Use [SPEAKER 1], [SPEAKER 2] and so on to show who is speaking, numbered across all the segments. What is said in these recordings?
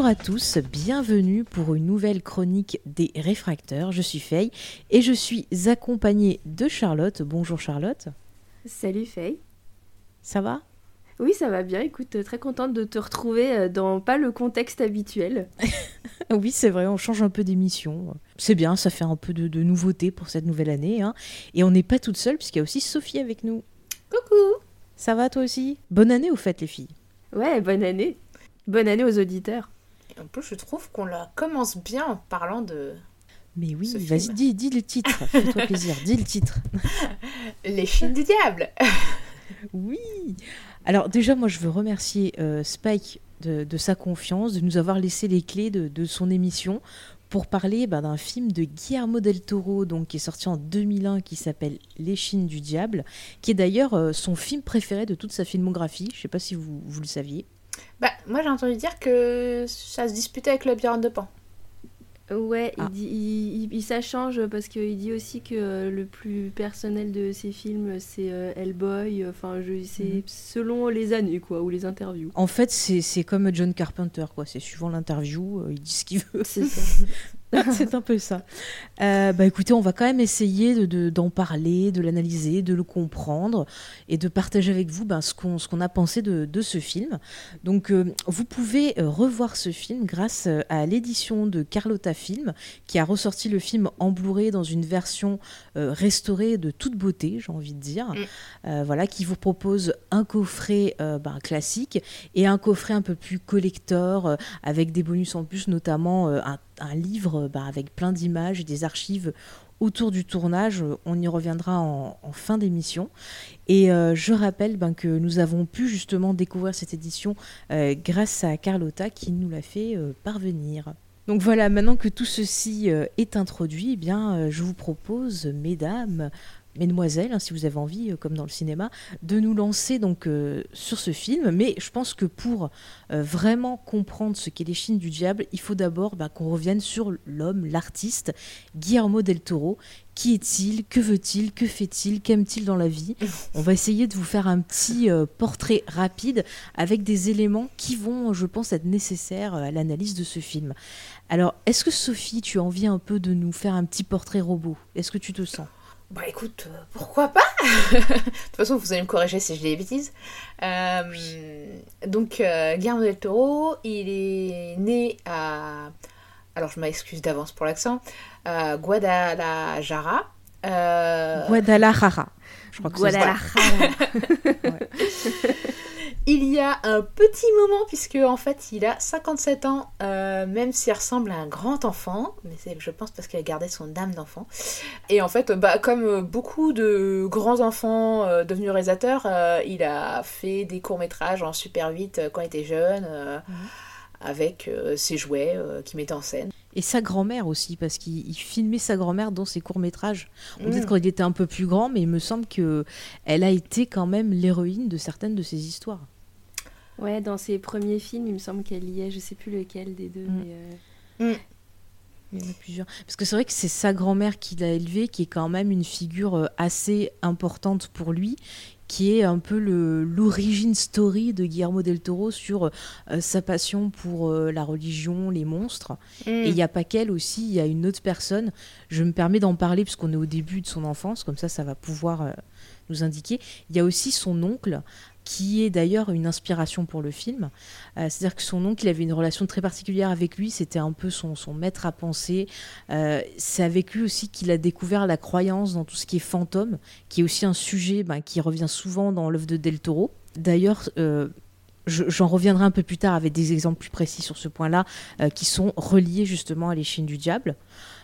[SPEAKER 1] Bonjour à tous, bienvenue pour une nouvelle chronique des réfracteurs. Je suis Faye et je suis accompagnée de Charlotte. Bonjour Charlotte.
[SPEAKER 2] Salut Faye.
[SPEAKER 1] Ça va?
[SPEAKER 2] Oui, ça va bien. Écoute, euh, très contente de te retrouver euh, dans pas le contexte habituel.
[SPEAKER 1] Oui, c'est vrai, on change un peu d'émission. C'est bien, ça fait un peu de, de nouveauté pour cette nouvelle année. hein. Et on n'est pas toute seule puisqu'il y a aussi Sophie avec nous.
[SPEAKER 2] Coucou.
[SPEAKER 1] Ça va toi aussi? Bonne année au fait les filles.
[SPEAKER 2] Ouais, bonne année. Bonne année aux auditeurs.
[SPEAKER 3] Et en plus, je trouve qu'on la commence bien en parlant de
[SPEAKER 1] Mais oui, vas-y, dis, dis le titre. Fais-toi plaisir, dis le titre.
[SPEAKER 3] Les Chines du Diable.
[SPEAKER 1] Oui. Alors déjà, moi, je veux remercier euh, Spike de, de sa confiance, de nous avoir laissé les clés de, de son émission pour parler bah, d'un film de Guillermo del Toro, donc qui est sorti en 2001, qui s'appelle Les Chines du Diable, qui est d'ailleurs euh, son film préféré de toute sa filmographie. Je sais pas si vous, vous le saviez.
[SPEAKER 3] Bah, moi j'ai entendu dire que ça se disputait avec le labyrinthe de Pan.
[SPEAKER 2] Ouais,
[SPEAKER 1] Ah.
[SPEAKER 2] il, dit, il, il- il- ça change parce qu'il dit aussi que euh, le plus personnel de ses films, c'est euh, Hellboy. Enfin, c'est
[SPEAKER 1] Mhm.
[SPEAKER 2] selon les années, quoi, ou les interviews.
[SPEAKER 1] En fait, c'est c'est comme John Carpenter, quoi. C'est suivant l'interview, euh, il dit ce qu'il veut.
[SPEAKER 2] C'est ça.
[SPEAKER 1] c'est un peu ça. Euh, bah écoutez, on va quand même essayer de- de- d'en parler, de l'analyser, de le comprendre et de partager avec vous ben, ce qu'on ce qu'on a pensé de, de ce film. Donc euh, vous pouvez euh, revoir ce film grâce à l'édition de Carlotta Film qui a ressorti le film en Blu-ray dans une version euh, restaurée de toute beauté, j'ai envie de dire.
[SPEAKER 3] Mm.
[SPEAKER 1] Voilà, qui vous propose un coffret ben, classique et un coffret un peu plus collector avec des bonus en plus, notamment un, un livre bah, avec plein d'images et des archives autour du tournage. On y reviendra en, fin d'émission. Et euh, je rappelle ben, que nous avons pu justement découvrir cette édition euh, grâce à Carlotta qui nous l'a fait euh, parvenir. Donc voilà, maintenant que tout ceci est introduit, eh bien, je vous propose, mesdames, mesdemoiselles, hein, si vous avez envie, euh, comme dans le cinéma, de nous lancer donc euh, sur ce film. Mais je pense que pour euh, vraiment comprendre ce qu'est les Chines du diable, il faut d'abord bah, qu'on revienne sur l'homme, l'artiste, Guillermo del Toro. Qui est-il? Que veut-il? Que fait-il? Qu'aime-t-il dans la vie? On va essayer de vous faire un petit portrait rapide avec des éléments qui vont, je pense, être nécessaires à l'analyse de ce film. Alors, est-ce que Sophie, tu as envie un peu de nous faire un petit portrait robot? Est-ce que tu te sens?
[SPEAKER 3] Bah écoute, euh, pourquoi pas? De toute façon, vous allez me corriger si je dis des bêtises. Euh, donc, euh, Guillermo del Toro, il est né à... Alors, je m'excuse d'avance pour l'accent. Guadalajara. Euh,
[SPEAKER 1] Guadalajara. Je crois que dit.
[SPEAKER 2] Guadalajara.
[SPEAKER 3] Il y a un petit moment, puisque en fait il a 57 ans, euh, même s'il ressemble à un grand enfant, mais c'est je pense parce qu'il a gardé son âme d'enfant. Et en fait, bah, comme euh, beaucoup de grands enfants euh, devenus réalisateurs, euh, il a fait des courts-métrages en Super 8 euh, quand il était jeune,
[SPEAKER 1] Mhm.
[SPEAKER 3] Avec euh, ses jouets euh, qu'il mettait en scène.
[SPEAKER 1] Et sa grand-mère aussi, parce qu'il il filmait sa grand-mère dans ses courts-métrages. Peut-être
[SPEAKER 3] Mm.
[SPEAKER 1] quand il était un peu plus grand, mais il me semble que elle a été quand même l'héroïne de certaines de ses histoires.
[SPEAKER 2] Ouais, dans ses premiers films, il me semble qu'elle y est. Je sais plus lequel des deux.
[SPEAKER 1] Mm.
[SPEAKER 2] mais, euh,
[SPEAKER 1] Il y en a plusieurs. Parce que c'est vrai que c'est sa grand-mère qui l'a élevé, qui est quand même une figure euh, assez importante pour lui, qui est un peu l'origine story de Guillermo del Toro sur euh, sa passion pour euh, la religion, les monstres. Et il n'y a pas qu'elle aussi, il y a une autre personne. Je me permets d'en parler puisqu'on est au début de son enfance, comme ça, ça va pouvoir euh, nous indiquer. Il y a aussi son oncle, qui est d'ailleurs une inspiration pour le film. Euh, C'est-à-dire que son oncle, il avait une relation très particulière avec lui, c'était un peu son, son maître à penser. Euh, C'est avec lui aussi qu'il a découvert la croyance dans tout ce qui est fantôme, qui est aussi un sujet ben, qui revient souvent dans l'œuvre de Del Toro. D'ailleurs, euh, je- j'en reviendrai un peu plus tard avec des exemples plus précis sur ce point-là, qui sont reliés justement à les Chines du diable.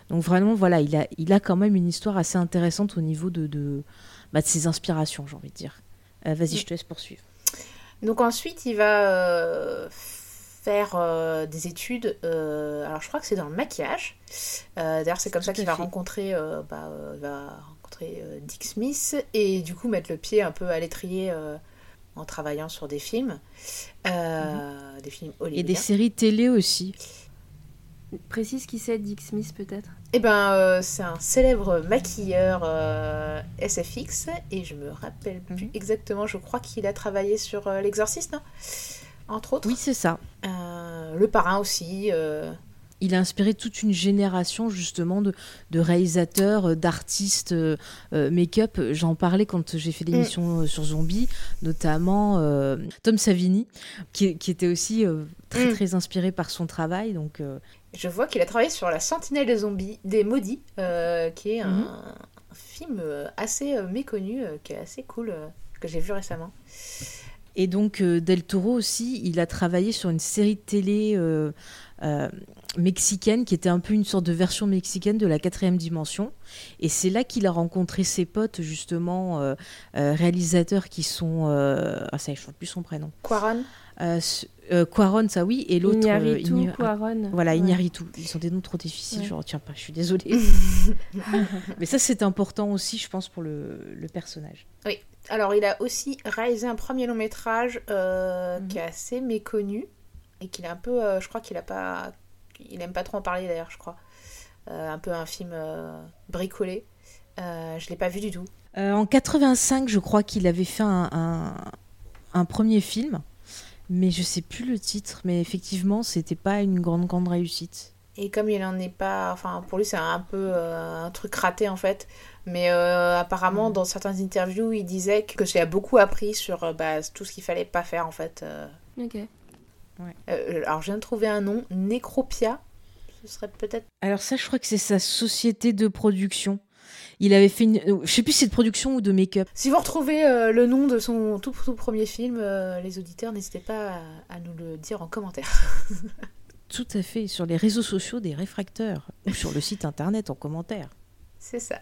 [SPEAKER 1] Donc vraiment, voilà, il a, il a quand même une histoire assez intéressante au niveau de, de, bah, de ses inspirations, j'ai envie de dire. Euh, Vas-y,
[SPEAKER 3] Mm.
[SPEAKER 1] je te laisse poursuivre.
[SPEAKER 3] Donc ensuite, il va euh, faire euh, des études. euh, alors, je crois que c'est dans le maquillage. Euh, D'ailleurs, c'est comme ça qu'il va rencontrer, euh, bah, euh, il va rencontrer euh, Dick Smith et du coup mettre le pied un peu à l'étrier euh, en travaillant sur des films, euh, des films
[SPEAKER 1] Et
[SPEAKER 3] hollywoodiens.
[SPEAKER 1] des séries télé aussi.
[SPEAKER 2] Précise qui c'est, Dick Smith peut-être?
[SPEAKER 3] Eh ben, euh, c'est un célèbre maquilleur euh, SFX et je me rappelle plus
[SPEAKER 1] Mhm.
[SPEAKER 3] exactement. Je crois qu'il a travaillé sur euh, L'Exorciste, non? Entre autres.
[SPEAKER 1] Oui, c'est ça.
[SPEAKER 3] Le Parrain aussi.
[SPEAKER 1] Il a inspiré toute une génération justement de, de réalisateurs, d'artistes make-up. J'en parlais quand j'ai fait l'émission euh, sur Zombie, notamment Tom Savini, qui, qui était aussi très
[SPEAKER 3] Mm.
[SPEAKER 1] très inspiré par son travail. Donc
[SPEAKER 3] Je vois qu'il a travaillé sur La Sentinelle des zombies, des maudits, euh, qui est un,
[SPEAKER 1] Mhm.
[SPEAKER 3] film euh, assez euh, méconnu, qui est assez cool, que j'ai vu récemment.
[SPEAKER 1] Et donc Del Toro aussi, il a travaillé sur une série de télé euh, euh, mexicaine qui était un peu une sorte de version mexicaine de la quatrième dimension. Et c'est là qu'il a rencontré ses potes justement euh, réalisateurs qui sont ah ça je ne plus son prénom.
[SPEAKER 3] Quaron
[SPEAKER 1] Euh, euh, Quaron, ça oui, et l'autre euh,
[SPEAKER 2] Iñárritu,
[SPEAKER 1] Iña-
[SPEAKER 2] Quaron.
[SPEAKER 1] Voilà,
[SPEAKER 2] Ouais.
[SPEAKER 1] Ils sont des noms trop difficiles,
[SPEAKER 2] Ouais.
[SPEAKER 1] je retiens pas. Je suis désolée. Mais ça c'est important aussi, je pense, pour le, le personnage.
[SPEAKER 3] Alors, il a aussi réalisé un premier long métrage euh,
[SPEAKER 1] Mhm.
[SPEAKER 3] qui est assez méconnu et qu'il a un peu, euh, je crois qu'il a pas, il aime pas trop en parler d'ailleurs, je crois. Euh, un peu un film euh, bricolé. Euh, je l'ai pas vu du tout.
[SPEAKER 1] Euh, en 85, je crois qu'il avait fait un, un- un premier film, mais je sais plus le titre. Mais effectivement, c'était pas une grande grande réussite.
[SPEAKER 3] Et comme il en est pas, enfin pour lui c'est un peu euh, un truc raté en fait. Mais euh, apparemment dans certaines interviews il disait que ça a beaucoup appris sur euh, bah, tout ce qu'il fallait pas faire en fait. Euh,
[SPEAKER 2] Ok.
[SPEAKER 3] euh, alors je viens de trouver un nom, Necropia. Ce serait peut-être
[SPEAKER 1] Alors ça, je crois que c'est sa société de production. Il avait fait une, je sais plus si c'est de production ou de make-up.
[SPEAKER 3] Si vous retrouvez euh, le nom de son tout, tout premier film, euh, les auditeurs, n'hésitez pas à, à nous le dire en commentaire.
[SPEAKER 1] Tout à fait, sur les réseaux sociaux des réfracteurs ou sur le site internet en commentaire.
[SPEAKER 3] C'est ça.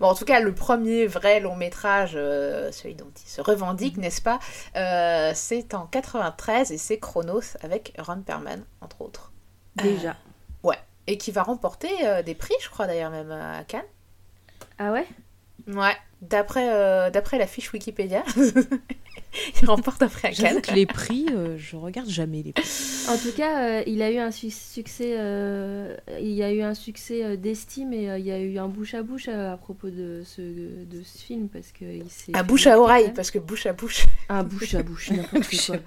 [SPEAKER 3] Bon, en tout cas, le premier vrai long métrage, euh, celui dont il se revendique, n'est-ce pas euh, C'est en 93 et c'est Chronos avec Ron Perlman, entre autres.
[SPEAKER 2] Déjà.
[SPEAKER 3] Ouais. Et qui va remporter euh, des prix, je crois d'ailleurs, même à Cannes.
[SPEAKER 2] Ah ouais?
[SPEAKER 3] Ouais. D'après euh, d'après la fiche Wikipédia, il remporte un prix à Cannes.
[SPEAKER 1] que les prix, euh, je regarde jamais les prix.
[SPEAKER 2] En tout cas, euh, il a eu un su- succès, euh, il y a eu un succès euh, d'estime et euh, il y a eu un bouche à bouche euh, à propos de ce, de ce film parce que il s'est
[SPEAKER 3] À
[SPEAKER 2] fait
[SPEAKER 3] bouche à oreille, parce que bouche à bouche.
[SPEAKER 2] Un bouche à bouche, n'importe
[SPEAKER 3] Bouche à
[SPEAKER 2] quoi.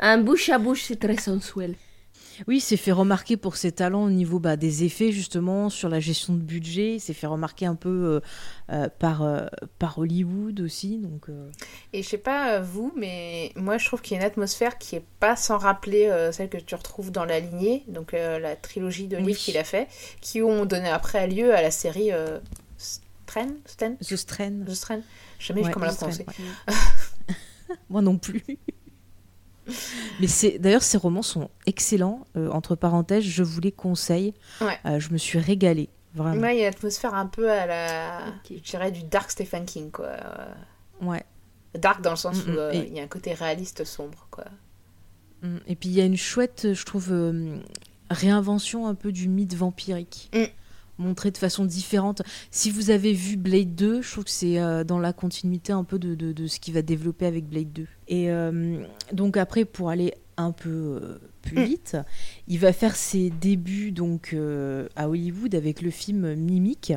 [SPEAKER 2] Un bouche à bouche, c'est très sensuel.
[SPEAKER 1] Oui, il s'est fait remarquer pour ses talents au niveau bah, des effets, justement, sur la gestion de budget. Il s'est fait remarquer un peu euh, euh, par, euh, par Hollywood aussi. Donc, euh,
[SPEAKER 3] Et je sais pas vous, mais moi je trouve qu'il y a une atmosphère qui est pas sans rappeler celle que tu retrouves dans la lignée, donc la trilogie de livres
[SPEAKER 1] Oui.
[SPEAKER 3] qu'il a fait, qui ont donné après lieu à la série Strain, Strain,
[SPEAKER 1] The Strain.
[SPEAKER 3] The Strain. J'ai jamais
[SPEAKER 1] Ouais,
[SPEAKER 3] comment la prononcer.
[SPEAKER 1] ouais. Moi non plus. Mais c'est d'ailleurs ces romans sont excellents. Euh, entre parenthèses, je vous les conseille.
[SPEAKER 3] Ouais.
[SPEAKER 1] Euh, je me suis régalée, vraiment.
[SPEAKER 3] Il y a une atmosphère un peu à la,
[SPEAKER 2] Ok.
[SPEAKER 3] je dirais du dark Stephen King, quoi. Euh,
[SPEAKER 1] Ouais.
[SPEAKER 3] Dark dans le sens
[SPEAKER 1] Mm,
[SPEAKER 3] où
[SPEAKER 1] mm,
[SPEAKER 3] euh,
[SPEAKER 1] et-
[SPEAKER 3] il y a un côté réaliste sombre, quoi.
[SPEAKER 1] Mm. Et puis il y a une chouette, je trouve, euh, réinvention un peu du mythe vampirique.
[SPEAKER 3] Mm.
[SPEAKER 1] Montré de façon différente. Si vous avez vu Blade 2, je trouve que c'est euh, dans la continuité un peu de, ce qu'il va développer avec Blade 2. Et euh, donc après, pour aller un peu euh, plus
[SPEAKER 3] Mm.
[SPEAKER 1] vite, il va faire ses débuts donc euh, à Hollywood avec le film Mimic,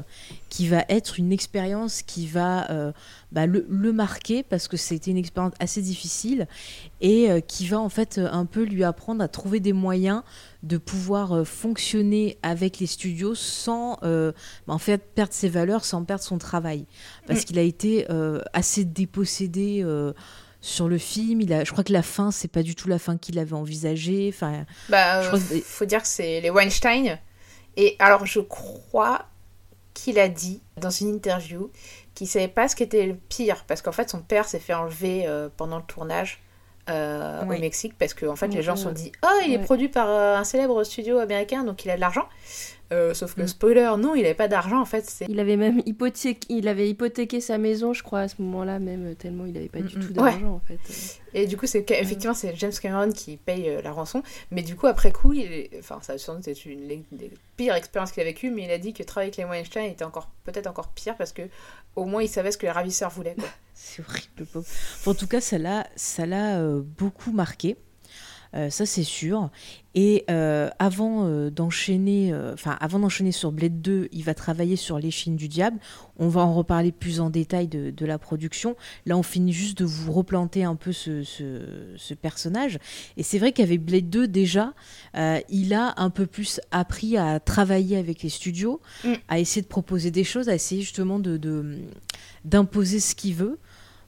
[SPEAKER 1] qui va être une expérience qui va euh, bah, le, le marquer parce que c'était une expérience assez difficile et euh, qui va en fait un peu lui apprendre à trouver des moyens de pouvoir fonctionner avec les studios sans bah, en fait perdre ses valeurs, sans perdre son travail, parce
[SPEAKER 3] Mm.
[SPEAKER 1] qu'il a été assez dépossédé. Sur le film, il a, je crois que la fin, c'est pas du tout la fin qu'il avait envisagée. Enfin,
[SPEAKER 3] Bah,
[SPEAKER 1] Je
[SPEAKER 3] euh,
[SPEAKER 1] crois que-
[SPEAKER 3] faut dire que c'est les Weinstein. Et alors, je crois qu'il a dit dans une interview qu'il savait pas ce qui était le pire parce qu'en fait, son père s'est fait enlever euh, pendant le tournage euh,
[SPEAKER 1] Oui.
[SPEAKER 3] au Mexique parce que en fait, les gens se sont dit Oh, il est produit par euh, un célèbre studio américain donc il a de l'argent. Euh, sauf que
[SPEAKER 1] Mm.
[SPEAKER 3] spoiler, non, il avait pas d'argent en fait. C'est
[SPEAKER 2] Il avait même hypothéqué, il avait hypothéqué sa maison, je crois, à ce moment-là, même tellement il avait pas du
[SPEAKER 1] Mm,
[SPEAKER 2] tout
[SPEAKER 1] mm.
[SPEAKER 2] d'argent en fait.
[SPEAKER 3] et du coup c'est effectivement c'est James Cameron qui paye euh, la rançon, mais du coup après coup, il est- enfin ça a sans doute été une des- des pires expériences qu'il a vécues, mais il a dit que travailler avec les Weinstein était encore peut-être encore pire parce que au moins il savait ce que les ravisseurs voulaient. Quoi.
[SPEAKER 1] C'est horrible, le pauvre. Enfin, en tout cas, ça l'a, ça l'a euh, beaucoup marqué. Euh, ça c'est sûr. Et euh, avant euh, d'enchaîner, enfin avant d'enchaîner sur Blade 2, il va travailler sur Les Chines du Diable. On va en reparler plus en détail de, de la production. Là, on finit juste de vous replanter un peu ce, ce, ce personnage. Et c'est vrai qu'avec Blade 2, déjà, il a un peu plus appris à travailler avec les studios,
[SPEAKER 3] Mm.
[SPEAKER 1] à essayer de proposer des choses, à essayer justement de- d'imposer ce qu'il veut.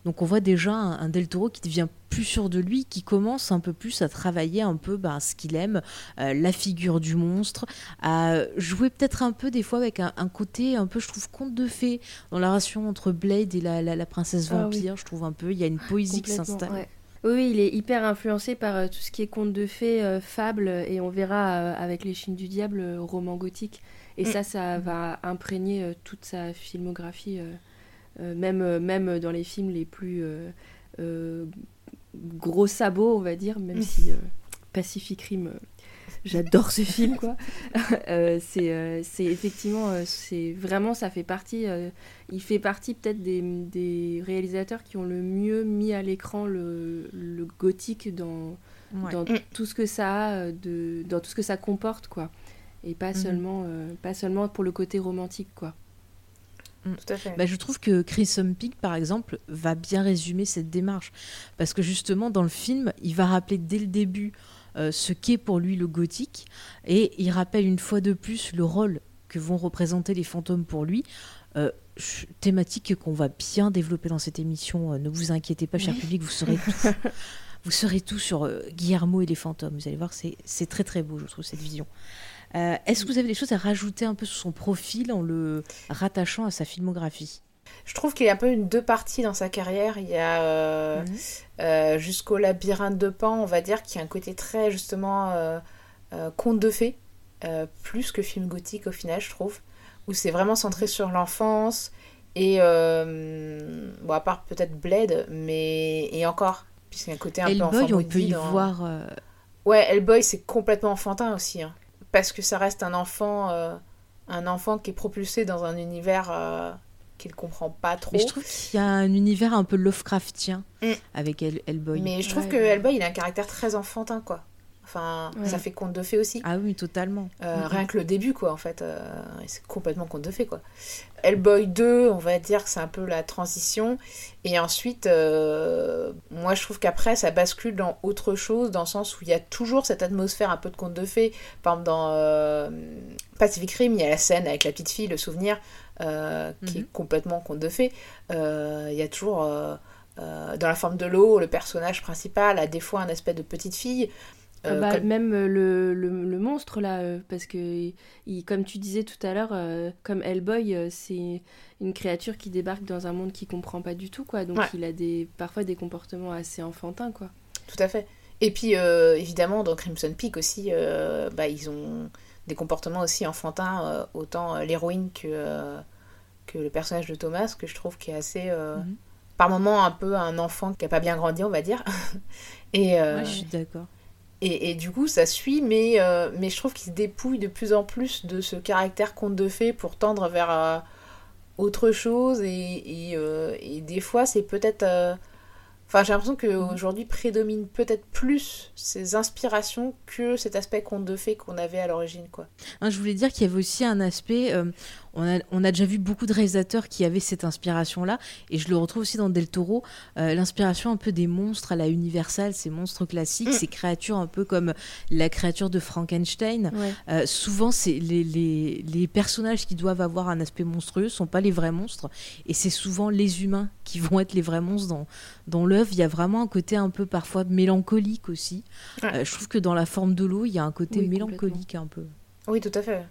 [SPEAKER 1] Donc on voit déjà un, un Del Toro qui devient plus sûr de lui, qui commence un peu plus à travailler un peu ben, ce qu'il aime, euh, la figure du monstre, à jouer peut-être un peu des fois avec un, un côté un peu, je trouve, conte de fées dans la relation entre Blade et la, la- la princesse
[SPEAKER 2] Ah
[SPEAKER 1] vampire, je trouve un peu, il y a une poésie qui s'installe.
[SPEAKER 2] ouais. Oui, il est hyper influencé par euh, tout ce qui est conte de fées, euh, fables, et on verra euh, avec Les Chines du Diable, roman gothique. Et
[SPEAKER 3] Mm.
[SPEAKER 2] ça, ça va imprégner toute sa filmographie, même, euh, même dans les films les plus euh, euh, gros sabots, on va dire, même
[SPEAKER 3] Mm.
[SPEAKER 2] si euh, Pacific Rim, euh, j'adore ce film, quoi. Euh, c'est euh, c'est effectivement, euh, c'est vraiment, ça fait partie, euh, il fait partie peut-être des, des réalisateurs qui ont le mieux mis à l'écran le, le gothique dans,
[SPEAKER 1] Ouais.
[SPEAKER 2] dans
[SPEAKER 3] Mm.
[SPEAKER 2] tout ce que ça a euh, de, dans tout ce que ça comporte, quoi. Et pas
[SPEAKER 1] Mhm.
[SPEAKER 2] seulement, euh, pas seulement pour le côté romantique, quoi.
[SPEAKER 3] Tout à fait.
[SPEAKER 1] Bah, je trouve que Chris Pig, par exemple, va bien résumer cette démarche. Parce que justement, dans le film, il va rappeler dès le début euh, ce qu'est pour lui le gothique. Et il rappelle une fois de plus le rôle que vont représenter les fantômes pour lui. Euh, thématique qu'on va bien développer dans cette émission. Euh, ne vous inquiétez pas, cher
[SPEAKER 2] Oui.
[SPEAKER 1] public, vous saurez tout. vous saurez tout sur Guillermo et les fantômes. Vous allez voir, c'est c'est très très beau, je trouve, cette vision. Euh, Est-ce que vous avez des choses à rajouter un peu sur son profil en le rattachant à sa filmographie?
[SPEAKER 3] Je trouve qu'il y a un peu une deux parties dans sa carrière. Il y a euh,
[SPEAKER 1] Mhm.
[SPEAKER 3] euh, jusqu'au labyrinthe de Pan, on va dire, qui a un côté très justement euh, conte de fées, plus que film gothique au final, je trouve, où c'est vraiment centré sur l'enfance et bon à part peut-être Blade, mais et encore, puisqu'il y a un côté un peu enfant
[SPEAKER 1] Hellboy, on peut y
[SPEAKER 3] dans-
[SPEAKER 1] voir.
[SPEAKER 3] Ouais, Hellboy, c'est complètement enfantin aussi. hein. Parce que ça reste un enfant, euh, un enfant qui est propulsé dans un univers euh, qu'il comprend pas trop.
[SPEAKER 1] Mais je trouve qu'il y a un univers un peu Lovecraftien
[SPEAKER 3] Mm.
[SPEAKER 1] avec Hell- Hellboy.
[SPEAKER 3] Mais je trouve
[SPEAKER 2] Ouais,
[SPEAKER 3] que
[SPEAKER 2] ouais.
[SPEAKER 3] Hellboy, il a un caractère très enfantin, quoi. Enfin,
[SPEAKER 2] Ouais.
[SPEAKER 3] ça fait conte de fées aussi.
[SPEAKER 1] Ah oui, totalement.
[SPEAKER 3] Euh,
[SPEAKER 1] Mm.
[SPEAKER 3] Rien que le début, quoi, en fait. euh, c'est complètement conte de fées, quoi. Hellboy 2, on va dire que c'est un peu la transition. Et ensuite, euh, moi, je trouve qu'après, ça bascule dans autre chose, dans le sens où il y a toujours cette atmosphère un peu de conte de fées. Par exemple, dans Pacific Rim, il y a la scène avec la petite fille, le souvenir, qui
[SPEAKER 1] Mhm.
[SPEAKER 3] est complètement conte de fées. Il y a toujours... dans la forme de l'eau, le personnage principal a des fois un aspect de petite fille.
[SPEAKER 2] Ah
[SPEAKER 3] Euh,
[SPEAKER 2] bah,
[SPEAKER 3] comme-
[SPEAKER 2] Même euh, le, le, le monstre, là, euh, parce que, il, comme tu disais tout à l'heure, euh, comme Hellboy, euh, c'est une créature qui débarque dans un monde qu'il comprend pas du tout, quoi. Donc
[SPEAKER 3] Ouais.
[SPEAKER 2] il a des, parfois des comportements assez enfantins, quoi.
[SPEAKER 3] Tout à fait. Et puis, euh, évidemment, dans Crimson Peak aussi, euh, bah, ils ont des comportements aussi enfantins, euh, autant l'héroïne que, euh, que le personnage de Thomas, que je trouve qui est assez, euh,
[SPEAKER 1] Mhm.
[SPEAKER 3] par moments, un peu un enfant qui a pas bien grandi, on va dire. et, euh,
[SPEAKER 1] Ouais, je suis d'accord.
[SPEAKER 3] Et, du coup, ça suit, mais, euh, mais je trouve qu'il se dépouille de plus en plus de ce caractère conte de fées pour tendre vers euh, autre chose. Et, et, euh, et des fois, c'est peut-être. Enfin, j'ai l'impression qu'aujourd'hui prédomine peut-être plus ces inspirations que cet aspect conte de fées qu'on avait à l'origine, quoi.
[SPEAKER 1] Hein, je voulais dire qu'il y avait aussi un aspect. On, a, on a déjà vu beaucoup de réalisateurs qui avaient cette inspiration-là, et je le retrouve aussi dans Del Toro, euh, l'inspiration un peu des monstres à la Universal, ces monstres classiques,
[SPEAKER 3] Mm.
[SPEAKER 1] ces créatures un peu comme la créature de Frankenstein.
[SPEAKER 2] Ouais.
[SPEAKER 1] Euh, souvent, c'est les, les, les personnages qui doivent avoir un aspect monstrueux sont pas les vrais monstres, et c'est souvent les humains qui vont être les vrais monstres dans, dans l'œuvre. Il y a vraiment un côté un peu parfois mélancolique aussi.
[SPEAKER 3] Ouais.
[SPEAKER 1] Euh, je trouve que dans la forme de l'eau, il y a un côté
[SPEAKER 2] Oui,
[SPEAKER 1] mélancolique un peu.
[SPEAKER 3] Oui, tout à fait.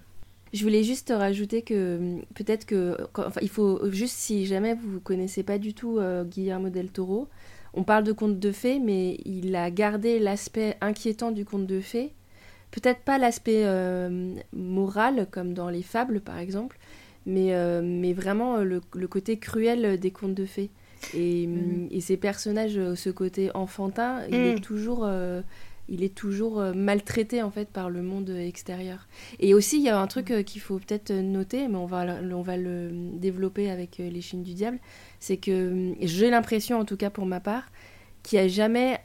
[SPEAKER 2] Je voulais juste rajouter que hum, peut-être que, quand- enfin, il faut juste si jamais vous connaissez pas du tout euh, Guillermo del Toro, on parle de conte de fées, mais il a gardé l'aspect inquiétant du conte de fées, peut-être pas l'aspect euh, moral comme dans les fables par exemple, mais, euh, mais vraiment le, le, côté cruel des contes de fées. Et,
[SPEAKER 3] Mm.
[SPEAKER 2] et ces personnages, ce côté enfantin, il
[SPEAKER 3] Mm.
[SPEAKER 2] est toujours, euh, il est toujours euh, maltraité en fait par le monde extérieur. Et aussi, il y a un truc euh, qu'il faut peut-être noter, mais on va, on va le développer avec euh, les Chines du Diable, c'est que j'ai l'impression, en tout cas pour ma part, qu'il n'y a jamais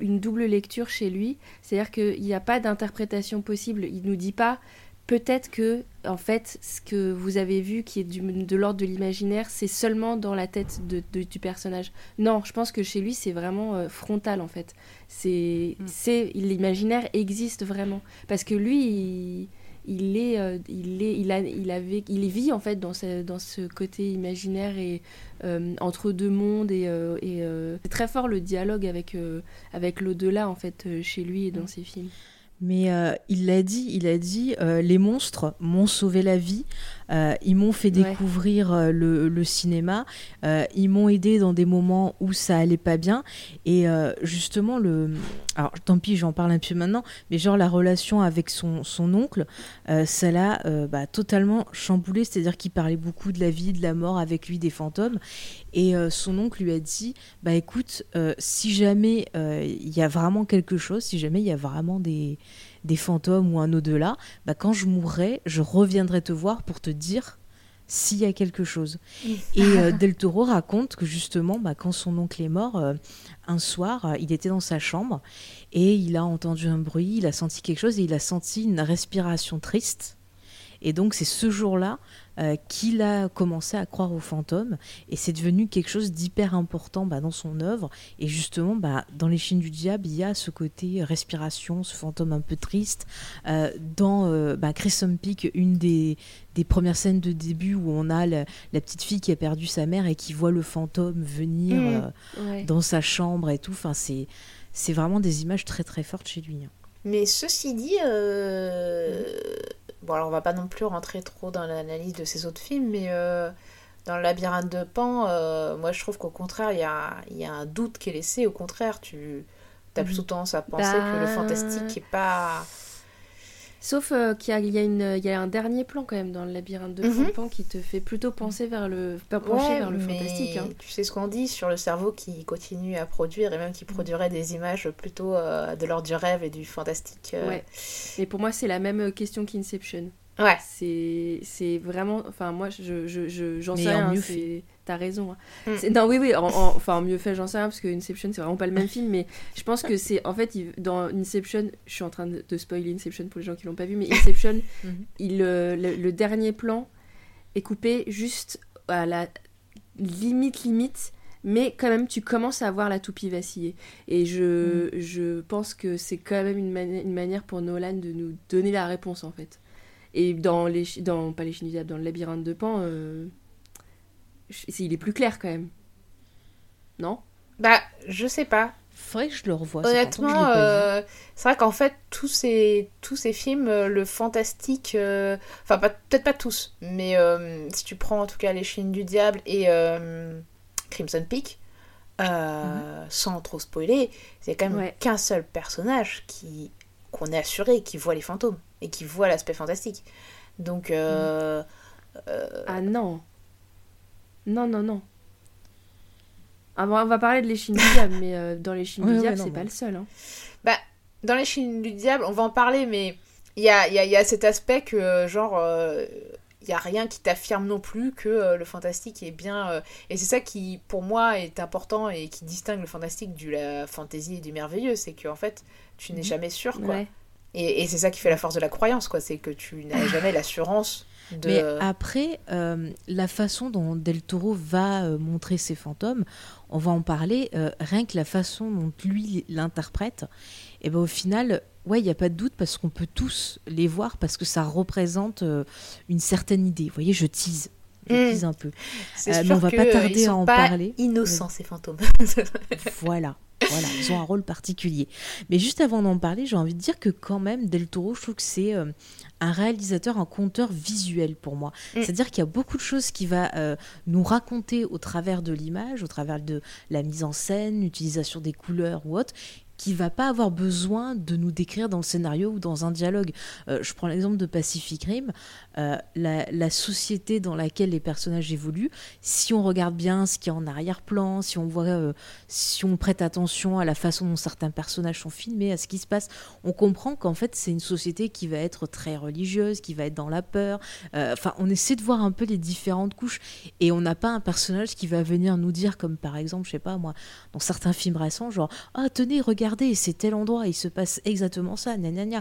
[SPEAKER 2] une double lecture chez lui. C'est-à-dire qu'il n'y a pas d'interprétation possible. Il nous dit pas peut-être que, en fait, ce que vous avez vu qui est du- de l'ordre de l'imaginaire, c'est seulement dans la tête de- de- du personnage. Non, je pense que chez lui, c'est vraiment euh, frontal, en fait. C'est,
[SPEAKER 1] Mm.
[SPEAKER 2] c'est, l'imaginaire existe vraiment. Parce que lui, il, il est, euh, il est, il a, il avait, il vit en fait dans ce, dans ce côté imaginaire et euh, entre deux mondes et, et, c'est très fort le dialogue avec avec l'au-delà en fait chez lui et dans ses films.
[SPEAKER 1] Mais euh, il l'a dit, il a dit, euh, les monstres m'ont sauvé la vie, euh, ils m'ont fait découvrir euh, le, le cinéma, euh, ils m'ont aidé dans des moments où ça allait pas bien. Et euh, justement, le... alors tant pis, j'en parle un peu maintenant, mais genre la relation avec son, son oncle, ça l'a bah, totalement chamboulé, c'est-à-dire qu'il parlait beaucoup de la vie, de la mort avec lui, des fantômes. Et son oncle lui a dit, bah écoute, si jamais il y a vraiment quelque chose, si jamais il y a vraiment des, des fantômes ou un au-delà, bah quand je mourrai, je reviendrai te voir pour te dire s'il y a quelque chose. Et euh, Del Toro raconte que justement, bah, quand son oncle est mort, euh, un soir, euh, il était dans sa chambre et il a entendu un bruit, il a senti quelque chose et il a senti une respiration triste. Et donc c'est ce jour-là euh, qu'il a commencé à croire aux fantômes et c'est devenu quelque chose d'hyper important bah, dans son œuvre. Et justement, bah, dans Les Chines du Diable, il y a ce côté respiration, ce fantôme un peu triste. Euh, dans euh, bah, Peak, une des, des premières scènes de début où on a la, la petite fille qui a perdu sa mère et qui voit le fantôme venir euh,
[SPEAKER 2] Ouais.
[SPEAKER 1] dans sa chambre et tout. Enfin, c'est c'est vraiment des images très très fortes chez lui. hein.
[SPEAKER 3] Mais ceci dit, euh, bon alors on va pas non plus rentrer trop dans l'analyse de ces autres films, mais euh, dans le labyrinthe de Pan, euh, moi je trouve qu'au contraire il y a, il y a un doute qui est laissé. Au contraire, tu as
[SPEAKER 1] Mhm.
[SPEAKER 3] plutôt tendance à penser
[SPEAKER 2] Bah,
[SPEAKER 3] que le fantastique est pas.
[SPEAKER 2] Sauf euh, qu'il y a, y, y un dernier plan quand même dans le labyrinthe de
[SPEAKER 3] Mhm.
[SPEAKER 2] Pan qui te fait plutôt penser vers le, pencher
[SPEAKER 3] Ouais,
[SPEAKER 2] vers le fantastique. hein.
[SPEAKER 3] Tu sais ce qu'on dit sur le cerveau qui continue à produire et même qui produirait des images plutôt euh, de l'ordre du rêve et du fantastique. euh.
[SPEAKER 2] Ouais. Mais pour moi, c'est la même question qu'Inception.
[SPEAKER 3] Ouais.
[SPEAKER 2] C'est c'est vraiment. Enfin, moi, je, je, je- j'en sais
[SPEAKER 1] en
[SPEAKER 2] rien.
[SPEAKER 1] mieux
[SPEAKER 2] c'est-
[SPEAKER 1] fait.
[SPEAKER 2] T'as raison. hein.
[SPEAKER 3] Mm.
[SPEAKER 2] C'est- Non, oui, oui. en- en- enfin, en mieux fait, j'en sais rien parce que Inception, c'est vraiment pas le même film. Mais je pense que c'est. En fait, il- dans Inception, je suis en train de, spoiler Inception pour les gens qui l'ont pas vu, mais Inception,
[SPEAKER 1] Mhm.
[SPEAKER 2] il, euh, le, le dernier plan est coupé juste à la limite, limite. Mais quand même, tu commences à voir la toupie vaciller. Et je, je pense que c'est quand même une, mani- une manière pour Nolan de nous donner la réponse, en fait. Et dans les... Dans, pas les Chines du Diable, dans le labyrinthe de Pan, euh, il est plus clair, quand même. Non?
[SPEAKER 3] Bah, je sais pas.
[SPEAKER 1] Faudrait que je le revoie.
[SPEAKER 3] Honnêtement, euh, c'est vrai qu'en fait, tous ces, tous ces films, euh, le fantastique, euh, enfin, peut-être pas tous, mais euh, si tu prends en tout cas Les Chines du Diable et euh, Crimson Peak, euh, sans trop spoiler, c'est quand même
[SPEAKER 2] Ouais.
[SPEAKER 3] qu'un seul personnage qui qu'on est assuré qui voit les fantômes et qui voit l'aspect fantastique. Donc, euh, euh,
[SPEAKER 2] Ah non Non, non, non. Ah, bon, on va parler de les Chines du Diable, mais euh, dans
[SPEAKER 1] Ouais,
[SPEAKER 2] du Diable, c'est pas le seul. hein.
[SPEAKER 3] dans Les Chines du Diable, on va en parler, mais il y a, il y a- y a cet aspect que, genre, euh, il n'y a rien qui t'affirme non plus que euh, le fantastique est bien. euh, et c'est ça qui, pour moi, est important et qui distingue le fantastique de la fantaisie et du merveilleux. C'est qu'en fait, tu n'es
[SPEAKER 1] Mhm.
[SPEAKER 3] jamais sûr, quoi.
[SPEAKER 2] Ouais.
[SPEAKER 3] Et, et c'est ça qui fait la force de la croyance, quoi. C'est que tu n'as jamais l'assurance de.
[SPEAKER 1] Mais après, euh, la façon dont Del Toro va euh, montrer ses fantômes, on va en parler, euh, rien que la façon dont lui l'interprète, et ben au final, ouais, il n'y a pas de doute parce qu'on peut tous les voir parce que ça représente une certaine idée. Vous voyez, je tease. Je
[SPEAKER 3] Mm.
[SPEAKER 1] tease un peu. mais on va pas tarder à en
[SPEAKER 3] pas
[SPEAKER 1] parler.
[SPEAKER 3] innocents, ces fantômes.
[SPEAKER 1] Voilà. Voilà, ils ont un rôle particulier. Mais juste avant d'en parler, j'ai envie de dire que quand même, Del Toro, je trouve que c'est euh, un réalisateur, un conteur visuel pour moi.
[SPEAKER 3] Mm.
[SPEAKER 1] C'est-à-dire qu'il y a beaucoup de choses qu'il va euh, nous raconter au travers de l'image, au travers de la mise en scène, l'utilisation des couleurs ou autre. Qui va pas avoir besoin de nous décrire dans le scénario ou dans un dialogue. Euh, je prends l'exemple de Pacific Rim, euh, la, société dans laquelle les personnages évoluent. Si on regarde bien ce qui est en arrière-plan, si on voit, euh, si on prête attention à la façon dont certains personnages sont filmés, à ce qui se passe, on comprend qu'en fait c'est une société qui va être très religieuse, qui va être dans la peur. Enfin, on essaie de voir un peu les différentes couches et on n'a pas un personnage qui va venir nous dire, comme par exemple, je sais pas moi, dans certains films récents, genre ah tenez regardez c'est tel endroit, il se passe exactement ça, gna,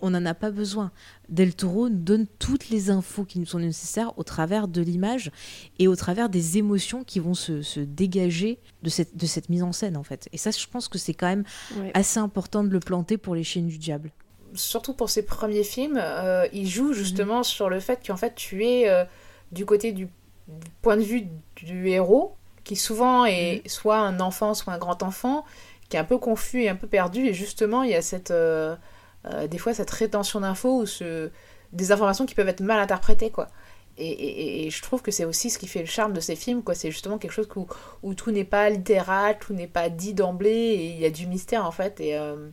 [SPEAKER 1] On n'en a pas besoin. Del Toro nous donne toutes les infos qui nous sont nécessaires au travers de l'image et au travers des émotions qui vont se, dégager de cette, de cette mise en scène, en fait. Et ça, je pense que c'est quand même assez important de le planter pour les chaînes du diable.
[SPEAKER 3] Surtout pour ses premiers films, euh, il joue justement mhm. sur le fait qu'en fait, tu es euh, du côté du point de vue du héros, qui souvent est mhm. soit un enfant, soit un grand enfant, qui est un peu confus et un peu perdu. Et justement, il y a cette, euh, euh, des fois cette rétention d'infos ou ce, des informations qui peuvent être mal interprétées. quoi. Et, je trouve que c'est aussi ce qui fait le charme de ces films. quoi. C'est justement quelque chose où, où tout n'est pas littéral, tout n'est pas dit d'emblée, et il y a du mystère en fait. Et, euh,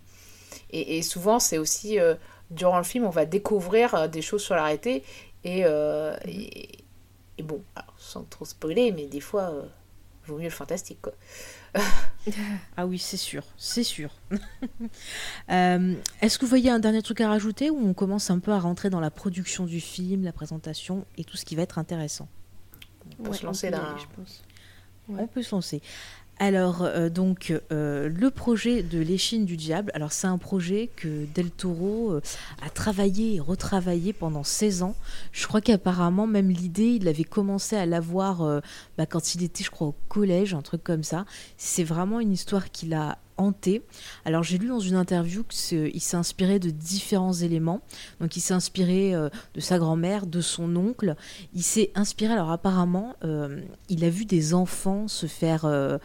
[SPEAKER 3] et, souvent, c'est aussi, durant le film, on va découvrir des choses sur l'arrêté. Et, et, bon, sans trop spoiler, mais des fois, vaut mieux le fantastique. quoi.
[SPEAKER 1] Ah oui, c'est sûr, c'est sûr. Euh, est-ce que vous voyez un dernier truc à rajouter ou on commence un peu à rentrer dans la production du film, la présentation et tout ce qui va être intéressant?
[SPEAKER 3] On peut se lancer là.
[SPEAKER 1] On peut se lancer. Alors, euh, donc, euh, le projet de l'échine du diable, alors c'est un projet que Del Toro euh, a travaillé et retravaillé pendant 16 ans. Je crois qu'apparemment, même l'idée, il avait commencé à l'avoir bah, quand il était, je crois, au collège, un truc comme ça. C'est vraiment une histoire qu'il a hanté. Alors j'ai lu dans une interview qu'il s'est inspiré de différents éléments. Donc il s'est inspiré de sa grand-mère, de son oncle. Il s'est inspiré, alors apparemment, il a vu des enfants se faire euh,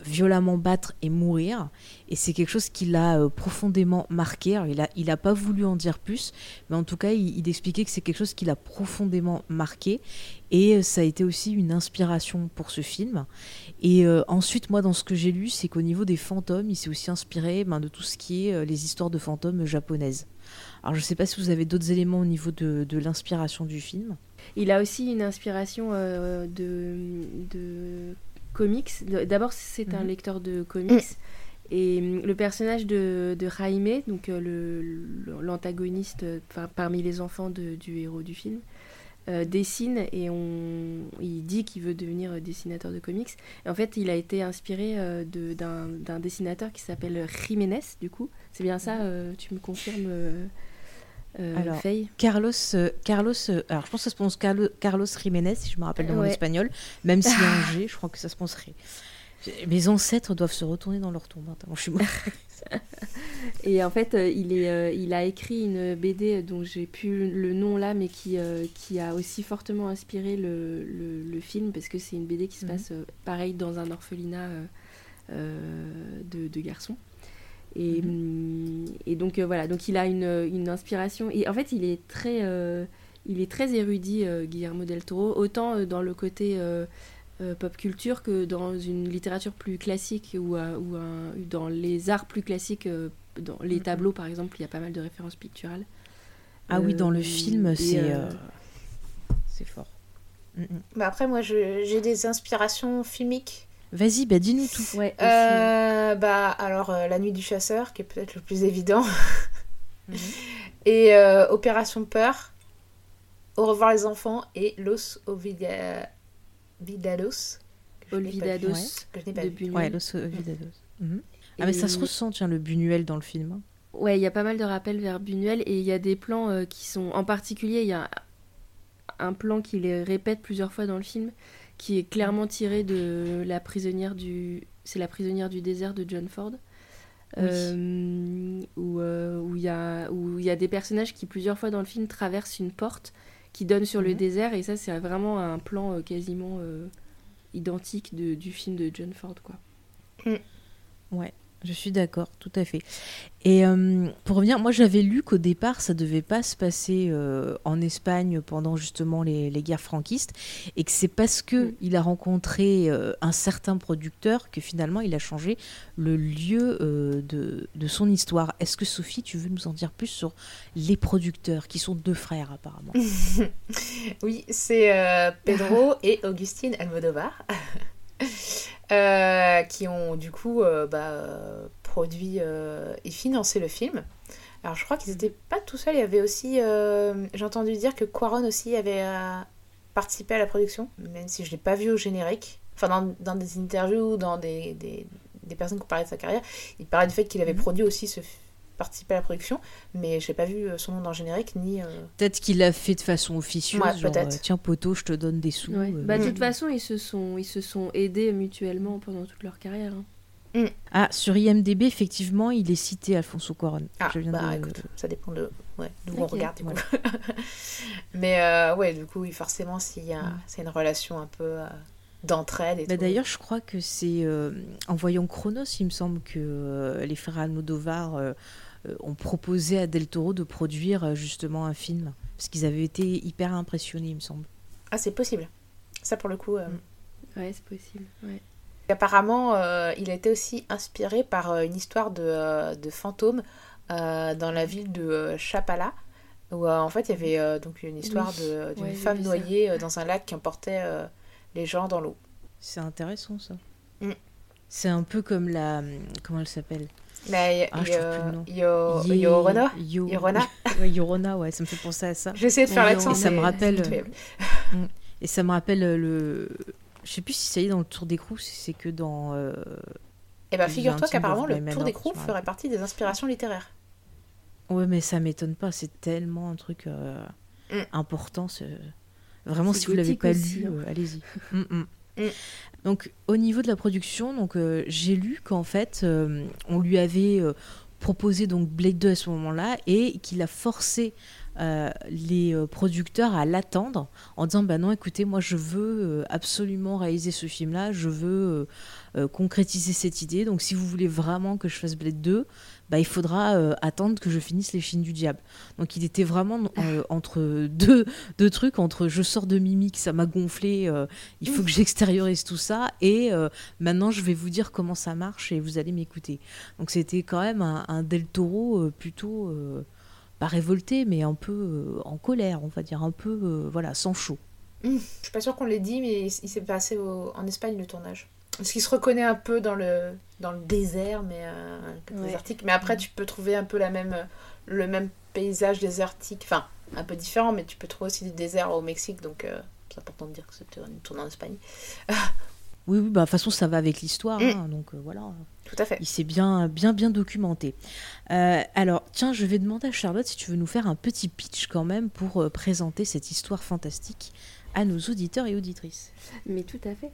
[SPEAKER 1] violemment battre et mourir. Et c'est quelque chose qui l'a euh, profondément marqué. il n'a il a pas voulu en dire plus, mais en tout cas, il, expliquait que c'est quelque chose qui l'a profondément marqué. Et euh, ça a été aussi une inspiration pour ce film. Et ensuite, moi, dans ce que j'ai lu, c'est qu'au niveau des fantômes, il s'est aussi inspiré ben, de tout ce qui est les histoires de fantômes japonaises. Alors, je ne sais pas si vous avez d'autres éléments au niveau de, de l'inspiration du film.
[SPEAKER 2] Il a aussi une inspiration de comics. D'abord, c'est un mhm. lecteur de comics. Et hum, le personnage de, de Jaime, donc euh, l'antagoniste le, parmi les enfants du héros du film, euh, dessine et on, il dit qu'il veut devenir dessinateur de comics. en fait, il a été inspiré euh, d'un dessinateur qui s'appelle Jiménez, du coup. C'est bien ça, mhm. tu me confirmes
[SPEAKER 1] euh, alors, Carlos, euh, Carlos, euh, alors je pense que ça se prononce Carlos, Jiménez, si je me rappelle dans espagnol, même a un G, je crois que ça se prononcerait. Mes ancêtres doivent se retourner dans leur tombe. Hein, je suis
[SPEAKER 2] Et en fait, il, est, il a écrit une BD dont j'ai plus le nom là, mais qui, qui a aussi fortement inspiré le, le, film, parce que c'est une BD qui se mhm. passe pareil dans un orphelinat de, de garçons. Et, mhm. hum, et donc euh, voilà, donc il a une, une, inspiration. Et en fait, il est très, euh, il est très érudit, euh, Guillermo del Toro, autant dans le côté pop culture que dans une littérature plus classique ou, ou dans les arts plus classiques, dans les mhm. tableaux par exemple, il y a pas mal de références picturales.
[SPEAKER 1] Ah oui, dans le film, c'est c'est fort.
[SPEAKER 3] Bah après, moi, j'ai des inspirations filmiques
[SPEAKER 1] Vas-y, bah dis-nous tout.
[SPEAKER 3] Euh, bah alors euh, La Nuit du Chasseur, qui est peut-être le plus évident. Mhm. Et euh, Opération Peur, Au revoir les enfants et Los Ovidados.
[SPEAKER 2] Olvidados.
[SPEAKER 1] Que je n'ai pas vu. Ouais, Los Ovidados. Mhm. Ah mais ça se ressent, tiens, le Buñuel dans le film. Hein.
[SPEAKER 2] Ouais, il y a pas mal de rappels vers Buñuel et il y a des plans qui sont... En particulier, il y a un plan qui les répète plusieurs fois dans le film qui est clairement tiré de la prisonnière du c'est la prisonnière du désert de John Ford. Euh, où euh, où il y a où il y a des personnages qui plusieurs fois dans le film traversent une porte qui donne sur le mhm. désert. Et ça c'est vraiment un plan euh, quasiment identique de, du film de John Ford quoi.
[SPEAKER 1] Ouais Je suis d'accord, tout à fait. Et euh, pour revenir, moi j'avais lu qu'au départ ça devait pas se passer euh, en Espagne pendant justement les, les guerres franquistes et que c'est parce que
[SPEAKER 2] Mm.
[SPEAKER 1] il a rencontré euh, un certain producteur que finalement il a changé le lieu de, de son histoire. Est-ce que Sophie, tu veux nous en dire plus sur les producteurs qui sont deux frères apparemment?
[SPEAKER 3] Oui, c'est Pedro et Augustine Almodovar euh, qui ont du coup euh, bah, produit euh, et financé le film. Alors je crois qu'ils n'étaient pas tout seuls, il y avait aussi, j'ai entendu dire que Quaron aussi avait participé à la production, même si je ne l'ai pas vu au générique. Enfin, dans, dans des interviews, dans des, des, des personnes qui ont parlé de sa carrière, il parlait du fait qu'il avait
[SPEAKER 1] Mhm.
[SPEAKER 3] produit aussi ce participé à la production, mais je n'ai pas vu euh, son nom dans le générique ni... euh,
[SPEAKER 1] Peut-être qu'il l'a fait de façon officieuse,
[SPEAKER 3] Ouais,
[SPEAKER 1] genre
[SPEAKER 3] peut-être.
[SPEAKER 1] euh, tiens poteau, je te donne des sous.
[SPEAKER 2] Ouais.
[SPEAKER 1] euh,
[SPEAKER 2] Bah, de
[SPEAKER 3] Mm.
[SPEAKER 2] toute façon, ils se sont, ils se sont aidés mutuellement pendant toute leur carrière. hein.
[SPEAKER 1] Ah, sur IMDB, effectivement, il est cité Alfonso Cuarón.
[SPEAKER 3] Ah,
[SPEAKER 1] Je viens
[SPEAKER 3] bah
[SPEAKER 1] de-
[SPEAKER 3] écoute, ça dépend de ouais, d'où on regarde. du coup. Mais euh, ouais, du coup, oui, forcément, s'il y a,
[SPEAKER 1] Mm.
[SPEAKER 3] c'est une relation un peu euh, d'entraide et
[SPEAKER 1] Bah,
[SPEAKER 3] tout.
[SPEAKER 1] D'ailleurs, je crois que c'est euh, en voyant Chronos, il me semble que euh, les frères Almodovar euh, ont proposé à Del Toro de produire euh, justement un film. Parce qu'ils avaient été hyper impressionnés, il me semble.
[SPEAKER 3] Ah, c'est possible. Ça, pour le coup. euh,
[SPEAKER 1] Mm.
[SPEAKER 2] Ouais, c'est possible. Ouais.
[SPEAKER 3] Apparemment, euh, il a été aussi inspiré par euh, une histoire de, euh, de fantôme euh, dans la ville de euh, Chapala. Où euh, en fait il y avait euh, donc une histoire
[SPEAKER 2] Oui.
[SPEAKER 3] d'une
[SPEAKER 2] Ouais,
[SPEAKER 3] femme noyée euh, dans un lac qui emportait euh, les gens dans l'eau.
[SPEAKER 1] C'est intéressant, ça.
[SPEAKER 3] Mm.
[SPEAKER 1] C'est un peu comme la... Comment elle s'appelle?
[SPEAKER 3] Là, il y a-
[SPEAKER 1] Ah.
[SPEAKER 3] Yo-
[SPEAKER 1] Ye-
[SPEAKER 3] Yorona?
[SPEAKER 1] Yo-
[SPEAKER 3] Yorona?
[SPEAKER 1] Ouais, Yorona, ouais, ça me fait penser à ça.
[SPEAKER 3] J'ai essayé de faire l'accent.
[SPEAKER 1] Et ça me rappelle, euh. Et ça me rappelle euh, le... Je sais plus si ça y est dans le Tour d'écrou, si c'est que dans... euh,
[SPEAKER 3] Eh ben, figure-toi qu'apparemment, le Tour
[SPEAKER 1] je me
[SPEAKER 3] ferait partie des inspirations littéraires.
[SPEAKER 1] Ouais, mais ça m'étonne pas, c'est tellement un truc euh,
[SPEAKER 3] Mm.
[SPEAKER 1] important. Vraiment, si vous l'avez pas lu,
[SPEAKER 2] hein.
[SPEAKER 1] euh, allez-y. Mm, mm.
[SPEAKER 3] Mm.
[SPEAKER 1] Donc, au niveau de la production, donc euh, j'ai lu qu'en fait, euh, on lui avait euh, proposé donc Blade 2 à ce moment-là et qu'il a forcé les producteurs à l'attendre en disant bah non écoutez moi je veux absolument réaliser ce film là je veux concrétiser cette idée donc si vous voulez vraiment que je fasse Blade 2 bah il faudra euh, attendre que je finisse les films du diable donc il était vraiment euh, entre deux, deux trucs entre je sors de mimique ça m'a gonflé euh, il faut que j'extériorise tout ça et maintenant je vais vous dire comment ça marche et vous allez m'écouter donc c'était quand même un, Del Toro plutôt pas révolté, mais un peu en colère, on va dire, un peu, voilà, sans chaud.
[SPEAKER 3] Je suis pas sûre qu'on l'ait dit, mais il s'est passé en Espagne le tournage. Parce qu'il se reconnaît un peu dans le, dans le désert, mais euh,
[SPEAKER 2] Ouais.
[SPEAKER 3] désertique. Mais après, tu peux trouver un peu la même, le même paysage désertique. Enfin, un peu différent, mais tu peux trouver aussi du désert au Mexique. Donc, euh, c'est important de dire que c'était une tournée en Espagne.
[SPEAKER 1] Oui, oui, bah, de toute façon, ça va avec l'histoire,
[SPEAKER 3] Mm.
[SPEAKER 1] hein, donc euh, voilà.
[SPEAKER 3] Tout à fait.
[SPEAKER 1] Il s'est bien, bien, bien documenté. Euh, alors, tiens, je vais demander à Charlotte si tu veux nous faire un petit pitch quand même pour euh, présenter cette histoire fantastique à nos auditeurs et auditrices.
[SPEAKER 2] Mais tout à fait.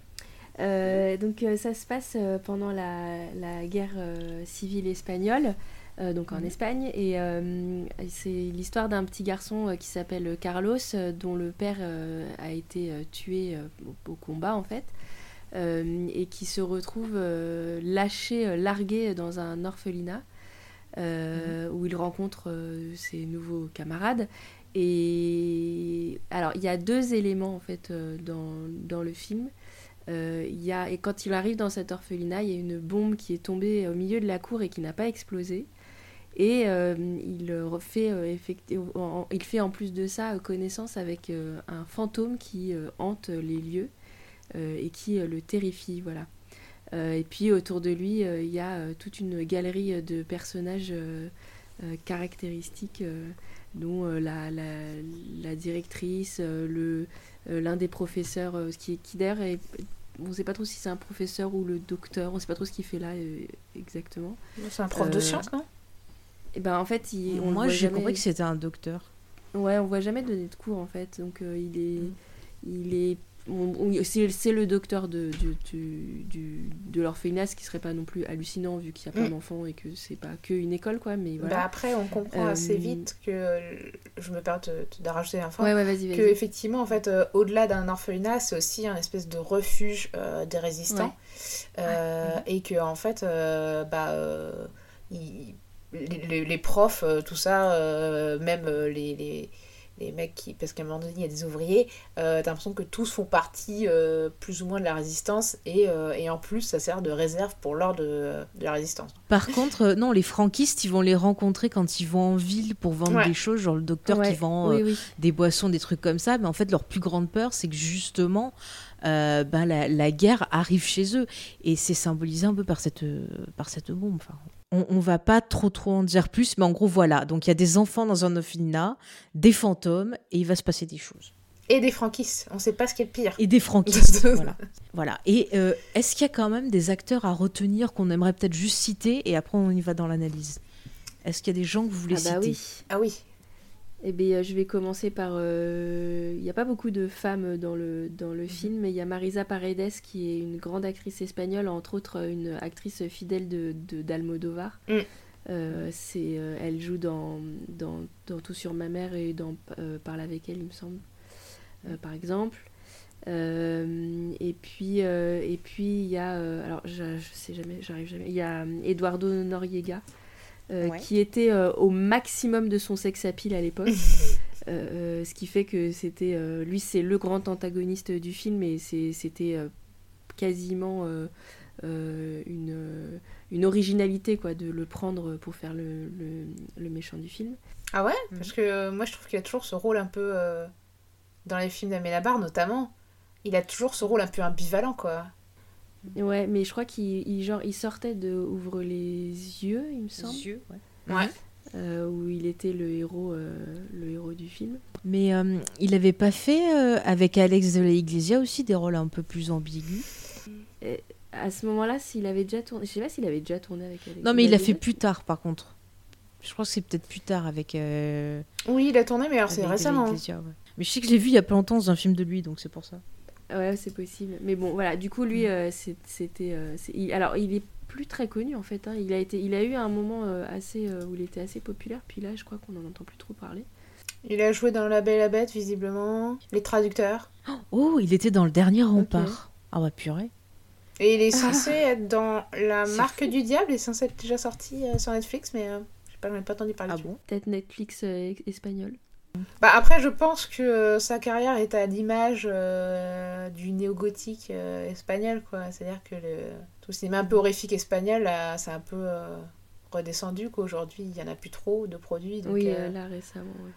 [SPEAKER 2] Euh, donc euh, ça se passe euh, pendant la, la guerre civile espagnole, donc en
[SPEAKER 1] Mhm.
[SPEAKER 2] Espagne, et c'est l'histoire d'un petit garçon qui s'appelle Carlos, dont le père a été tué au, au combat en fait, et qui se retrouve lâché, largué dans un orphelinat, euh, où il rencontre ses nouveaux camarades. Et alors, il y a deux éléments en fait dans, dans le film. Euh, y a, et quand il arrive dans cet orphelinat, il y a une bombe qui est tombée au milieu de la cour et qui n'a pas explosé. Et euh, il, refait, euh, il fait en plus de ça euh, connaissance avec euh, un fantôme qui hante les lieux et qui le terrifie. Voilà. Et puis autour de lui, il y a toute une galerie de personnages caractéristiques, dont la, directrice, le, l'un des professeurs, euh, qui, qui d'ailleurs est- on ne sait pas trop si c'est un professeur ou le docteur, on ne sait pas trop ce qu'il fait là euh, exactement.
[SPEAKER 3] C'est un prof de
[SPEAKER 2] Euh,
[SPEAKER 3] science, non?
[SPEAKER 2] Et ben en fait, il, on
[SPEAKER 1] Moi, j'ai
[SPEAKER 2] jamais-
[SPEAKER 1] compris que c'était un docteur.
[SPEAKER 2] Ouais, on voit jamais donner de cours en fait, donc euh, il est,
[SPEAKER 1] Mm.
[SPEAKER 2] il est c'est le docteur de, du, du, du- de l'orphelinat, ce qui serait pas non plus hallucinant vu qu'il y a plein
[SPEAKER 3] Mm.
[SPEAKER 2] d'enfants et que c'est pas que une école, quoi. Mais
[SPEAKER 3] Bah, après, on comprend assez
[SPEAKER 2] Euh,
[SPEAKER 3] vite que. Je me permets de, de rajouter un
[SPEAKER 2] ouais, ouais, vas-y,
[SPEAKER 3] que
[SPEAKER 2] vas-y.
[SPEAKER 3] effectivement en fait euh, au-delà d'un orphelinat c'est aussi un espèce de refuge euh, des résistants et que en fait bah les, les- les profs tout ça même les, les, les mecs qui parce qu'à un moment donné il y a des ouvriers euh, t'as l'impression que tous font partie euh, plus ou moins de la résistance et, euh, et en plus ça sert de réserve pour l'ordre de, de la résistance
[SPEAKER 1] Par contre, euh, non, les franquistes, ils vont les rencontrer quand ils vont en ville pour vendre
[SPEAKER 3] Ouais.
[SPEAKER 1] des choses, genre le docteur
[SPEAKER 2] Ouais,
[SPEAKER 1] qui vend euh,
[SPEAKER 2] oui, oui.
[SPEAKER 1] des boissons, des trucs comme ça. Mais en fait, leur plus grande peur, c'est que justement, euh, ben, la, la guerre arrive chez eux. Et c'est symbolisé un peu par cette, par cette bombe. Enfin, on, on va pas trop trop en dire plus, mais en gros, voilà. Donc il y a des enfants dans un orphelinat, des fantômes, et il va se passer des choses.
[SPEAKER 3] et des franquistes on sait pas ce qui est le pire
[SPEAKER 1] Et des franquistes. voilà. voilà. Et euh, est-ce qu'il y a quand même des acteurs à retenir qu'on aimerait peut-être juste citer, et après on y va dans l'analyse? Est-ce qu'il y a des gens que vous voulez
[SPEAKER 2] Ah bah
[SPEAKER 1] citer?
[SPEAKER 2] oui.
[SPEAKER 3] ah oui
[SPEAKER 2] Eh bien, euh, je vais commencer par. euh, Il n'y a pas beaucoup de femmes dans le, dans le film, mais il y a Marisa Paredes qui est une grande actrice espagnole, entre autres une actrice fidèle de, d'Almodovar.
[SPEAKER 3] Mm.
[SPEAKER 2] Euh, c'est, euh, elle joue dans, dans, dans Tout sur ma mère et dans euh, Parle avec elle, il me semble, euh, par exemple. Euh, et puis euh, et puis il y a euh, alors je, je sais jamais j'arrive jamais il y a euh, Eduardo Noriega euh,
[SPEAKER 1] Ouais.
[SPEAKER 2] qui était euh, au maximum de son sex appeal à l'époque Euh, ce qui fait que c'était lui c'est le grand antagoniste du film et c'était quasiment une, une originalité quoi de le prendre pour faire le, le, le méchant du film
[SPEAKER 3] Ah ouais?
[SPEAKER 1] Mhm.
[SPEAKER 3] Parce que moi je trouve qu'il a toujours ce rôle un peu. dans les films d'Amélabar notamment, il a toujours ce rôle un peu ambivalent quoi.
[SPEAKER 2] Ouais mais je crois qu'il il, genre il sortait de ouvre les yeux il me semble
[SPEAKER 1] Yeux, ouais.
[SPEAKER 3] Ouais.
[SPEAKER 2] euh, où il était le héros euh, le héros du film
[SPEAKER 1] Mais euh, il avait pas fait euh, avec Alex de la Iglesia aussi des rôles un peu plus ambigus?
[SPEAKER 2] À ce moment-là s'il avait déjà tourné je sais pas s'il avait déjà tourné avec Alex
[SPEAKER 1] Non, mais il l'a fait plus tard par contre. Je crois que c'est peut-être plus tard avec. euh,
[SPEAKER 3] Oui, il a tourné, mais alors c'est récemment.
[SPEAKER 1] Iglesia, ouais. Mais je sais que je l'ai vu il y a pas longtemps dans un film de lui, donc c'est pour ça.
[SPEAKER 2] Ouais, c'est possible. Mais bon, voilà, du coup, lui, euh, c'est- c'était. euh, alors, il est plus très connu en fait. hein. Il, a été, il a eu un moment euh, assez, euh, où il était assez populaire, puis là, je crois qu'on n'en entend plus trop parler.
[SPEAKER 3] Il a joué dans La Belle et la Bête, visiblement. Les traducteurs.
[SPEAKER 1] Oh, il était dans le dernier rempart. Ah bah purée.
[SPEAKER 3] Et il est censé être dans La Marque du Diable. Il est censé être déjà sorti euh, sur Netflix, mais euh, je sais pas, ai pas entendu parler.
[SPEAKER 1] Ah bon
[SPEAKER 2] Peut-être Netflix euh, espagnol.
[SPEAKER 3] Bah, après, je pense que euh, sa carrière est à l'image euh, du néo-gothique euh, espagnol, quoi. C'est-à-dire que le, tout le cinéma un peu horrifique espagnol, là, c'est un peu euh, redescendu, qu'aujourd'hui, il y en a plus trop de produits. Donc,
[SPEAKER 2] oui, là récemment. ouais.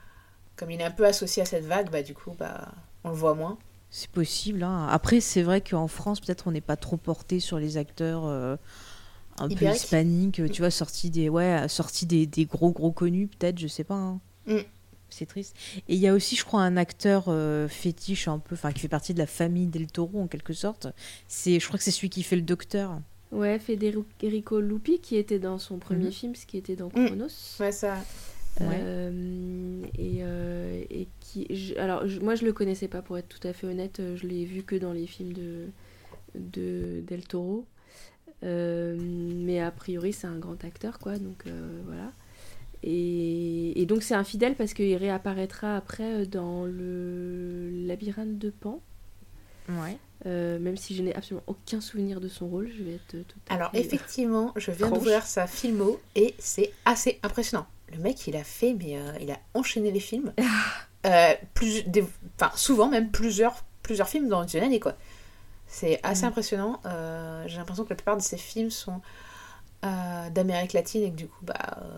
[SPEAKER 3] comme il est un peu associé à cette vague, bah, du coup, bah, on le voit moins.
[SPEAKER 1] C'est possible. hein. Après, c'est vrai qu'en France, peut-être on n'est pas trop porté sur les acteurs euh, un peu hispaniques, tu vois, sortis des, ouais, sortis des, des gros gros connus, peut-être, je sais pas. hein.
[SPEAKER 3] Mm.
[SPEAKER 1] C'est triste. Et il y a aussi, je crois, un acteur euh, fétiche un peu, enfin, qui fait partie de la famille Del Toro en quelque sorte. C'est, je crois que c'est celui qui fait le docteur.
[SPEAKER 2] Ouais, Federico Lupi, qui était dans son premier
[SPEAKER 1] Mhm.
[SPEAKER 2] film, ce qui était dans
[SPEAKER 3] Mm.
[SPEAKER 2] Chronos.
[SPEAKER 3] Ouais, ça.
[SPEAKER 1] Ouais.
[SPEAKER 2] Euh, et, euh, et qui je- alors je- moi je le connaissais pas pour être tout à fait honnête je l'ai vu que dans les films de de Del Toro Euh, mais a priori c'est un grand acteur quoi donc euh, voilà et, et donc c'est un fidèle parce qu'il réapparaîtra après euh, dans le labyrinthe de Pan
[SPEAKER 1] Ouais.
[SPEAKER 2] Euh, même si je n'ai absolument aucun souvenir de son rôle je vais être tout à
[SPEAKER 3] Alors,
[SPEAKER 2] fait-
[SPEAKER 3] effectivement, je viens d'ouvrir sa filmo et c'est assez impressionnant. Le mec, il a fait, mais euh, il a enchaîné les films. Euh, plus, des- enfin, souvent même plusieurs, plusieurs films dans une année, quoi. C'est assez
[SPEAKER 2] Mhm.
[SPEAKER 3] impressionnant. Euh, J'ai l'impression que la plupart de ces films sont euh, d'Amérique latine et que du coup, bah, euh,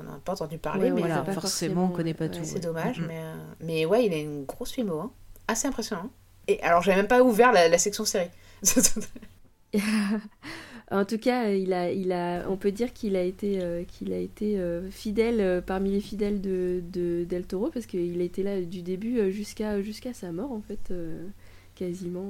[SPEAKER 3] on n'en a pas entendu parler,
[SPEAKER 2] Ouais,
[SPEAKER 3] mais
[SPEAKER 1] voilà,
[SPEAKER 2] pas
[SPEAKER 1] forcément, on
[SPEAKER 2] forcément,
[SPEAKER 1] connaît pas tout.
[SPEAKER 3] c'est dommage.
[SPEAKER 1] Mm, mm.
[SPEAKER 3] Mais, euh, mais ouais, il a une grosse filmo, hein. assez impressionnant. Et alors, j'avais même pas ouvert la, la section série.
[SPEAKER 2] En tout cas, il a, il a, on peut dire qu'il a été, euh, qu'il a été euh, fidèle euh, parmi les fidèles de, de Del Toro parce qu'il a été là du début jusqu'à jusqu'à sa mort en fait, quasiment.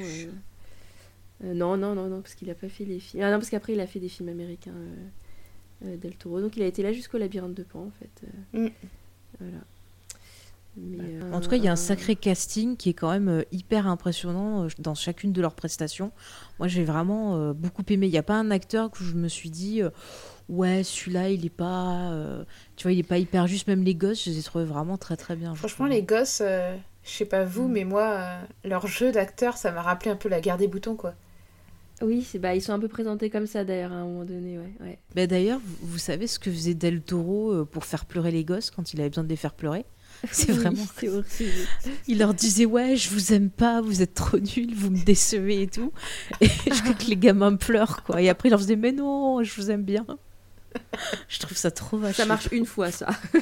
[SPEAKER 2] Euh. Non, non, non, non, parce qu'il a pas fait les films. Ah non, parce qu'après il a fait des films américains euh, euh, Del Toro, donc il a été là jusqu'au labyrinthe de Pan en fait. euh.
[SPEAKER 3] Mm.
[SPEAKER 2] Voilà. Mais, euh,
[SPEAKER 1] En tout cas, il y a un sacré casting qui est quand même hyper impressionnant dans chacune de leurs prestations. Moi, j'ai vraiment euh, beaucoup aimé. Il n'y a pas un acteur que je me suis dit, euh, ouais, celui-là, il est pas, euh, tu vois, il est pas hyper juste. Même les gosses, je les ai trouvés vraiment très très bien.
[SPEAKER 3] Franchement, les gosses, euh, je sais pas vous,
[SPEAKER 1] Mm.
[SPEAKER 3] mais moi, euh, leur jeu d'acteur, ça m'a rappelé un peu la guerre des boutons, quoi.
[SPEAKER 2] Oui, c'est bah ils sont un peu présentés comme ça d'ailleurs à un moment donné, ouais. ouais.
[SPEAKER 1] Bah, D'ailleurs, vous, vous savez ce que faisait Del Toro euh, pour faire pleurer les gosses quand il avait besoin de les faire pleurer? C'est
[SPEAKER 2] Oui,
[SPEAKER 1] vraiment.
[SPEAKER 2] c'est horrible.
[SPEAKER 1] Il leur disait ouais, je vous aime pas, vous êtes trop nuls, vous me décevez et tout. Et je crois que les gamins pleurent quoi. Et après il leur disait mais non, je vous aime bien. Je trouve ça trop vache.
[SPEAKER 2] Ça marche une fois ça.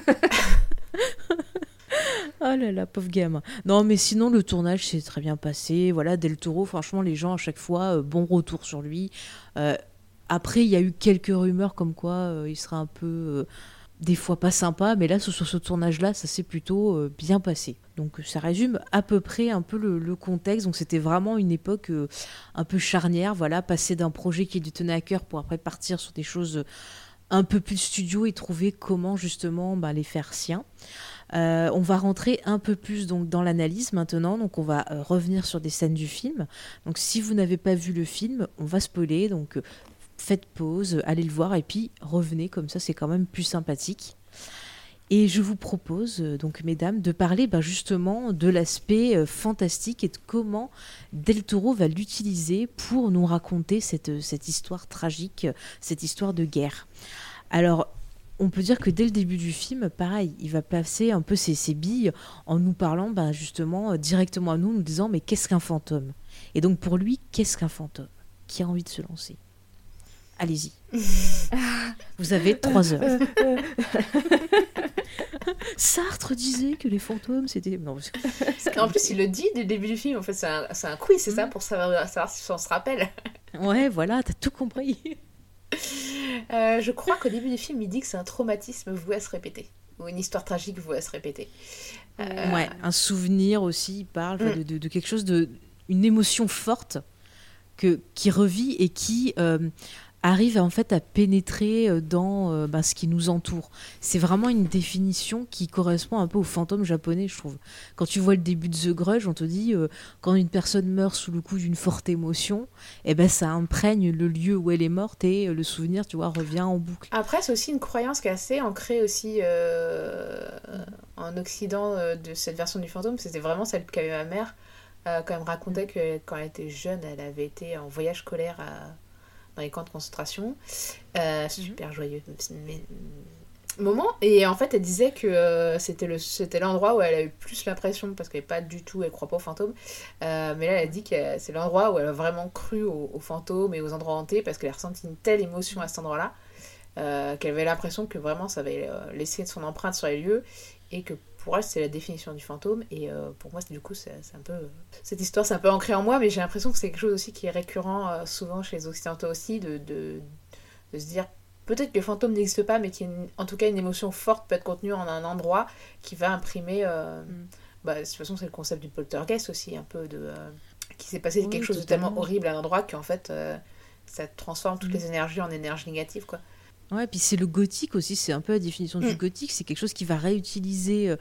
[SPEAKER 1] Oh là là, pauvre gamin. Non, mais sinon, le tournage s'est très bien passé. Voilà, Del Toro, franchement, les gens, à chaque fois, euh, bon retour sur lui. Euh, après, il y a eu quelques rumeurs comme quoi euh, il sera un peu, des fois, pas sympa. Mais là, sur, ce tournage-là, ça s'est plutôt bien passé. Donc, ça résume à peu près un peu le, contexte. Donc, c'était vraiment une époque un peu charnière. Voilà, passer d'un projet qui lui tenait à cœur pour après partir sur des choses un peu plus studio et trouver comment, justement, bah, les faire siens. Euh, on va rentrer un peu plus donc dans l'analyse maintenant, donc on va euh, revenir sur des scènes du film. Donc si vous n'avez pas vu le film, on va spoiler, donc euh, faites pause, allez le voir et puis revenez comme ça, c'est quand même plus sympathique. Et je vous propose donc mesdames de parler bah, justement de l'aspect fantastique et de comment Del Toro va l'utiliser pour nous raconter cette, cette histoire tragique, cette histoire de guerre. Alors on peut dire que dès le début du film, pareil, il va placer un peu ses, ses billes en nous parlant ben, justement euh, directement à nous, nous disant mais qu'est-ce qu'un fantôme? Et donc pour lui, qu'est-ce qu'un fantôme? Qui a envie de se lancer? Allez-y. Vous avez trois heures. Sartre disait que les fantômes c'était. Non,
[SPEAKER 3] En plus, il le dit dès le début du film. En fait, c'est un, c'est un quiz, c'est
[SPEAKER 1] Mm.
[SPEAKER 3] ça, pour savoir, savoir si on se rappelle.
[SPEAKER 1] ouais, voilà, t'as tout compris.
[SPEAKER 3] Euh, je crois qu'au début du film, il dit que c'est un traumatisme voué à se répéter. Ou une histoire tragique vouée à se répéter. Euh,
[SPEAKER 1] Ouais, un souvenir aussi, il parle
[SPEAKER 3] Mm.
[SPEAKER 1] de, de- de quelque chose de. une émotion forte que, qui revit et qui euh, arrive en fait à pénétrer euh, dans euh, ben, ce qui nous entoure. C'est vraiment une définition qui correspond un peu au fantôme japonais, je trouve. Quand tu vois le début de The Grudge, on te dit euh, quand une personne meurt sous le coup d'une forte émotion, eh ben ça imprègne le lieu où elle est morte et le souvenir, tu vois, revient en boucle.
[SPEAKER 3] Après, c'est aussi une croyance qui est assez ancrée aussi en Occident de cette version du fantôme. C'était vraiment celle qu'avait ma mère. Quand elle me racontait que quand elle était jeune, elle avait été en voyage scolaire à- dans les camps de concentration. Euh, super joyeux mais- moment. Et en fait, elle disait que euh, c'était le c'était l'endroit où elle a eu plus l'impression, parce qu'elle n'est pas du tout, elle croit pas aux fantômes. Euh, mais là, elle a dit que c'est l'endroit où elle a vraiment cru aux, aux fantômes et aux endroits hantés, parce qu'elle a ressenti une telle émotion à cet endroit-là qu'elle avait l'impression que vraiment ça avait laissé son empreinte sur les lieux et que pour elle c'est la définition du fantôme et euh, pour moi du coup c'est un peu cette histoire c'est un peu ancré en moi mais j'ai l'impression que c'est quelque chose aussi qui est récurrent euh, souvent chez les occidentaux aussi de, de, de se dire peut-être que le fantôme n'existe pas mais qu'il y a une- en tout cas une émotion forte peut être contenue en un endroit qui va imprimer euh,
[SPEAKER 2] Mm.
[SPEAKER 3] bah, de toute façon c'est le concept du poltergeist aussi un peu de qui s'est passé
[SPEAKER 1] Oui,
[SPEAKER 3] quelque chose de tellement horrible à un endroit qu'en fait ça transforme toutes
[SPEAKER 1] Mm.
[SPEAKER 3] les énergies en énergie négative quoi
[SPEAKER 1] Ouais, puis c'est le gothique aussi, c'est un peu la définition du
[SPEAKER 3] Mm.
[SPEAKER 1] gothique, c'est quelque chose qui va réutiliser euh,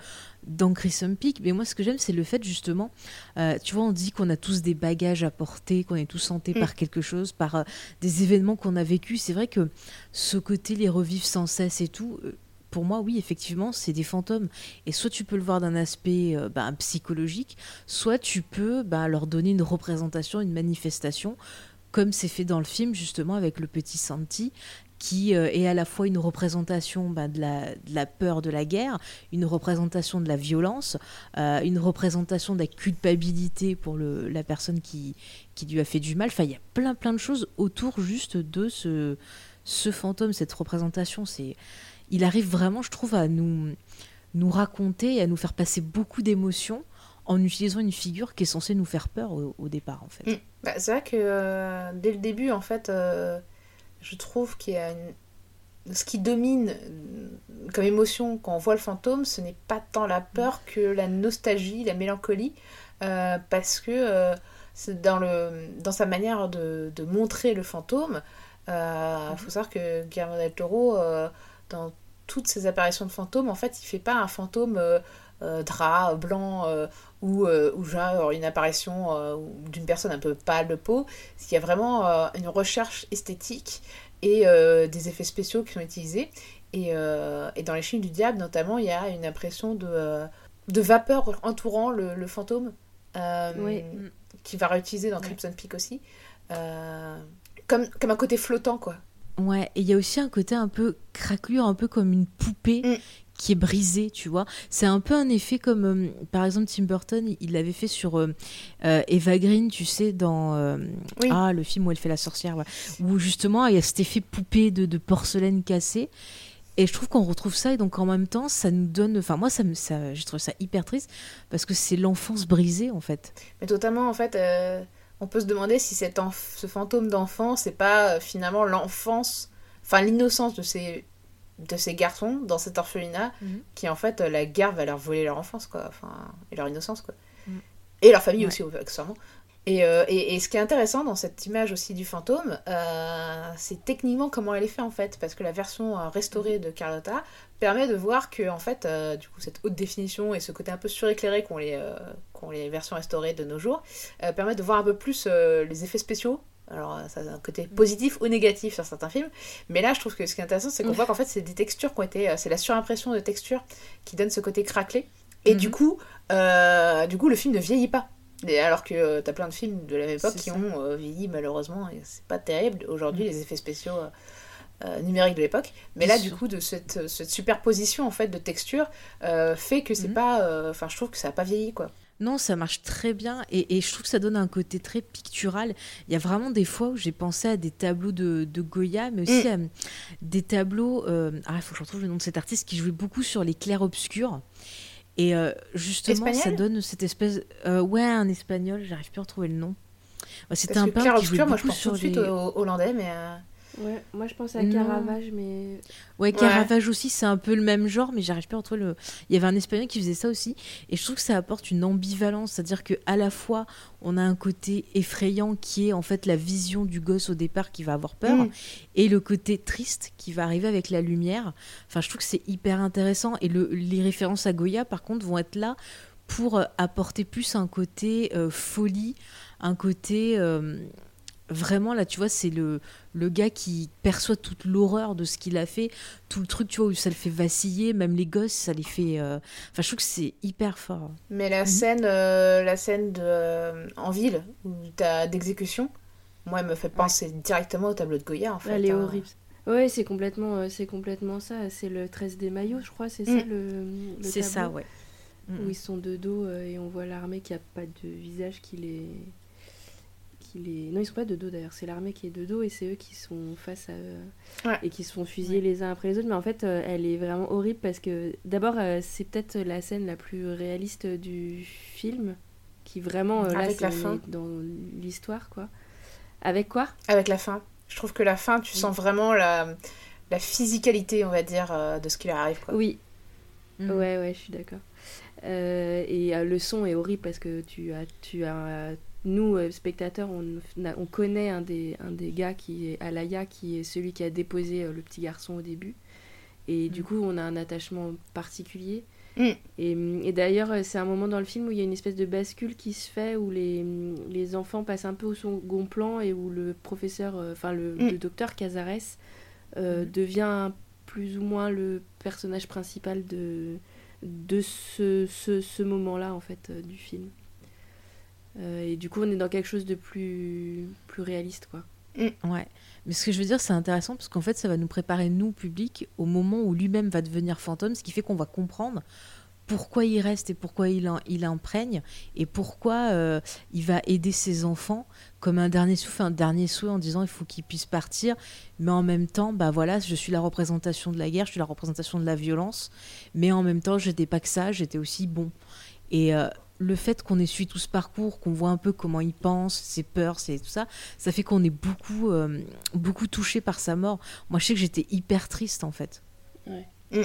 [SPEAKER 1] dans Crimson Peak. Mais moi, ce que j'aime, c'est le fait justement, euh, tu vois, on dit qu'on a tous des bagages à porter, qu'on est tous hantés
[SPEAKER 3] Mm.
[SPEAKER 1] par quelque chose, par euh, des événements qu'on a vécus. C'est vrai que ce côté, les revivre sans cesse et tout. pour moi, oui, effectivement, c'est des fantômes. Et soit tu peux le voir d'un aspect euh, bah, psychologique, soit tu peux bah, leur donner une représentation, une manifestation, comme c'est fait dans le film, justement, avec le petit Santi, qui euh, est à la fois une représentation bah, de, la, peur de la guerre, une représentation de la violence, euh, une représentation de la culpabilité pour la personne qui, lui a fait du mal. Enfin, il y a plein plein de choses autour juste de ce, fantôme, cette représentation. Il arrive vraiment, je trouve, à nous, raconter et à nous faire passer beaucoup d'émotions en utilisant une figure qui est censée nous faire peur au, départ, en fait.
[SPEAKER 3] Mm. Bah, c'est vrai que euh, dès le début, en fait, je trouve qu'il y a une... ce qui domine euh, comme émotion quand on voit le fantôme, ce n'est pas tant la peur que la nostalgie, la mélancolie, euh, parce que euh, dans, le... dans sa manière de, de montrer le fantôme. Il faut savoir que Guillermo del Toro, dans toutes ses apparitions de fantômes, en fait, il fait pas un fantôme euh, drap blanc ou, ou genre une apparition d'une personne un peu pâle de peau. Il y a vraiment une recherche esthétique et des effets spéciaux qui sont utilisés. Et, et, dans les films du diable, notamment, il y a une impression de, de vapeur entourant le, le fantôme. Oui qui va réutiliser dans Crimson Peak aussi. Euh, comme, comme un côté flottant, quoi.
[SPEAKER 1] Ouais, et il y a aussi un côté un peu craquelure, un peu comme une poupée mm. Qui est brisée, tu vois. C'est un peu un effet comme, euh, par exemple, Tim Burton, il l'avait fait sur euh, Eva Green, tu sais, dans ah, le film où elle fait la sorcière, où justement il y a cet effet poupée de, de porcelaine cassée. Et je trouve qu'on retrouve ça et donc en même temps, ça nous donne. Enfin, moi, ça, me, ça, je trouve ça hyper triste parce que c'est l'enfance brisée en fait.
[SPEAKER 3] Mais totalement, en fait, euh, on peut se demander si cet ce fantôme d'enfant, c'est pas euh, finalement l'enfance, enfin l'innocence de ces, de ces garçons dans cet orphelinat mhm. qui en fait, la guerre va leur voler leur enfance, quoi, enfin, et leur innocence, quoi. Mhm. Et leur famille aussi, accessoirement. Euh, et, et, ce qui est intéressant dans cette image aussi du fantôme, euh, c'est techniquement comment elle est faite en fait, parce que la version euh, restaurée de Carlotta permet de voir que en fait, du coup, cette haute définition et ce côté un peu suréclairé qu'ont les, les versions restaurées de nos jours, permet de voir un peu plus les effets spéciaux. Alors, ça a un côté positif ou négatif sur certains films, mais là, je trouve que ce qui est intéressant, c'est qu'on voit qu'en fait, c'est des textures qui ont été, c'est la surimpression de textures qui donne ce côté craquelé, et du coup, du coup, le film ne vieillit pas alors que euh, t'as plein de films de la même époque qui ont euh, vieilli malheureusement, et c'est pas terrible aujourd'hui mm. les effets spéciaux euh, numériques de l'époque. Mais là, du coup, de cette, cette, superposition en fait de textures fait que c'est mm. pas. Enfin, je trouve que ça a pas vieilli quoi.
[SPEAKER 1] Non, ça marche très bien et, et, je trouve que ça donne un côté très pictural. Il y a vraiment des fois où j'ai pensé à des tableaux de, de Goya, mais aussi mm. à des tableaux. ah, il faut que je retrouve le nom de cet artiste qui jouait beaucoup sur les clairs-obscurs. Et euh, justement, ça donne cette espèce. Euh, ouais, un espagnol, j'arrive plus à retrouver le nom.
[SPEAKER 3] Bah, C'était un peintre qui jouait moi, je pense tout de suite hollandais, mais.
[SPEAKER 2] Ouais, moi je pense à Caravage, mais.
[SPEAKER 1] Ouais, Caravage aussi, c'est un peu le même genre, mais j'arrive pas à retrouver le. Il y avait un espagnol qui faisait ça aussi, et je trouve que ça apporte une ambivalence, c'est-à-dire que à la fois on a un côté effrayant qui est en fait la vision du gosse au départ qui va avoir peur, mm. et le côté triste qui va arriver avec la lumière. Enfin, je trouve que c'est hyper intéressant, et le... les références à Goya par contre vont être là pour euh, apporter plus un côté euh, folie, un côté. Euh, vraiment là tu vois c'est le, le gars qui perçoit toute l'horreur de ce qu'il a fait tout le truc tu vois où ça le fait vaciller même les gosses ça les fait euh, enfin je trouve que c'est hyper fort
[SPEAKER 3] mais la mhm. scène euh, la scène de euh, en ville où t'as d'exécution moi elle me fait penser directement au tableau de Goya en fait
[SPEAKER 2] elle est hein. horrible ouais c'est complètement c'est complètement ça c'est le 13 des maillots je crois c'est ça mm. le,
[SPEAKER 1] c'est ça ouais
[SPEAKER 2] où ils sont de dos et on voit l'armée qui a pas de visage qui les non, ils sont pas de dos d'ailleurs, c'est l'armée qui est de dos et c'est eux qui sont face à eux et qui se font fusiller les uns après les autres. Mais en fait, euh, elle est vraiment horrible parce que d'abord, euh, c'est peut-être la scène la plus réaliste du film qui vraiment euh, là, la fin. dans l'histoire quoi. Avec quoi?
[SPEAKER 3] Avec la fin. Je trouve que la fin, tu sens vraiment la, la physicalité, on va dire, de ce qui leur arrive. Quoi.
[SPEAKER 2] Oui. Mm. Ouais, ouais, je suis d'accord. et le son est horrible parce que tu as, tu as nous, euh, spectateurs, on, connaît un des, un des gars qui est Alaya, qui est celui qui a déposé euh, le petit garçon au début. Et du mm. coup, on a un attachement particulier. Mm. Et, d'ailleurs, euh, c'est un moment dans le film où il y a une espèce de bascule qui se fait, où les, les enfants passent un peu au second plan et où le professeur, enfin le, mm. docteur Cazares devient plus ou moins le personnage principal de, de ce, ce, ce moment-là, en fait, du film. Euh, et du coup, on est dans quelque chose de plus, plus réaliste, quoi.
[SPEAKER 1] Mm. Ouais. Mais ce que je veux dire, c'est intéressant parce qu'en fait, ça va nous préparer, nous, public, au moment où lui-même va devenir fantôme, ce qui fait qu'on va comprendre pourquoi il reste et pourquoi il, il imprègne et pourquoi euh, il va aider ses enfants comme un dernier souffle, un dernier souhait en disant il faut qu'ils puissent partir, mais en même temps, bah voilà, je suis la représentation de la guerre, je suis la représentation de la violence, mais en même temps, j'étais pas que ça, j'étais aussi bon. Et euh, le fait qu'on ait suivi tout ce parcours, qu'on voit un peu comment il pense, ses peurs, c'est tout ça, ça fait qu'on est beaucoup, euh, beaucoup touché par sa mort. Moi, je sais que j'étais hyper triste en fait.
[SPEAKER 2] Mm.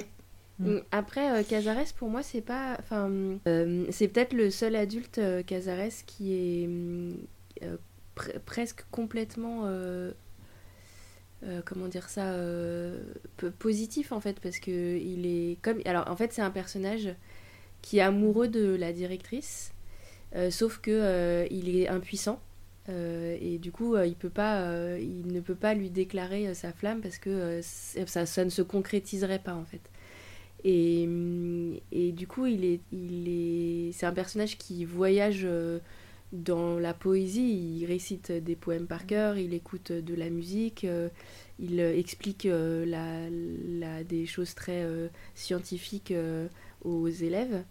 [SPEAKER 2] Mm. Après, euh, Cazares, pour moi, c'est pas. Enfin, euh, c'est peut-être le seul adulte Cazares qui est presque complètement. comment dire ça positif en fait parce que il est comme alors en fait c'est un personnage qui est amoureux de la directrice, sauf que il est impuissant. et du coup, il, ne peut pas lui déclarer sa flamme parce que ça, ne se concrétiserait pas en fait. Et, et du coup, il est, il est, c'est un personnage qui voyage dans la poésie, il récite des poèmes par cœur, il écoute de la musique, euh, il explique euh, des choses très euh, scientifiques aux élèves.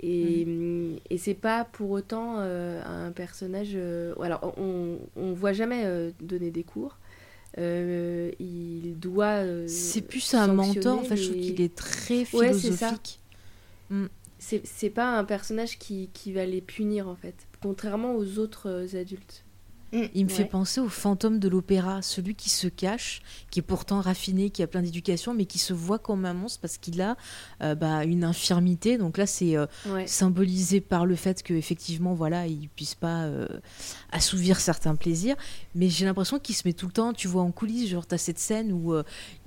[SPEAKER 2] Et, mhm. et c'est pas pour autant un personnage. alors, on, on voit jamais donner des cours. il doit.
[SPEAKER 1] c'est plus un mentor, en fait, je trouve qu'il est très philosophique.
[SPEAKER 2] Ouais, c'est pas un personnage qui, qui va les punir, en fait contrairement aux autres euh, adultes.
[SPEAKER 1] Mm. Il me fait penser au fantôme de l'opéra, celui qui se cache, qui est pourtant raffiné, qui a plein d'éducation, mais qui se voit comme un monstre parce qu'il a euh, bah, une infirmité. Donc là, c'est euh, symbolisé par le fait qu'effectivement, voilà, il puisse pas euh, assouvir certains plaisirs. Mais j'ai l'impression qu'il se met tout le temps, tu vois, en coulisses. Genre, tu as cette scène où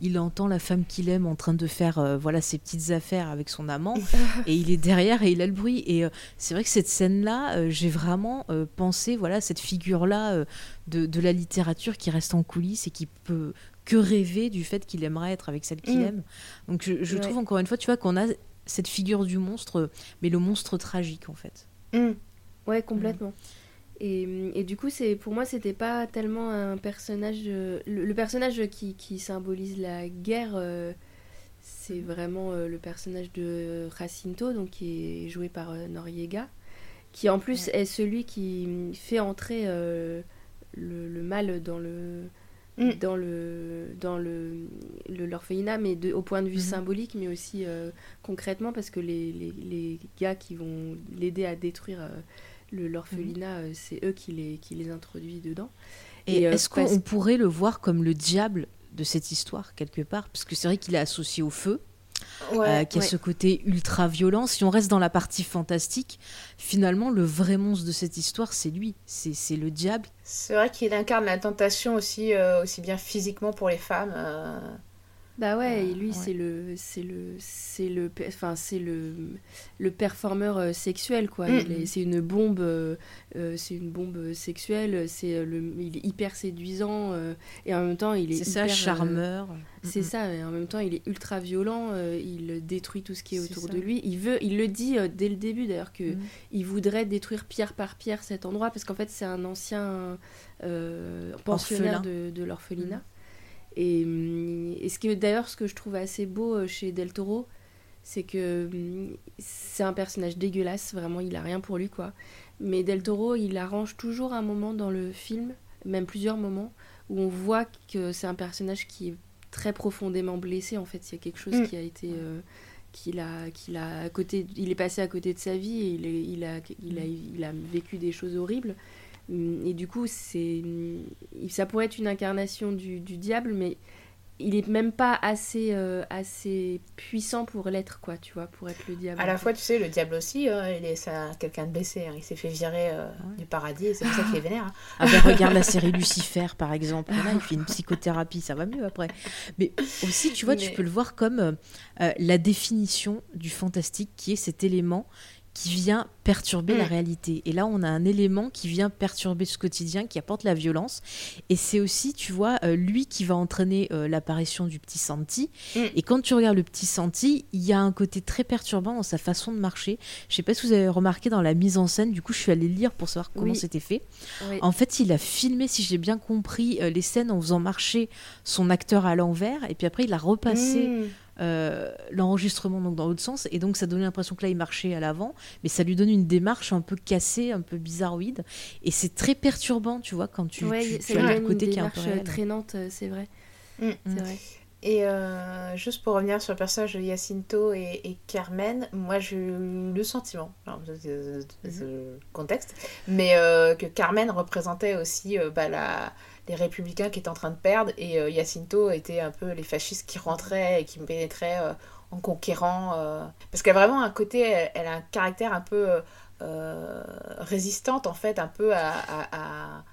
[SPEAKER 1] il entend la femme qu'il aime en train de faire voilà ses petites affaires avec son amant, et il est derrière et il a le bruit. Et c'est vrai que cette scène-là, j'ai vraiment pensé, voilà, cette figure-là euh, de, la littérature qui reste en coulisses et qui peut que rêver du fait qu'il aimerait être avec celle qu'il mm. aime. Donc je, trouve encore une fois, tu vois, qu'on a cette figure du monstre, mais le monstre tragique en fait.
[SPEAKER 2] Mm. Ouais, complètement. Et, du coup, c'est pour moi, c'était pas tellement un personnage. le, personnage qui, qui, symbolise la guerre, euh, c'est vraiment euh, le personnage de Jacinto, donc qui est joué par Noriega, qui en plus est celui qui fait entrer le, mal dans le mm. dans le dans le l'orphelinat mais de, au point de vue mm-hmm. symbolique mais aussi euh, concrètement parce que les, les, les, gars qui vont l'aider à détruire euh, l'orphelinat mm-hmm. euh, c'est eux qui les qui les introduisent dedans
[SPEAKER 1] et, est-ce qu'on pourrait le voir comme le diable de cette histoire quelque part? Parce que c'est vrai qu'il est associé au feu euh, qui a ce côté ultra violent. Si on reste dans la partie fantastique, finalement, le vrai monstre de cette histoire, c'est lui, c'est le diable.
[SPEAKER 3] C'est vrai qu'il incarne la tentation aussi, euh, aussi bien physiquement pour les femmes. Euh,
[SPEAKER 2] bah ouais, et lui c'est le c'est le c'est le enfin c'est le le performeur euh, sexuel quoi. Mm. C'est une bombe euh, euh, c'est une bombe sexuelle, c'est le il est hyper séduisant et en même temps il est,
[SPEAKER 1] c'est ça charmeur.
[SPEAKER 2] c'est ça et en même temps il est ultra violent, il détruit tout ce qui est, autour de lui. Il veut il le dit dès le début d'ailleurs que mm. il voudrait détruire pierre par pierre cet endroit parce qu'en fait c'est un ancien pensionnaire de, de l'orphelinat. Mm. Et, ce qui d'ailleurs ce que je trouve assez beau euh, chez Del Toro, c'est que hum, c'est un personnage dégueulasse, vraiment il a rien pour lui quoi. Mais Del Toro, il arrange toujours un moment dans le film, même plusieurs moments, où on voit que c'est un personnage qui est très profondément blessé en fait. Il y a quelque chose mm. qui a été euh, qu'il a, qu'il a à côté, il est passé à côté de sa vie et il, il, a, il, a, il a vécu des choses horribles. Et du coup, c'est, ça pourrait être une incarnation du, du diable, mais il est même pas assez, euh, assez puissant pour l'être, quoi, tu vois, pour être le diable.
[SPEAKER 3] À la fois, tu sais, le diable aussi, hein, il est quelqu'un de blessé. Hein. il s'est fait virer euh, du paradis, c'est pour ça qu'il est vénère. Hein.
[SPEAKER 1] Ah ben, regarde la série Lucifer, par exemple. Là, il fait une psychothérapie, ça va mieux après. Mais aussi, tu vois, tu peux le voir comme euh, la définition du fantastique, qui est cet élément qui vient perturber la mm. réalité. Et là, on a un élément qui vient perturber ce quotidien, qui apporte la violence. Et c'est aussi, tu vois, euh, lui qui va entraîner euh, l'apparition du petit Santi. Mm. Et quand tu regardes le petit Santi, il y a un côté très perturbant dans sa façon de marcher. Je sais pas si vous avez remarqué dans la mise en scène, du coup, je suis allée lire pour savoir comment c'était fait. En fait, il a filmé, si j'ai bien compris, euh, les scènes en faisant marcher son acteur à l'envers. Et puis après, il a repassé. Mm. Euh, l'enregistrement donc dans l'autre sens. Et donc ça donnait l'impression que là il marchait à l'avant. Mais ça lui donne une démarche un peu cassée un peu bizarroïde. Et c'est très perturbant tu vois quand tu,
[SPEAKER 2] ouais, tu, as le côté qui est un peu traînante euh, c'est vrai.
[SPEAKER 3] Mm. c'est vrai. Et euh, juste pour revenir sur le personnage de Jacinto et, Carmen, moi j'ai eu le sentiment, alors, mm contexte, mais que Carmen représentait aussi bah, la, les républicains qui étaient en train de perdre et euh, Jacinto était un peu les fascistes qui rentraient et qui pénétraient euh, en conquérant. Euh. Parce qu'elle a vraiment un côté, elle, a un caractère un peu résistante en fait, un peu à, à,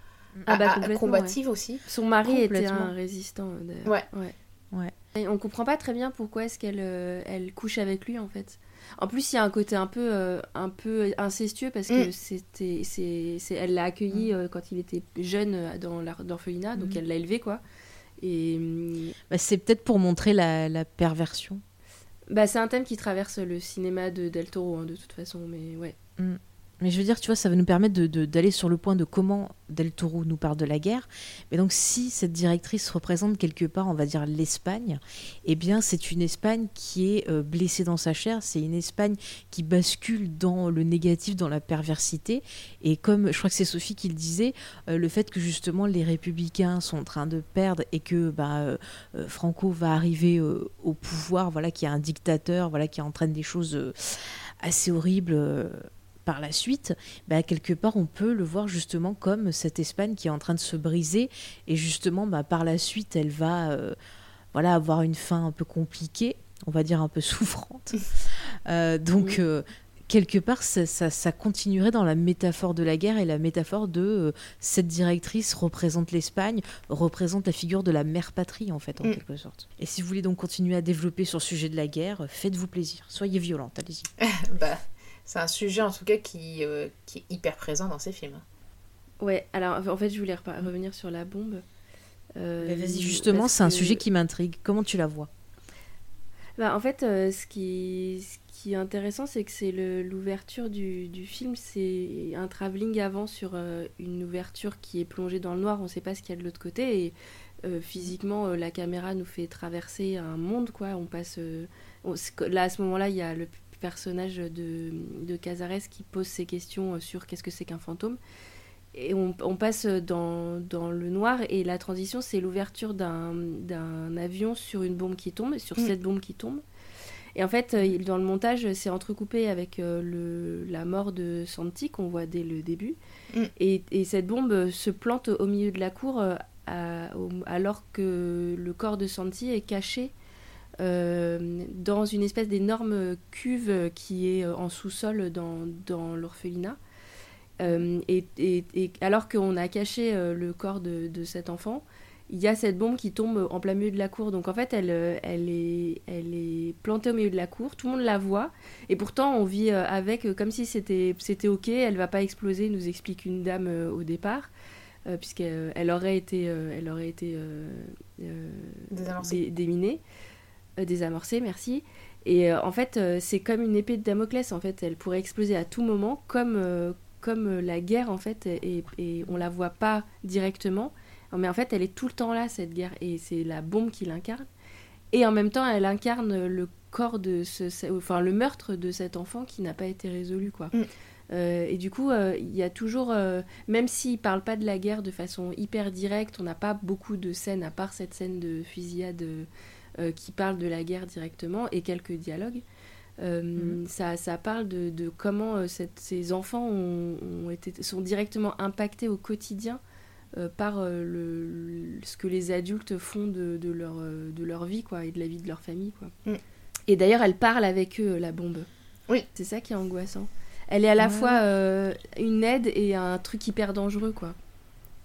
[SPEAKER 2] ah bah,
[SPEAKER 3] combative aussi.
[SPEAKER 2] Son mari était un résistant.
[SPEAKER 3] Ouais.
[SPEAKER 1] ouais. ouais.
[SPEAKER 2] Et on comprend pas très bien pourquoi est-ce qu'elle euh, elle couche avec lui en fait. En plus, il y a un côté un peu, euh, un peu incestueux parce que
[SPEAKER 3] Mm.
[SPEAKER 2] c'était, c'est, elle l'a accueilli euh, quand il était jeune dans l'or- l'orphelinat, donc
[SPEAKER 1] Mm.
[SPEAKER 2] elle l'a élevé quoi. Et
[SPEAKER 1] Bah, c'est peut-être pour montrer la, la perversion.
[SPEAKER 2] bah, c'est un thème qui traverse le cinéma de Del Toro hein, de toute façon, mais ouais.
[SPEAKER 1] Mais je veux dire, tu vois, ça va nous permettre d'aller sur le point de comment Del Toro nous parle de la guerre. Mais donc, si cette directrice représente quelque part, on va dire, l'Espagne, eh bien, c'est une Espagne qui est euh, blessée dans sa chair. C'est une Espagne qui bascule dans le négatif, dans la perversité. Et comme je crois que c'est Sophie qui le disait, euh, le fait que justement les républicains sont en train de perdre et que bah, euh, Franco va arriver au pouvoir, voilà, qui est un dictateur, voilà, qui entraîne des choses assez horribles. Par la suite, bah, quelque part, on peut le voir justement comme cette Espagne qui est en train de se briser. Et justement, bah, par la suite, elle va euh, voilà, avoir une fin un peu compliquée, on va dire un peu souffrante. Euh, donc,
[SPEAKER 2] Oui.
[SPEAKER 1] euh, quelque part, ça, ça- ça continuerait dans la métaphore de la guerre et la métaphore de cette directrice représente l'Espagne, représente la figure de la mère patrie, en fait, en
[SPEAKER 3] Mm.
[SPEAKER 1] quelque sorte. Et si vous voulez donc continuer à développer sur le sujet de la guerre, faites-vous plaisir. Soyez violente, allez-y.
[SPEAKER 3] Bah, c'est un sujet en tout cas qui, euh, qui est hyper présent dans ces films.
[SPEAKER 2] Ouais, alors en fait, je voulais revenir sur la bombe. Euh,
[SPEAKER 1] Vas-y, justement, c'est un
[SPEAKER 2] que-
[SPEAKER 1] sujet qui m'intrigue. Comment tu la vois?
[SPEAKER 2] Bah, en fait, euh, ce, qui, ce qui est intéressant, c'est que c'est le- l'ouverture du, du film. C'est un travelling avant sur euh, une ouverture qui est plongée dans le noir. On ne sait pas ce qu'il y a de l'autre côté. Et euh, physiquement, euh, la caméra nous fait traverser un monde. quoi. On passe. euh, on- là, à ce moment-là, il y a le personnage de, de Cazares qui pose ses questions euh, sur qu'est-ce que c'est qu'un fantôme. Et on, on passe dans, dans le noir et la transition, c'est l'ouverture d'un avion sur une bombe qui tombe, sur
[SPEAKER 3] Mm.
[SPEAKER 2] cette bombe qui tombe. Et en fait, euh, dans le montage, c'est entrecoupé avec euh, le, la mort de Santi qu'on voit dès le début.
[SPEAKER 3] Mm.
[SPEAKER 2] Et, et cette bombe se plante au milieu de la cour à- au- alors que le corps de Santi est caché dans une espèce d'énorme cuve qui est euh, en sous-sol dans, dans l'orphelinat. Euh, et, et- et alors qu'on a caché euh, le corps de, de cet enfant, il y a cette bombe qui tombe en plein milieu de la cour. Donc en fait, elle, euh, elle, est, elle est plantée au milieu de la cour, tout le monde la voit, et pourtant on vit euh, avec euh, comme si c'était c'était ok, elle va pas exploser, nous explique une dame euh, au départ, euh, puisqu'elle elle aurait été, euh, elle aurait été euh, euh,
[SPEAKER 3] Désamorcée.
[SPEAKER 2] dé- déminée, euh, désamorcée, merci. Et euh, en fait, euh, c'est comme une épée de Damoclès, en fait, elle pourrait exploser à tout moment, comme, comme la guerre, en fait, et, et on la voit pas directement, mais en fait, elle est tout le temps là, cette guerre, et c'est la bombe qui l'incarne. Et en même temps, elle incarne le corps de ce, enfin le meurtre de cet enfant qui n'a pas été résolu, quoi.
[SPEAKER 3] Mm.
[SPEAKER 2] Euh, et du coup, euh, il y a toujours, euh, même s'il parle pas de la guerre de façon hyper directe, on n'a pas beaucoup de scènes à part cette scène de fusillade qui parle de la guerre directement et quelques dialogues. Euh,
[SPEAKER 1] Mhm.
[SPEAKER 2] ça, ça parle de, de comment euh, cette- ces enfants ont, ont été, sont directement impactés au quotidien euh, par euh, le, le- ce que les adultes font de, de leur, euh, de leur vie quoi, et de la vie de leur famille. Quoi.
[SPEAKER 3] Mm.
[SPEAKER 2] Et d'ailleurs, elle parle avec eux, la bombe.
[SPEAKER 3] Oui.
[SPEAKER 2] C'est ça qui est angoissant. Elle est à la
[SPEAKER 1] Ouais.
[SPEAKER 2] fois euh, une aide et un truc hyper dangereux. quoi.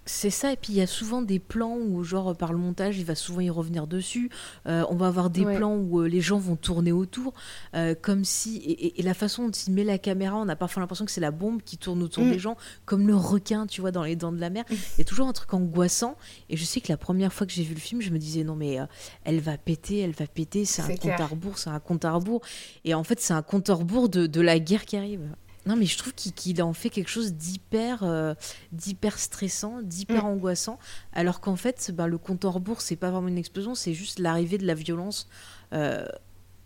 [SPEAKER 1] C'est ça, et puis il y a souvent des plans où, genre, par le montage, il va souvent y revenir dessus. Euh, on va avoir des
[SPEAKER 2] Ouais.
[SPEAKER 1] plans où euh, les gens vont tourner autour, euh, comme si. Et, la façon dont il met la caméra, on a parfois l'impression que c'est la bombe qui tourne autour
[SPEAKER 3] Mm.
[SPEAKER 1] des gens, comme le requin, tu vois, dans les dents de la mer. Il y a toujours un truc angoissant. Et je sais que la première fois que j'ai vu le film, je me disais, non, mais elle va péter, elle va péter, c'est un
[SPEAKER 3] C'est
[SPEAKER 1] compte
[SPEAKER 3] clair.
[SPEAKER 1] à rebours, c'est un compte à rebours. Et en fait, c'est un compte à rebours de, de la guerre qui arrive. Non, mais je trouve qu'il en fait quelque chose d'hyper euh, d'hyper stressant, d'hyper
[SPEAKER 3] Mm.
[SPEAKER 1] angoissant, alors qu'en fait, bah, le compte à rebours, c'est pas vraiment une explosion, c'est juste l'arrivée de la violence euh,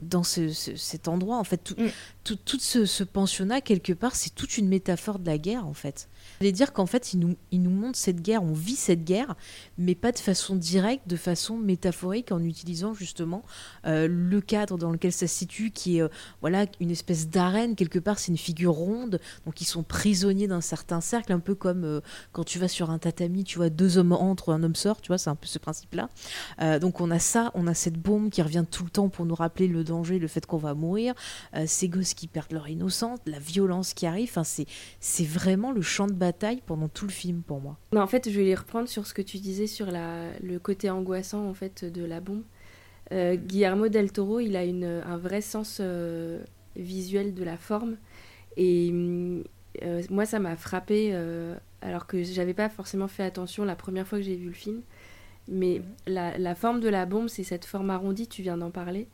[SPEAKER 1] dans ce- ce- cet endroit. En fait, tout,
[SPEAKER 3] Mm.
[SPEAKER 1] tout, tout ce, ce pensionnat, quelque part, c'est toute une métaphore de la guerre, en fait. C'est dire qu'en fait, il nous, il montre cette guerre, on vit cette guerre, mais pas de façon directe, de façon métaphorique, en utilisant justement euh, le cadre dans lequel ça se situe, qui est euh, voilà une espèce d'arène. Quelque part, c'est une figure ronde, donc ils sont prisonniers d'un certain cercle, un peu comme euh, quand tu vas sur un tatami, tu vois deux hommes entrent, un homme sort, tu vois, c'est un peu ce principe-là. Donc on a ça, on a cette bombe qui revient tout le temps pour nous rappeler le danger, le fait qu'on va mourir, ces gosses qui perdent leur innocence, la violence qui arrive, c'est vraiment le champ de bataille pendant tout le film pour moi.
[SPEAKER 2] En fait, je vais les reprendre sur ce que tu disais sur le côté angoissant en fait de la bombe. Euh, Guillermo del Toro, il a un vrai sens euh, visuel de la forme. Et euh, moi, ça m'a frappé, alors que j'avais pas forcément fait attention la première fois que j'ai vu le film. Mais la forme de la bombe, c'est cette forme arrondie, tu viens d'en parler.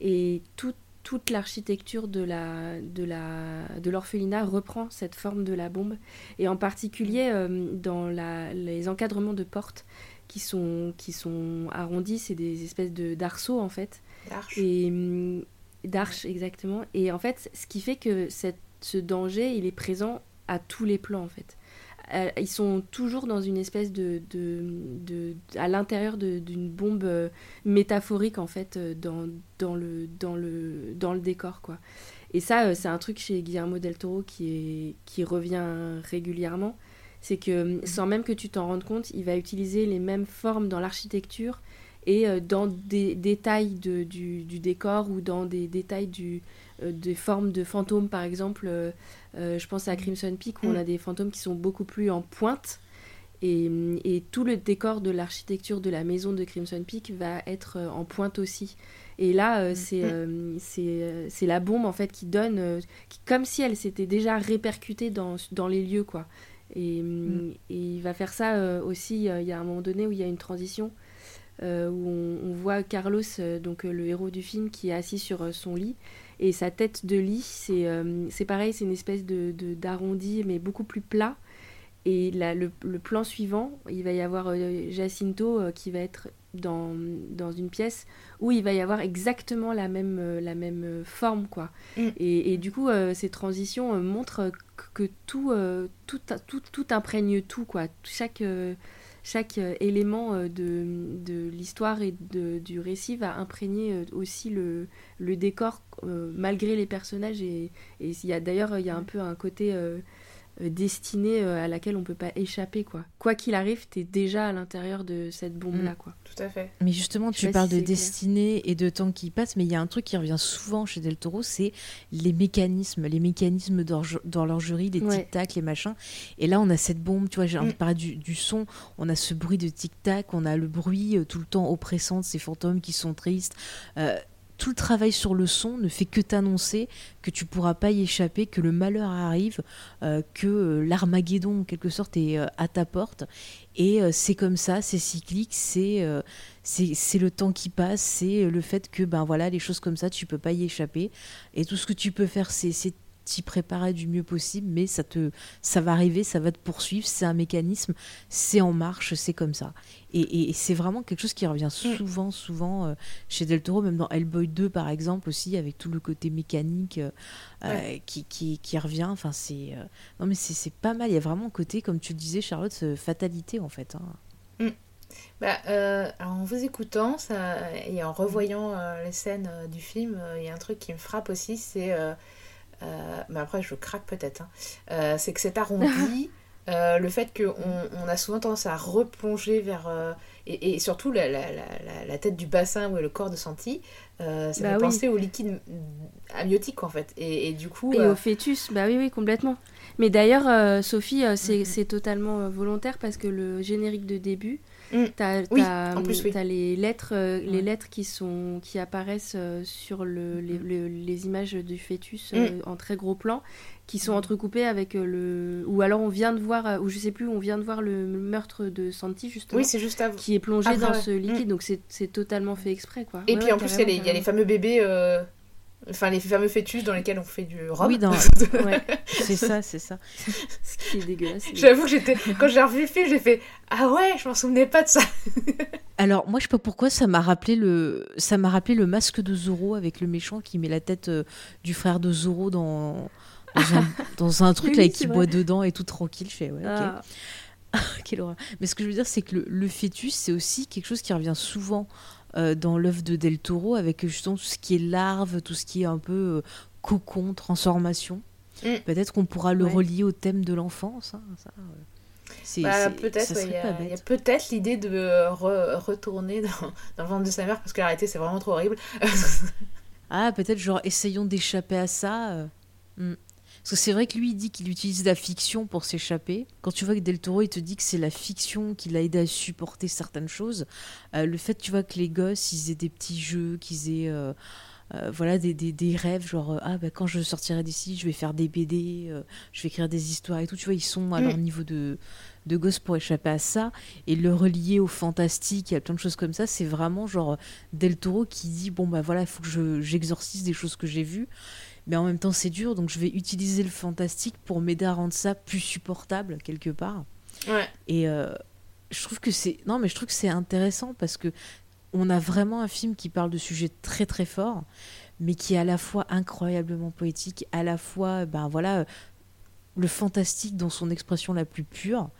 [SPEAKER 2] Et tout, toute l'architecture de la de la de l'orphelinat reprend cette forme de la bombe et en particulier dans la, les encadrements de portes qui sont, qui sont arrondis, c'est des espèces de d'arceaux en fait.
[SPEAKER 3] D'arches.
[SPEAKER 2] Et hum, d'arches exactement. Et en fait, ce qui fait que cette, ce danger, il est présent à tous les plans en fait. Euh, ils sont toujours dans une espèce de, à l'intérieur d'une bombe euh, métaphorique en fait euh, dans, dans, le, dans, le, dans le décor quoi. Et ça, c'est un truc chez Guillermo del Toro qui, revient régulièrement c'est que sans même que tu t'en rendes compte, il va utiliser les mêmes formes dans l'architecture et dans des détails du, décor ou dans des détails du, des formes de fantômes, par exemple. Euh, je pense à Crimson Peak où on a des fantômes qui sont beaucoup plus en pointe. Et, hum, et tout le décor de l'architecture de la maison de Crimson Peak va être en pointe aussi. Et là, c'est c'est la bombe en fait qui donne, qui, comme si elle s'était déjà répercutée dans, dans les lieux, quoi. Et, mm. et, il va faire ça euh, aussi, euh, il y a un moment donné où il y a une transition, euh, où on, on, voit Carlos, donc le héros du film, qui est assis sur son lit. Et sa tête de lit, c'est pareil, c'est une espèce de d'arrondi, mais beaucoup plus plat. Et là, le, le, plan suivant, il va y avoir Jacinto qui va être dans, dans, une pièce où il va y avoir exactement la même, la même forme. quoi. Mm. Et, et, du coup, ces transitions montrent que tout, euh, tout, tout, tout, imprègne tout, quoi. Chaque, euh, chaque euh, élément de, de l'histoire et de, du récit va imprégner aussi le, le décor, malgré les personnages. Et, et il y a, d'ailleurs, il y a un peu un côté euh, destinée euh, à laquelle on peut pas échapper quoi. Quoi qu'il arrive, tu es déjà à l'intérieur de cette bombe là mm. quoi.
[SPEAKER 3] Tout à fait.
[SPEAKER 1] Mais justement, tu parles de destinée et de temps qui passe, mais il y a un truc qui revient souvent chez Del Toro, c'est les mécanismes, les mécanismes d'horlogerie, les tic-tac, les machins. Et là, on a cette bombe, tu vois, j'ai mm. parlé du, du, son, on a ce bruit de tic-tac, on a le bruit euh, tout le temps oppressant de ces fantômes qui sont tristes. Euh, tout le travail sur le son ne fait que t'annoncer que tu pourras pas y échapper, que le malheur arrive, euh, que euh, l'Armageddon en quelque sorte est euh, à ta porte. Et c'est comme ça, c'est cyclique, c'est c'est le temps qui passe, c'est le fait que ben voilà les choses comme ça tu peux pas y échapper. Et tout ce que tu peux faire, c'est t'y préparer du mieux possible, mais ça te, ça va arriver, ça va te poursuivre, c'est un mécanisme, c'est en marche, c'est comme ça. Et, et, c'est vraiment quelque chose qui revient mm. souvent, souvent euh, chez Del Toro, même dans Hellboy 2 par exemple aussi, avec tout le côté mécanique euh, euh, qui, qui, qui, revient. Enfin, c'est non mais c'est pas mal. Il y a vraiment un côté, comme tu le disais, Charlotte, fatalité en fait. Hein.
[SPEAKER 3] Mm. Bah, alors en vous écoutant ça, et en revoyant les scènes du film, il y a un truc qui me frappe aussi, c'est mais après je craque peut-être, hein. c'est que cet arrondi, euh, le fait qu'on on a souvent tendance à replonger vers. Et, et, surtout la, la, la, la, tête du bassin ou le corps de Santi, ça bah fait penser au liquide amniotique en fait. Et, et du coup.
[SPEAKER 2] Et au fœtus, bah oui, oui, complètement. Mais d'ailleurs, Sophie, c'est mm-hmm. totalement volontaire parce que le générique de début, Mm. T'as oui, les lettres, euh, les lettres qui sont qui apparaissent euh, sur le, les, mm. les, images du fœtus euh, mm. en très gros plan, qui sont entrecoupées avec le ou alors on vient de voir ou je sais plus on vient de voir le meurtre de Santi justement.
[SPEAKER 3] Oui, c'est juste
[SPEAKER 2] Qui est plongé dans ce liquide, donc c'est totalement fait exprès quoi.
[SPEAKER 3] Et puis en plus il y, y, a les fameux bébés Enfin, les fameux fœtus dans lesquels on fait du rhum.
[SPEAKER 1] Oui, dans... ouais, c'est ça, c'est ça.
[SPEAKER 2] Ce qui est dégueulasse.
[SPEAKER 3] J'avoue que j'étais... Quand j'ai revu le film, j'ai fait « Ah ouais, je m'en souvenais pas de ça !»
[SPEAKER 1] Alors, moi, je sais pas pourquoi, ça m'a rappelé le... Ça m'a rappelé le masque de Zorro avec le méchant qui met la tête euh, du frère de Zorro dans, dans, un... dans un, truc oui, là, et qui boit dedans et tout tranquille. Je fais « Ouais, ok. Ah. Quelle horreur. Mais ce que je veux dire, c'est que le, le fœtus, c'est aussi quelque chose qui revient souvent euh, dans l'œuvre de Del Toro avec justement tout ce qui est larve, tout ce qui est un peu euh, cocon, transformation. Mm. Peut-être qu'on pourra le relier au thème de l'enfance. Hein, ça,
[SPEAKER 3] euh. bah, peut-être, il y, y, a peut-être l'idée de retourner dans, dans, le ventre de sa mère parce que la c'est vraiment trop horrible.
[SPEAKER 1] ah, peut-être genre essayons d'échapper à ça. Mm. Parce que c'est vrai que lui, il dit qu'il utilise la fiction pour s'échapper. Quand tu vois que Del Toro, il te dit que c'est la fiction qui l'a aidé à supporter certaines choses, euh, le fait, tu vois, que les gosses, ils aient des petits jeux, qu'ils aient. euh, euh, voilà des, des, des rêves genre ah bah quand je sortirai d'ici je vais faire des BD je vais écrire des histoires et tout tu vois ils sont à
[SPEAKER 3] Mm.
[SPEAKER 1] leur niveau de de gosse pour échapper à ça et le relier au fantastique il y a plein de choses comme ça c'est vraiment genre Del Toro qui dit bon bah voilà il faut que je j'exorcise des choses que j'ai vues mais en même temps c'est dur donc je vais utiliser le fantastique pour m'aider à rendre ça plus supportable quelque part
[SPEAKER 3] Ouais.
[SPEAKER 1] et euh, je trouve que c'est non mais je trouve que c'est intéressant parce que on a vraiment un film qui parle de sujets très très forts mais qui est à la fois incroyablement poétique à la fois ben voilà le fantastique dans son expression la plus pure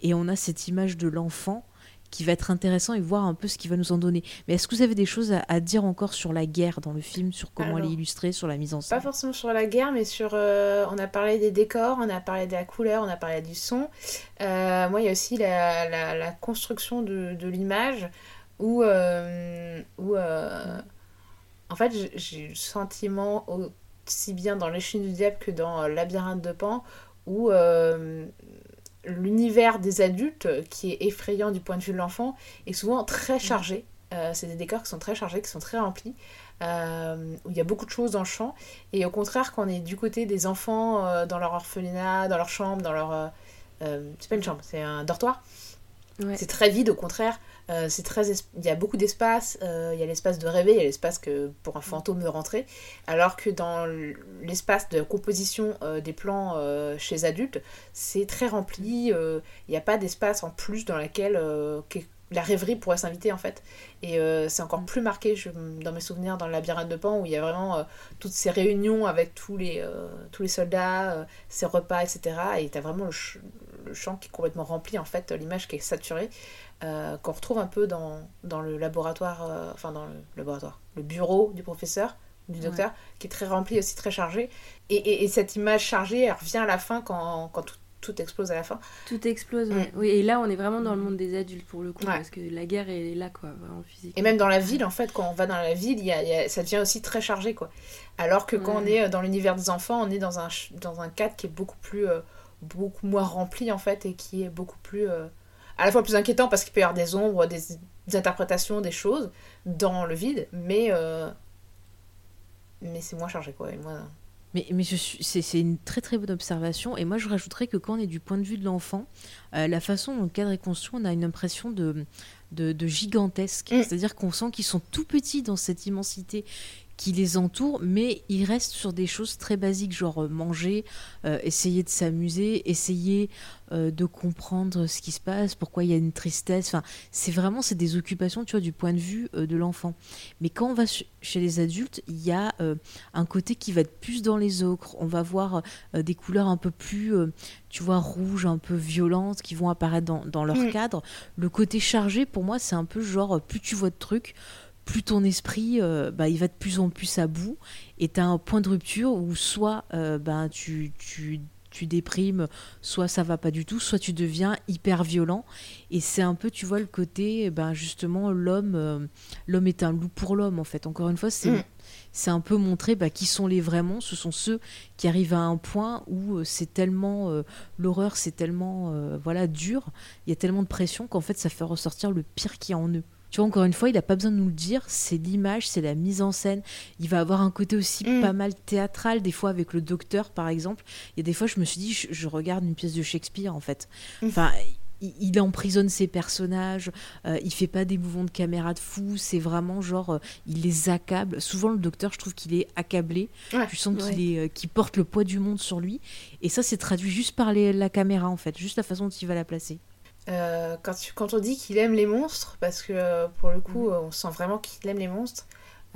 [SPEAKER 1] et on a cette image de l'enfant qui va être intéressant et voir un peu ce qu'il va nous en donner. Mais est-ce que vous avez des choses à, à dire encore sur la guerre dans le film, sur comment elle
[SPEAKER 3] Alors,
[SPEAKER 1] est illustrée, sur la mise en
[SPEAKER 3] Pas
[SPEAKER 1] scène
[SPEAKER 3] forcément sur la guerre, mais sur. euh, on a parlé des décors, on a parlé de la couleur, on a parlé du son. Euh, moi, il y a aussi la, la- la construction de, de l'image où. euh, où en fait, j'ai- j'ai le sentiment, aussi bien dans Les Chines du Diable que dans Labyrinthe de Pan, où. Euh, L'univers des adultes, qui est effrayant du point de vue de l'enfant, est souvent très chargé. Euh, c'est des décors qui sont très chargés, qui sont très remplis, euh, où il y a beaucoup de choses dans le champ. Et au contraire, quand on est du côté des enfants euh, dans leur orphelinat, dans leur chambre, dans leur. euh, euh, c'est pas une chambre, c'est un dortoir.
[SPEAKER 2] Ouais.
[SPEAKER 3] C'est très vide, au contraire. Euh, c'est très Il y a beaucoup d'espace. euh, il y a l'espace de rêver, il y a l'espace que pour un fantôme de rentrer. Alors que dans l'espace de composition euh, des plans chez adultes, c'est très rempli. Il n'y a pas d'espace en plus dans lequel que- la rêverie pourrait s'inviter en fait. Et c'est encore plus marqué dans mes souvenirs dans le labyrinthe de Pan où il y a vraiment toutes ces réunions avec tous les, tous les soldats, ces repas, etc. Et tu as vraiment le, le champ qui est complètement rempli en fait, l'image qui est saturée, euh, qu'on retrouve un peu dans, dans le laboratoire, euh, enfin dans le laboratoire, le bureau du professeur, du docteur, qui est très rempli aussi, très chargé. Et, et- et cette image chargée, elle revient à la fin quand, quand tout, tout explose à la fin.
[SPEAKER 2] Tout explose,
[SPEAKER 3] Mm.
[SPEAKER 2] Oui, et là, on est vraiment dans le monde des adultes pour le coup,
[SPEAKER 3] Ouais.
[SPEAKER 2] parce que la guerre est là, quoi, vraiment physique.
[SPEAKER 3] Et même dans la ville, en fait, quand on va dans la ville, il y a, il y a- ça devient aussi très chargé, quoi. Alors que quand on est euh, dans l'univers des enfants, on est dans un, dans un cadre qui est beaucoup plus, euh, beaucoup moins rempli, en fait, et qui est beaucoup plus, à la fois plus inquiétant parce qu'il peut y avoir des ombres, des, des interprétations, des choses dans le vide, mais, euh, mais c'est moins chargé, quoi. Et moins...
[SPEAKER 1] Mais, mais c'est une très très bonne observation. Et moi, je rajouterais que quand on est du point de vue de l'enfant, euh, la façon dont le cadre est construit, on a une impression de, de, de gigantesque.
[SPEAKER 3] Mm.
[SPEAKER 1] C'est-à-dire qu'on sent qu'ils sont tout petits dans cette immensité qui les entoure, mais ils restent sur des choses très basiques, genre euh, manger, euh, essayer de s'amuser, essayer euh, de comprendre ce qui se passe, pourquoi il y a une tristesse. Enfin, c'est vraiment c'est des occupations, tu vois, du point de vue euh, de l'enfant. Mais quand on va ch- chez les adultes, il y a un côté qui va être plus dans les ocres. On va voir des couleurs un peu plus, tu vois, rouges, un peu violentes, qui vont apparaître dans, dans leur
[SPEAKER 3] Mm.
[SPEAKER 1] cadre. Le côté chargé, pour moi, c'est un peu genre, plus tu vois de trucs, plus ton esprit, euh, bah, il va de plus en plus à bout. Et tu as un point de rupture où soit euh, ben, tu, tu, tu déprimes, soit ça va pas du tout, soit tu deviens hyper violent. Et c'est un peu, tu vois, le côté, ben, justement, l'homme euh, l'homme est un loup pour l'homme, en fait. Encore une fois, c'est
[SPEAKER 3] Mm.
[SPEAKER 1] c'est un peu montrer bah, qui sont les vrais monstres. Ce sont ceux qui arrivent à un point où euh, c'est tellement euh, l'horreur, c'est tellement euh, voilà dur. Il y a tellement de pression qu'en fait ça fait ressortir le pire qu'il y a en eux. Tu vois, encore une fois, il n'a pas besoin de nous le dire, c'est l'image, c'est la mise en scène. Il va avoir un côté aussi
[SPEAKER 3] Mm.
[SPEAKER 1] pas mal théâtral, des fois avec le docteur, par exemple. Il y a des fois, je me suis dit, je, je regarde une pièce de Shakespeare, en fait.
[SPEAKER 3] Mm.
[SPEAKER 1] Enfin, il, il emprisonne ses personnages, euh, il fait pas des mouvements de caméra de fou, c'est vraiment genre, euh, il les accable. Souvent, le docteur, je trouve qu'il est accablé.
[SPEAKER 3] Ouais.
[SPEAKER 1] Tu sens qu'il
[SPEAKER 2] Ouais.
[SPEAKER 1] est, euh, qu'il porte le poids du monde sur lui. Et ça, c'est traduit juste par les- la caméra, en fait, juste la façon dont il va la placer.
[SPEAKER 3] Euh, quand, tu- quand on dit qu'il aime les monstres, parce que euh, pour le coup, euh, on sent vraiment qu'il aime les monstres,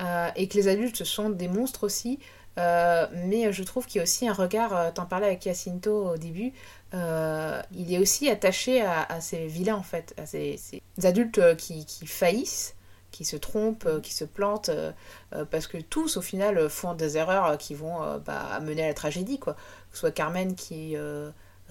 [SPEAKER 3] euh, et que les adultes sont des monstres aussi, euh, mais je trouve qu'il y a aussi un regard, t'en parlais avec Jacinto au début, il est aussi attaché à, à ces vilains en fait, à ces, ces adultes qui, qui faillissent, qui se trompent, qui se plantent, parce que tous au final font des erreurs qui vont bah, mener à la tragédie, quoi. Que ce soit Carmen qui...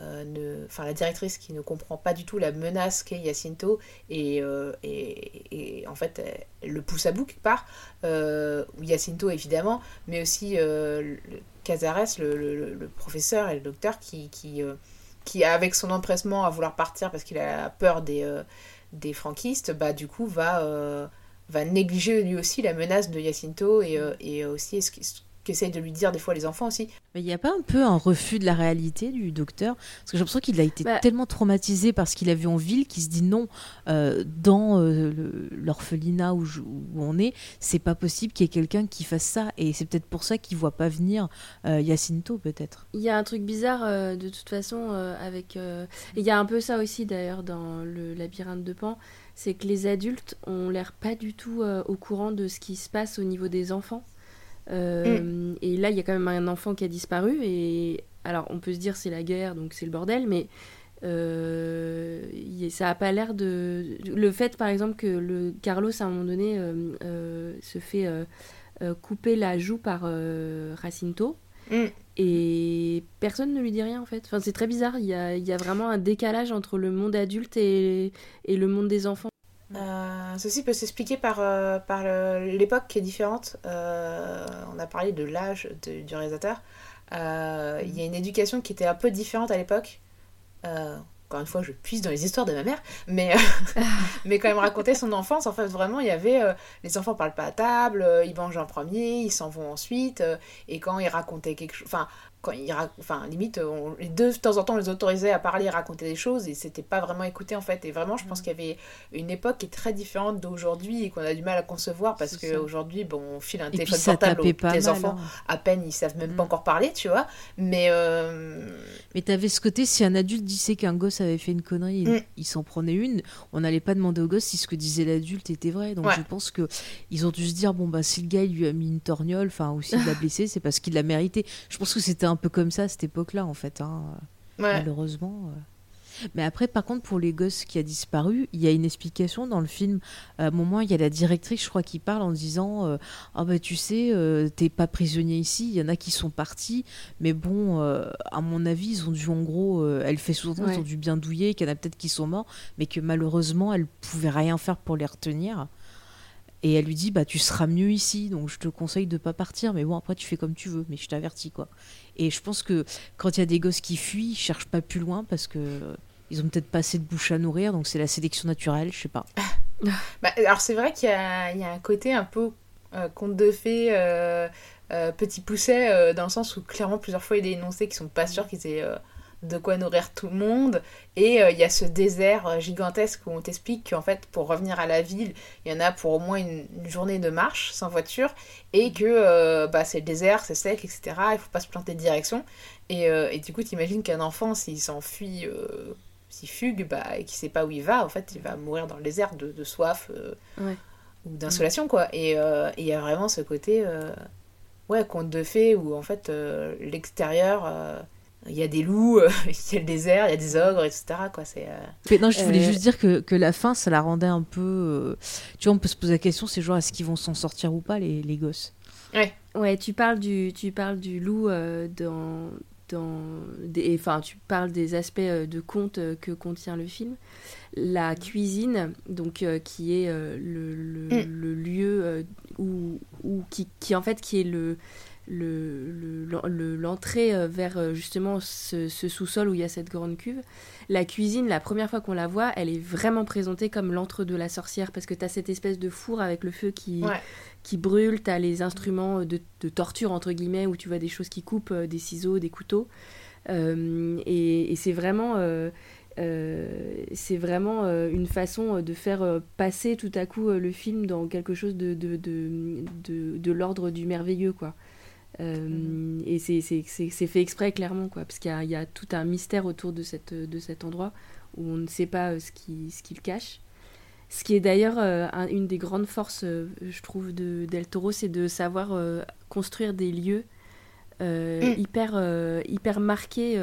[SPEAKER 3] euh, enfin la directrice qui ne comprend pas du tout la menace qu'est Jacinto et, euh, et, et en fait le pousse à bout quelque part euh, Jacinto évidemment mais aussi euh, le- Cazares, le, le- professeur et le docteur, qui, qui, euh, qui, avec son empressement à vouloir partir parce qu'il a peur des, des franquistes, bah, du coup, va, va négliger lui aussi la menace de Jacinto et, et aussi qu'essayent de lui dire des fois les enfants aussi.
[SPEAKER 1] Mais il n'y a pas un peu un refus de la réalité du docteur? Parce que j'ai l'impression qu'il a été
[SPEAKER 2] Bah-
[SPEAKER 1] tellement traumatisé par ce qu'il a vu en ville qu'il se dit non, euh, dans euh, l'orphelinat où, on est, c'est pas possible qu'il y ait quelqu'un qui fasse ça. Et c'est peut-être pour ça qu'il voit pas venir euh, Jacinto, peut-être.
[SPEAKER 2] Il y a un truc bizarre euh, de toute façon euh, avec. euh, et Il y a un peu ça aussi d'ailleurs dans le labyrinthe de Pan, c'est que les adultes ont l'air pas du tout euh, au courant de ce qui se passe au niveau des enfants. Euh, Et là, il y a quand même un enfant qui a disparu et alors on peut se dire c'est la guerre donc c'est le bordel, mais euh, ça a pas l'air de. Le fait par exemple que le Carlos à un moment donné euh, euh, se fait couper la joue par Jacinto.
[SPEAKER 3] Mm.
[SPEAKER 2] Et personne ne lui dit rien en fait. Enfin, c'est très bizarre. Il y a, il y a vraiment un décalage entre le monde adulte et, et le monde des enfants.
[SPEAKER 3] Euh, ceci peut s'expliquer par, euh, par l'époque qui est différente. Euh, on a parlé de l'âge du réalisateur. Il y a une éducation qui était un peu différente à l'époque. Encore une fois, je puise dans les histoires de ma mère, mais, mais quand elle me racontait son enfance, en fait, vraiment, il y avait les enfants parlent pas à table, ils mangent en premier, ils s'en vont ensuite, et quand ils racontaient quelque chose, enfin, quand ils enfin, limite, on- les deux, de temps en temps, on les autorisait à parler, raconter des choses, et c'était pas vraiment écouté, en fait. Et vraiment, je pense qu'il y avait une époque qui est très différente d'aujourd'hui et qu'on a du mal à concevoir parce
[SPEAKER 1] C'est ça.
[SPEAKER 3] qu'aujourd'hui, bon, on file un
[SPEAKER 1] Et
[SPEAKER 3] téléphone portable aux
[SPEAKER 1] pas
[SPEAKER 3] tes
[SPEAKER 1] mal.
[SPEAKER 3] enfants,
[SPEAKER 1] hein.
[SPEAKER 3] à peine ils savent même pas
[SPEAKER 1] Mm.
[SPEAKER 3] encore parler, tu vois. Mais euh,
[SPEAKER 1] Mais t'avais ce côté, si un adulte disait qu'un gosse avait fait une connerie, il,
[SPEAKER 3] Mm.
[SPEAKER 1] il s'en prenait une, on n'allait pas demander au gosse si ce que disait l'adulte était vrai. Donc
[SPEAKER 3] Ouais.
[SPEAKER 1] je pense que ils ont dû se dire, bon bah si le gars il lui a mis une torgnole, enfin ou s'il l'a blessé, c'est parce qu'il l'a mérité. Je pense que c'était un peu comme ça à cette époque-là en fait, hein,
[SPEAKER 3] ouais.
[SPEAKER 1] malheureusement. euh. Mais après, par contre, pour les gosses qui a disparu, il y a une explication dans le film. À un moment, il y a la directrice, je crois, qui parle en disant euh, Ah, bah, tu sais, euh, t'es pas prisonnier ici, il y en a qui sont partis, mais bon, euh, à mon avis, ils ont dû, en gros, euh, elle fait sous-entendre,
[SPEAKER 2] Ouais.
[SPEAKER 1] ils ont dû bien douiller, qu'il y en a peut-être qui sont morts, mais que malheureusement, elle pouvait rien faire pour les retenir. Et elle lui dit bah tu seras mieux ici donc je te conseille de pas partir mais bon après tu fais comme tu veux mais je t'avertis quoi. Et je pense que quand il y a des gosses qui fuient, ils cherchent pas plus loin parce que euh, ils ont peut-être pas assez de bouche à nourrir donc c'est la sélection naturelle, je sais pas.
[SPEAKER 3] Bah, alors c'est vrai qu'il y y a un côté un peu euh, conte de fées, euh, euh, petit pousset, dans le sens où clairement plusieurs fois il est énoncé qu'ils sont pas sûrs qu'ils aient de quoi nourrir tout le monde. Et euh, il y a ce désert euh, gigantesque où on t'explique qu'en fait pour revenir à la ville, il y en a pour au moins une, une journée de marche sans voiture et que euh, bah, c'est le désert, c'est sec, etc. Il faut pas se planter de direction. Et, euh, et du coup t'imagines qu'un enfant s'il s'enfuit... s'il fugue bah, et qu'il sait pas où il va, en fait, il va mourir dans le désert de, de soif
[SPEAKER 2] Ouais.
[SPEAKER 3] ou d'insolation, quoi. Et il y a vraiment ce côté, ouais, conte de fées où, en fait, l'extérieur, il y a des loups, euh, il y a le désert, il y a des ogres, etc., quoi. C'est... euh,
[SPEAKER 1] Mais non, je voulais
[SPEAKER 2] Euh,
[SPEAKER 1] juste dire que, que la fin, ça la rendait un peu. Tu vois, on peut se poser la question, c'est genre, est-ce qu'ils vont s'en sortir ou pas, les, les gosses?
[SPEAKER 2] Ouais, tu parles du, tu parles du loup euh, dans, dans des, enfin, tu parles des aspects de conte que contient le film. La cuisine, donc euh, qui est euh, le, le,
[SPEAKER 3] Mm.
[SPEAKER 2] le lieu euh, où, où qui, qui en fait qui est le le- le- l'en- le- l'entrée euh, vers euh, justement ce, ce sous-sol où il y a cette grande cuve. La cuisine, la première fois qu'on la voit, elle est vraiment présentée comme l'antre de la sorcière parce que tu as cette espèce de four avec le feu qui,
[SPEAKER 3] Ouais.
[SPEAKER 2] qui brûle, tu as les instruments de, de torture entre guillemets où tu vois des choses qui coupent, euh, des ciseaux, des couteaux. Euh, et et c'est vraiment, euh, euh, c'est vraiment euh, une façon de faire euh, passer tout à coup euh, le film dans quelque chose de, de, de, de, de l'ordre du merveilleux. quoi. Euh, Et c'est- fait exprès clairement, quoi, parce qu'il y a, il y a tout un mystère autour de, cette, de cet endroit où on ne sait pas euh, ce qui- ce qu'il cache. Ce qui est d'ailleurs euh, un- une des grandes forces, euh, je trouve, de Del Toro, c'est de savoir euh, construire des lieux
[SPEAKER 3] Mm.
[SPEAKER 2] hyper, hyper marqués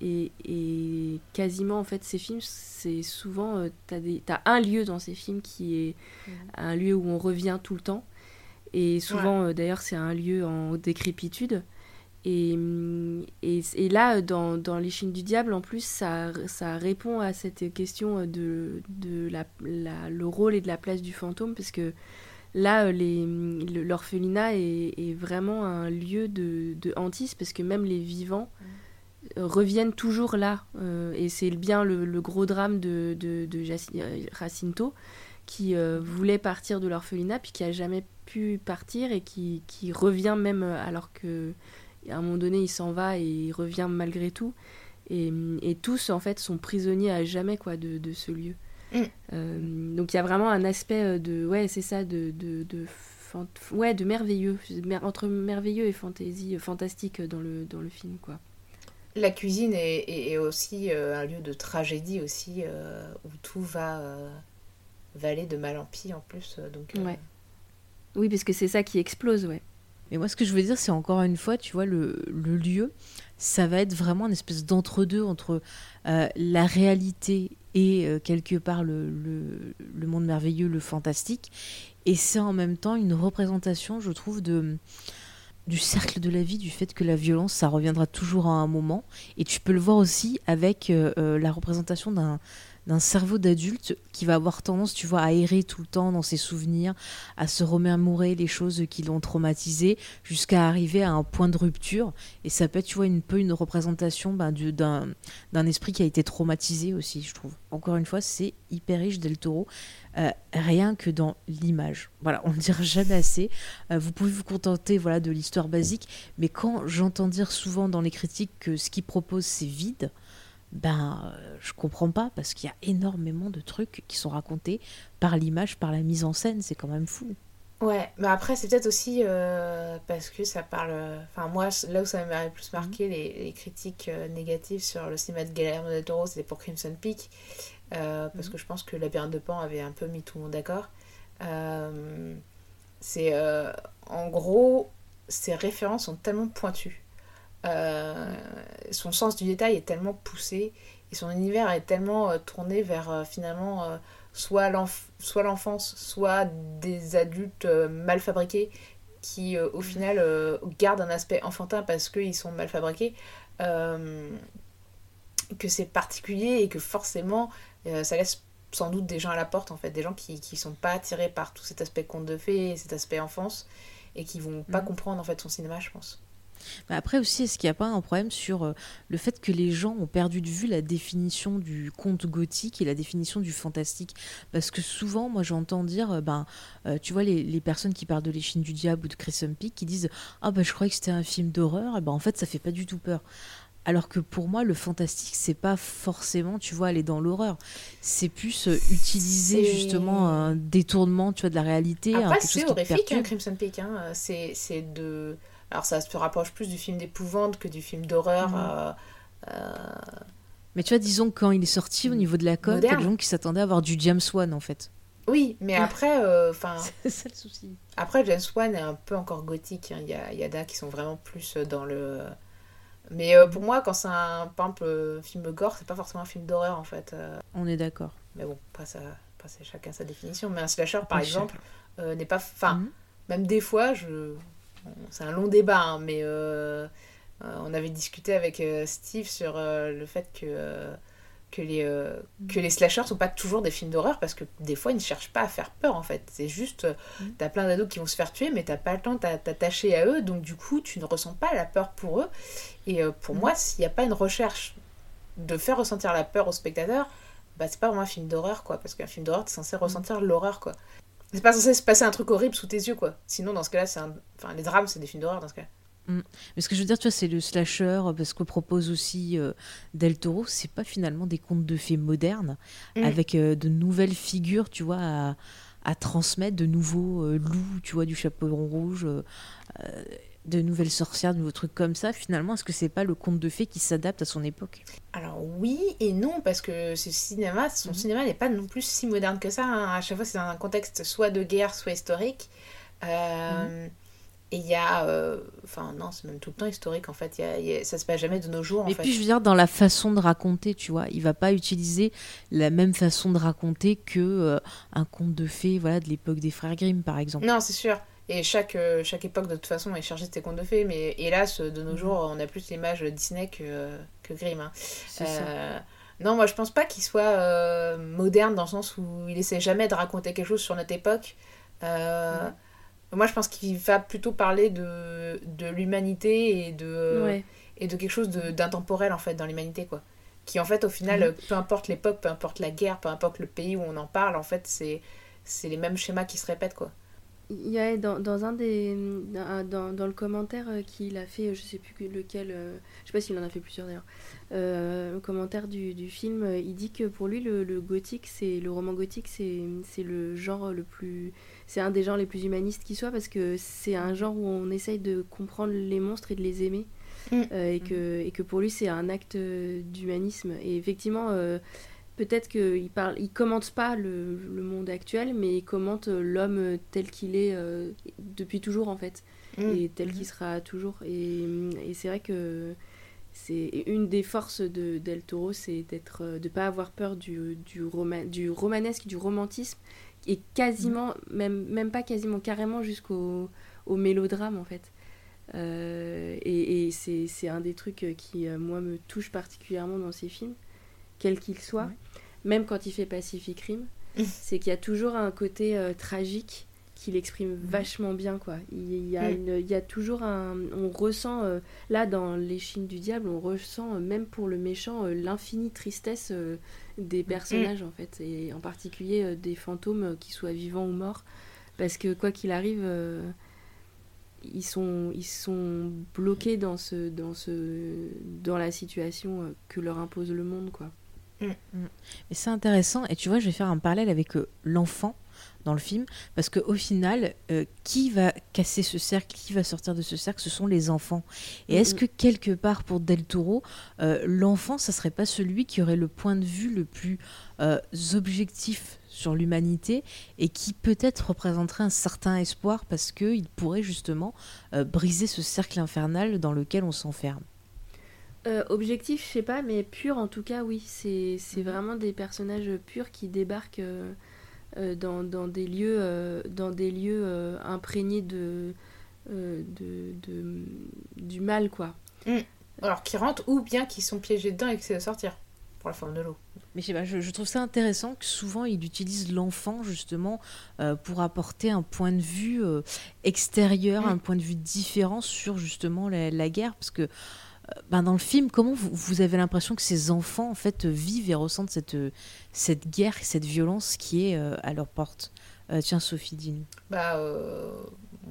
[SPEAKER 2] et, et quasiment, en fait, ces films, c'est souvent, t'as des- t'as un lieu dans ces films qui est un lieu où on revient tout le temps. Et souvent, euh, d'ailleurs, c'est un lieu en décrépitude. Et, et, et là, dans, dans Les Chines du Diable, en plus, ça, ça répond à cette question de, de la, la- le rôle et de la place du fantôme, parce que là, euh, le- l'orphelinat est, est vraiment un lieu de, de hantise parce que même les vivants euh, reviennent toujours là. Euh, et c'est bien le, le gros drame de, de, de Jaci- euh, Jacinto qui euh, voulait partir de l'orphelinat puis qui a jamais pu partir et qui, qui revient même euh, alors que à un moment donné il s'en va et il revient malgré tout. Et, et tous en fait sont prisonniers à jamais quoi de, de ce lieu.
[SPEAKER 3] Mm.
[SPEAKER 2] Euh, donc il y a vraiment un aspect de ouais c'est ça de de, de fant- ouais de merveilleux mer- entre merveilleux et fantaisie fantastique dans le dans le film quoi.
[SPEAKER 3] La cuisine est, est- est aussi euh, un lieu de tragédie aussi, euh, où tout va valer de mal en pis en plus. euh, Donc, euh,
[SPEAKER 2] Ouais. Oui parce que c'est ça qui explose ouais.
[SPEAKER 1] Mais moi, ce que je veux dire, c'est encore une fois, tu vois, le, le lieu, ça va être vraiment une espèce d'entre-deux entre euh, la réalité et euh, quelque part le, le, le monde merveilleux, le fantastique. Et c'est en même temps une représentation, je trouve, de du cercle de la vie, du fait que la violence, ça reviendra toujours à un moment. Et tu peux le voir aussi avec euh, la représentation d'un d'un cerveau d'adulte qui va avoir tendance, tu vois, à errer tout le temps dans ses souvenirs, à se remémorer les choses qui l'ont traumatisé, jusqu'à arriver à un point de rupture. Et ça peut être, tu vois, une peu une représentation ben, du- d'un d'un esprit qui a été traumatisé aussi, je trouve. Encore une fois, c'est hyper riche, Del Toro, euh, rien que dans l'image. Voilà, on ne dira jamais assez. Euh, vous pouvez vous contenter voilà, de l'histoire basique, mais quand j'entends dire souvent dans les critiques que ce qu'il propose, c'est vide, ben, euh, je comprends pas, parce qu'il y a énormément de trucs qui sont racontés par l'image, par la mise en scène, c'est quand même fou.
[SPEAKER 3] Ouais, mais après, c'est peut-être aussi euh, parce que ça parle. Enfin, moi, là où ça m'a le plus marqué, les, les critiques euh, négatives sur le cinéma de Guillermo del Toro, c'était pour Crimson Peak. euh, parce que je pense que Labyrinthe de Pan avait un peu mis tout le monde d'accord. Euh, c'est. en gros, ses références sont tellement pointues. Euh, son sens du détail est tellement poussé. Et son univers est tellement euh, tourné vers euh, finalement. soit l'enf- soit l'enfance, soit des adultes mal fabriqués qui au final euh, gardent un aspect enfantin parce qu'ils sont mal fabriqués, que c'est particulier et que forcément ça laisse sans doute des gens à la porte en fait, des gens qui qui sont pas attirés par tout cet aspect conte de fées, cet aspect enfance et qui vont pas
[SPEAKER 1] Mhm.
[SPEAKER 3] comprendre en fait son cinéma je pense.
[SPEAKER 1] Mais après aussi, est-ce qu'il n'y a pas un problème sur euh, le fait que les gens ont perdu de vue la définition du conte gothique et la définition du fantastique? Parce que souvent, moi j'entends dire, euh, ben, euh, tu vois, les, les personnes qui parlent de l'échine du diable ou de Crimson Peak qui disent Ah, ben je croyais que c'était un film d'horreur, et ben en fait ça fait pas du tout peur. Alors que pour moi, le fantastique, c'est pas forcément, tu vois, aller dans l'horreur. C'est plus euh, utiliser justement un détournement, tu vois, de la réalité. un-
[SPEAKER 3] Après, c'est horrifique, hein. Crimson Peak. hein. C'est, c'est de. Alors, ça se rapproche plus du film d'épouvante que du film d'horreur.
[SPEAKER 1] Mhm.
[SPEAKER 3] euh, euh,
[SPEAKER 1] Mais tu vois, disons que quand il est sorti au niveau de la com, t'as des gens qui s'attendaient à avoir du James Wan en fait.
[SPEAKER 3] Oui, mais après, euh, enfin,
[SPEAKER 1] C'est ça le souci.
[SPEAKER 3] après James Wan est un peu encore gothique. hein. Il y, a, a qui sont vraiment plus dans le. Mais euh, pour moi, quand c'est un, euh, film gore, c'est pas forcément un film d'horreur en fait.
[SPEAKER 1] On est d'accord.
[SPEAKER 3] Mais bon, après, ça, après, c'est chacun sa définition. Mais un slasher, par
[SPEAKER 1] Oui,
[SPEAKER 3] exemple, n'est pas. Enfin,
[SPEAKER 1] Mhm.
[SPEAKER 3] même des fois, je... c'est un long débat, hein, mais euh, euh, on avait discuté avec euh, Steve sur le fait que, que, les, euh, que les slashers sont pas toujours des films d'horreur parce que des fois, ils ne cherchent pas à faire peur en fait. C'est juste,
[SPEAKER 1] Mhm.
[SPEAKER 3] t'as plein d'ados qui vont se faire tuer, mais t'as pas le temps de t'a- t'attacher à eux, donc du coup, tu ne ressens pas la peur pour eux. Et euh, pour
[SPEAKER 1] Mhm.
[SPEAKER 3] moi, s'il n'y a pas une recherche de faire ressentir la peur au spectateur, bah, c'est pas vraiment un film d'horreur, quoi. Parce qu'un film d'horreur, t'es censé ressentir l'horreur, quoi. C'est pas censé se passer un truc horrible sous tes yeux, quoi. Sinon, dans ce cas-là, c'est un... Enfin, les drames, c'est des films d'horreur, dans ce cas.
[SPEAKER 1] Mais ce que je veux dire, tu vois, c'est le slasher, parce que propose aussi euh, Del Toro, c'est pas finalement des contes de fées modernes,
[SPEAKER 3] Mm.
[SPEAKER 1] avec euh, de nouvelles figures, tu vois, à, à transmettre, de nouveaux euh, loups, tu vois, du chaperon rouge, euh, euh, de nouvelles sorcières, de nouveaux trucs comme ça. Finalement, est-ce que c'est pas le conte de fées qui s'adapte à son époque?
[SPEAKER 3] Alors oui et non, parce que ce cinéma, son
[SPEAKER 1] Mhm.
[SPEAKER 3] cinéma n'est pas non plus si moderne que ça. hein. À chaque fois, c'est dans un contexte soit de guerre, soit historique. Euh, Et il y a... euh, Enfin, non, c'est même tout le temps historique, en fait. Y a- il y a- Ça se passe jamais de nos jours, en
[SPEAKER 1] Et
[SPEAKER 3] fait.
[SPEAKER 1] puis, je veux dire, dans la façon de raconter, tu vois, il va pas utiliser la même façon de raconter que euh, un conte de fées, voilà, de l'époque des frères Grimm, par exemple.
[SPEAKER 3] Non, c'est sûr. Et chaque, euh, chaque époque, de toute façon, est chargée de ses contes de fées. Mais hélas, de nos
[SPEAKER 1] Mhm.
[SPEAKER 3] jours, on a plus l'image Disney que, que Grimm. hein.
[SPEAKER 1] C'est ça.
[SPEAKER 3] Euh, Non, moi je pense pas qu'il soit euh, moderne dans le sens où il essaie jamais de raconter quelque chose sur notre époque. Euh, Moi, je pense qu'il va plutôt parler de, de l'humanité et de,
[SPEAKER 2] Ouais.
[SPEAKER 3] et de quelque chose d'intemporel, en fait, dans l'humanité, quoi. Qui, en fait, au final,
[SPEAKER 1] Mhm.
[SPEAKER 3] peu importe l'époque, peu importe la guerre, peu importe le pays où on en parle, en fait, c'est c'est les mêmes schémas qui se répètent, quoi.
[SPEAKER 2] Il y a dans, dans un des dans, dans- dans le commentaire euh, qu'il a fait, je sais plus que- lequel, euh, je sais pas s'il en a fait plusieurs d'ailleurs. Euh, le commentaire du, du film, euh, il dit que pour lui le, le gothique, c'est le roman gothique, c'est c'est le genre le plus, c'est un des genres les plus humanistes qui soit parce que c'est un genre où on essaye de comprendre les monstres et de les aimer.
[SPEAKER 3] Mm.
[SPEAKER 2] Euh, et que et que pour lui c'est un acte euh, d'humanisme et effectivement euh, peut-être qu'il parle, il commente pas le, le monde actuel, mais il commente euh, l'homme euh, tel qu'il est euh, depuis toujours en fait,
[SPEAKER 3] Mm.
[SPEAKER 2] et tel qu'il sera toujours. Et, et c'est vrai que c'est une des forces de Del Toro, c'est d'être, de pas avoir peur du, du, roma- du romanesque, du romantisme, et quasiment, même, même pas quasiment, carrément jusqu'au au mélodrame en fait. Euh, et et c'est un des trucs qui, moi, me touche particulièrement dans ces films, quel qu'il soit,
[SPEAKER 1] Ouais.
[SPEAKER 2] Même quand il fait Pacific Rim, c'est qu'il y a toujours un côté euh, tragique qu'il exprime vachement bien, quoi. Il y a,
[SPEAKER 3] Mm.
[SPEAKER 2] une, il y a toujours un... On ressent, euh, là, dans Les Chines du Diable, on ressent, euh, même pour le méchant, euh, l'infinie tristesse des personnages, en fait, et en particulier des fantômes, qu'ils soient vivants ou morts, parce que, quoi qu'il arrive... ils sont, ils sont bloqués dans, ce, dans, ce, dans la situation que leur impose le monde, quoi.
[SPEAKER 1] Mais c'est intéressant, et tu vois, je vais faire un parallèle avec euh, l'enfant dans le film, parce qu'au final, euh, qui va casser ce cercle, qui va sortir de ce cercle, ce sont les enfants. Et est-ce que quelque part, pour Del Toro, euh, l'enfant, ça serait pas celui qui aurait le point de vue le plus euh, objectif sur l'humanité et qui peut-être représenterait un certain espoir parce qu'il pourrait justement briser ce cercle infernal dans lequel on s'enferme?
[SPEAKER 2] Euh, objectif, je sais pas, mais pur en tout cas, oui. C'est c'est vraiment des personnages purs qui débarquent euh, euh, dans, dans des lieux, euh, dans des lieux euh, imprégnés de, euh, de, de- du mal, quoi.
[SPEAKER 3] Alors, qui rentrent ou bien qui sont piégés dedans et qui essaient de sortir, pour la forme de l'eau.
[SPEAKER 1] Mais je sais pas, je, je trouve ça intéressant que souvent il utilise l'enfant justement euh, pour apporter un point de vue euh, extérieur,
[SPEAKER 3] Mm.
[SPEAKER 1] un point de vue différent sur justement la, la guerre. Parce que euh, ben, dans le film, comment vous, vous avez l'impression que ces enfants en fait vivent et ressentent cette, cette guerre, cette violence qui est euh, à leur porte? Euh, Tiens, Sophie, dis-nous.
[SPEAKER 3] Bah, euh,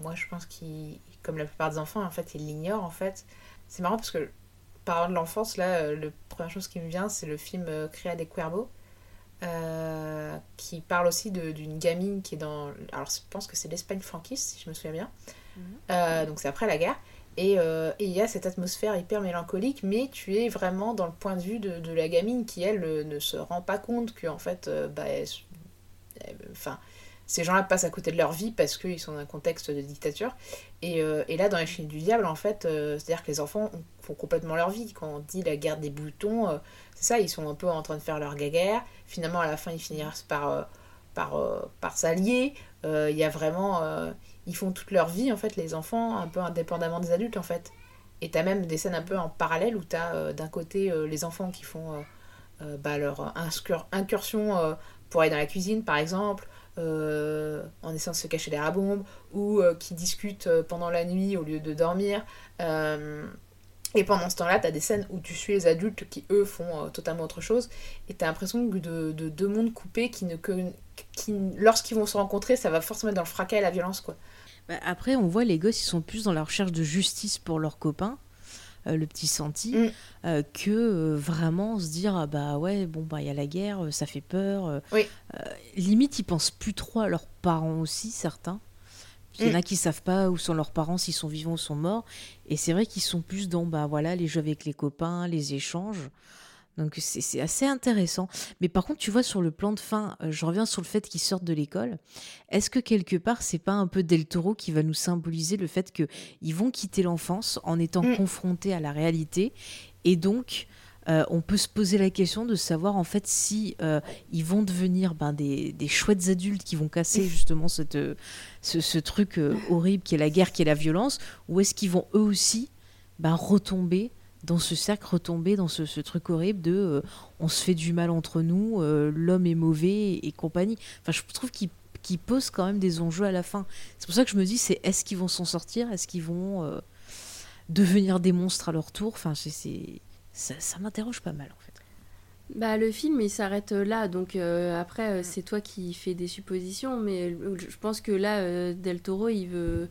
[SPEAKER 3] moi, je pense qu'ils, comme la plupart des enfants, en fait, ils l'ignorent, en fait. C'est marrant parce que, parlant de l'enfance, là, la première chose qui me vient, c'est le film Créa des Cuervos, qui parle aussi de- d'une gamine qui est dans... Alors, je pense que c'est l'Espagne franquiste, si je me souviens bien. Euh, donc, c'est après la guerre. Et euh, et il y a cette atmosphère hyper mélancolique, mais tu es vraiment dans le point de vue de, la gamine qui, elle, euh, ne se rend pas compte que, en fait, euh, bah, enfin, ces gens-là passent à côté de leur vie parce qu'ils sont dans un contexte de dictature. Et, là, dans les Chines du diable, en fait, c'est-à-dire que les enfants ont- font complètement leur vie. Quand on dit la guerre des boutons, c'est ça, ils sont un peu en train de faire leur guerre. Finalement, à la fin, ils finissent par, par, par s'allier. Il y a vraiment. Ils font toute leur vie, en fait, les enfants, un peu indépendamment des adultes, en fait. Et t'as même des scènes un peu en parallèle où t'as euh, d'un côté euh, les enfants qui font euh, euh, bah, leur incur- incursion pour aller dans la cuisine, par exemple, en essayant de se cacher derrière la bombe, ou qui discutent pendant la nuit au lieu de dormir. Et pendant ce temps-là, t'as des scènes où tu suis les adultes qui, eux, font totalement autre chose. Et t'as l'impression de, de deux mondes coupés qui, ne, que, qui lorsqu'ils vont se rencontrer, ça va forcément être dans le fracas et la violence, quoi.
[SPEAKER 1] Bah, après, on voit les gosses, ils sont plus dans la recherche de justice pour leurs copains, euh, le petit Santi,
[SPEAKER 3] Mm.
[SPEAKER 1] euh, que euh, vraiment se dire ah bah ouais, bon bah il y a la guerre, ça fait peur.
[SPEAKER 3] Oui.
[SPEAKER 1] Limite, ils pensent plus trop à leurs parents aussi, certains. Il y en a qui savent pas où sont leurs parents, s'ils sont vivants ou sont morts. Et c'est vrai qu'ils sont plus dans bah voilà les jeux avec les copains, les échanges. Donc c'est assez intéressant. Mais par contre, tu vois, sur le plan de fin, euh, je reviens sur le fait qu'ils sortent de l'école. Est-ce que quelque part, c'est pas un peu Del Toro qui va nous symboliser le fait que ils vont quitter l'enfance en étant
[SPEAKER 3] Mm.
[SPEAKER 1] confrontés à la réalité? Et donc euh, on peut se poser la question de savoir en fait si euh, ils vont devenir ben, des, des chouettes adultes qui vont casser justement cette, euh, ce, ce truc horrible qui est la guerre, qui est la violence, ou est-ce qu'ils vont eux aussi ben, retomber dans ce cercle, retomber dans ce, truc horrible de euh, on se fait du mal entre nous, euh, l'homme est mauvais et, compagnie. Enfin, je trouve qu'ils qui pose quand même des enjeux à la fin. C'est pour ça que je me dis, c'est est-ce qu'ils vont s'en sortir? Est-ce qu'ils vont euh, devenir des monstres à leur tour? Enfin, c'est- ça, ça m'interroge pas mal en fait.
[SPEAKER 2] Bah, le film, il s'arrête euh, là, donc euh, après, euh, c'est toi qui fais des suppositions, mais je pense que là, euh, Del Toro, il veut,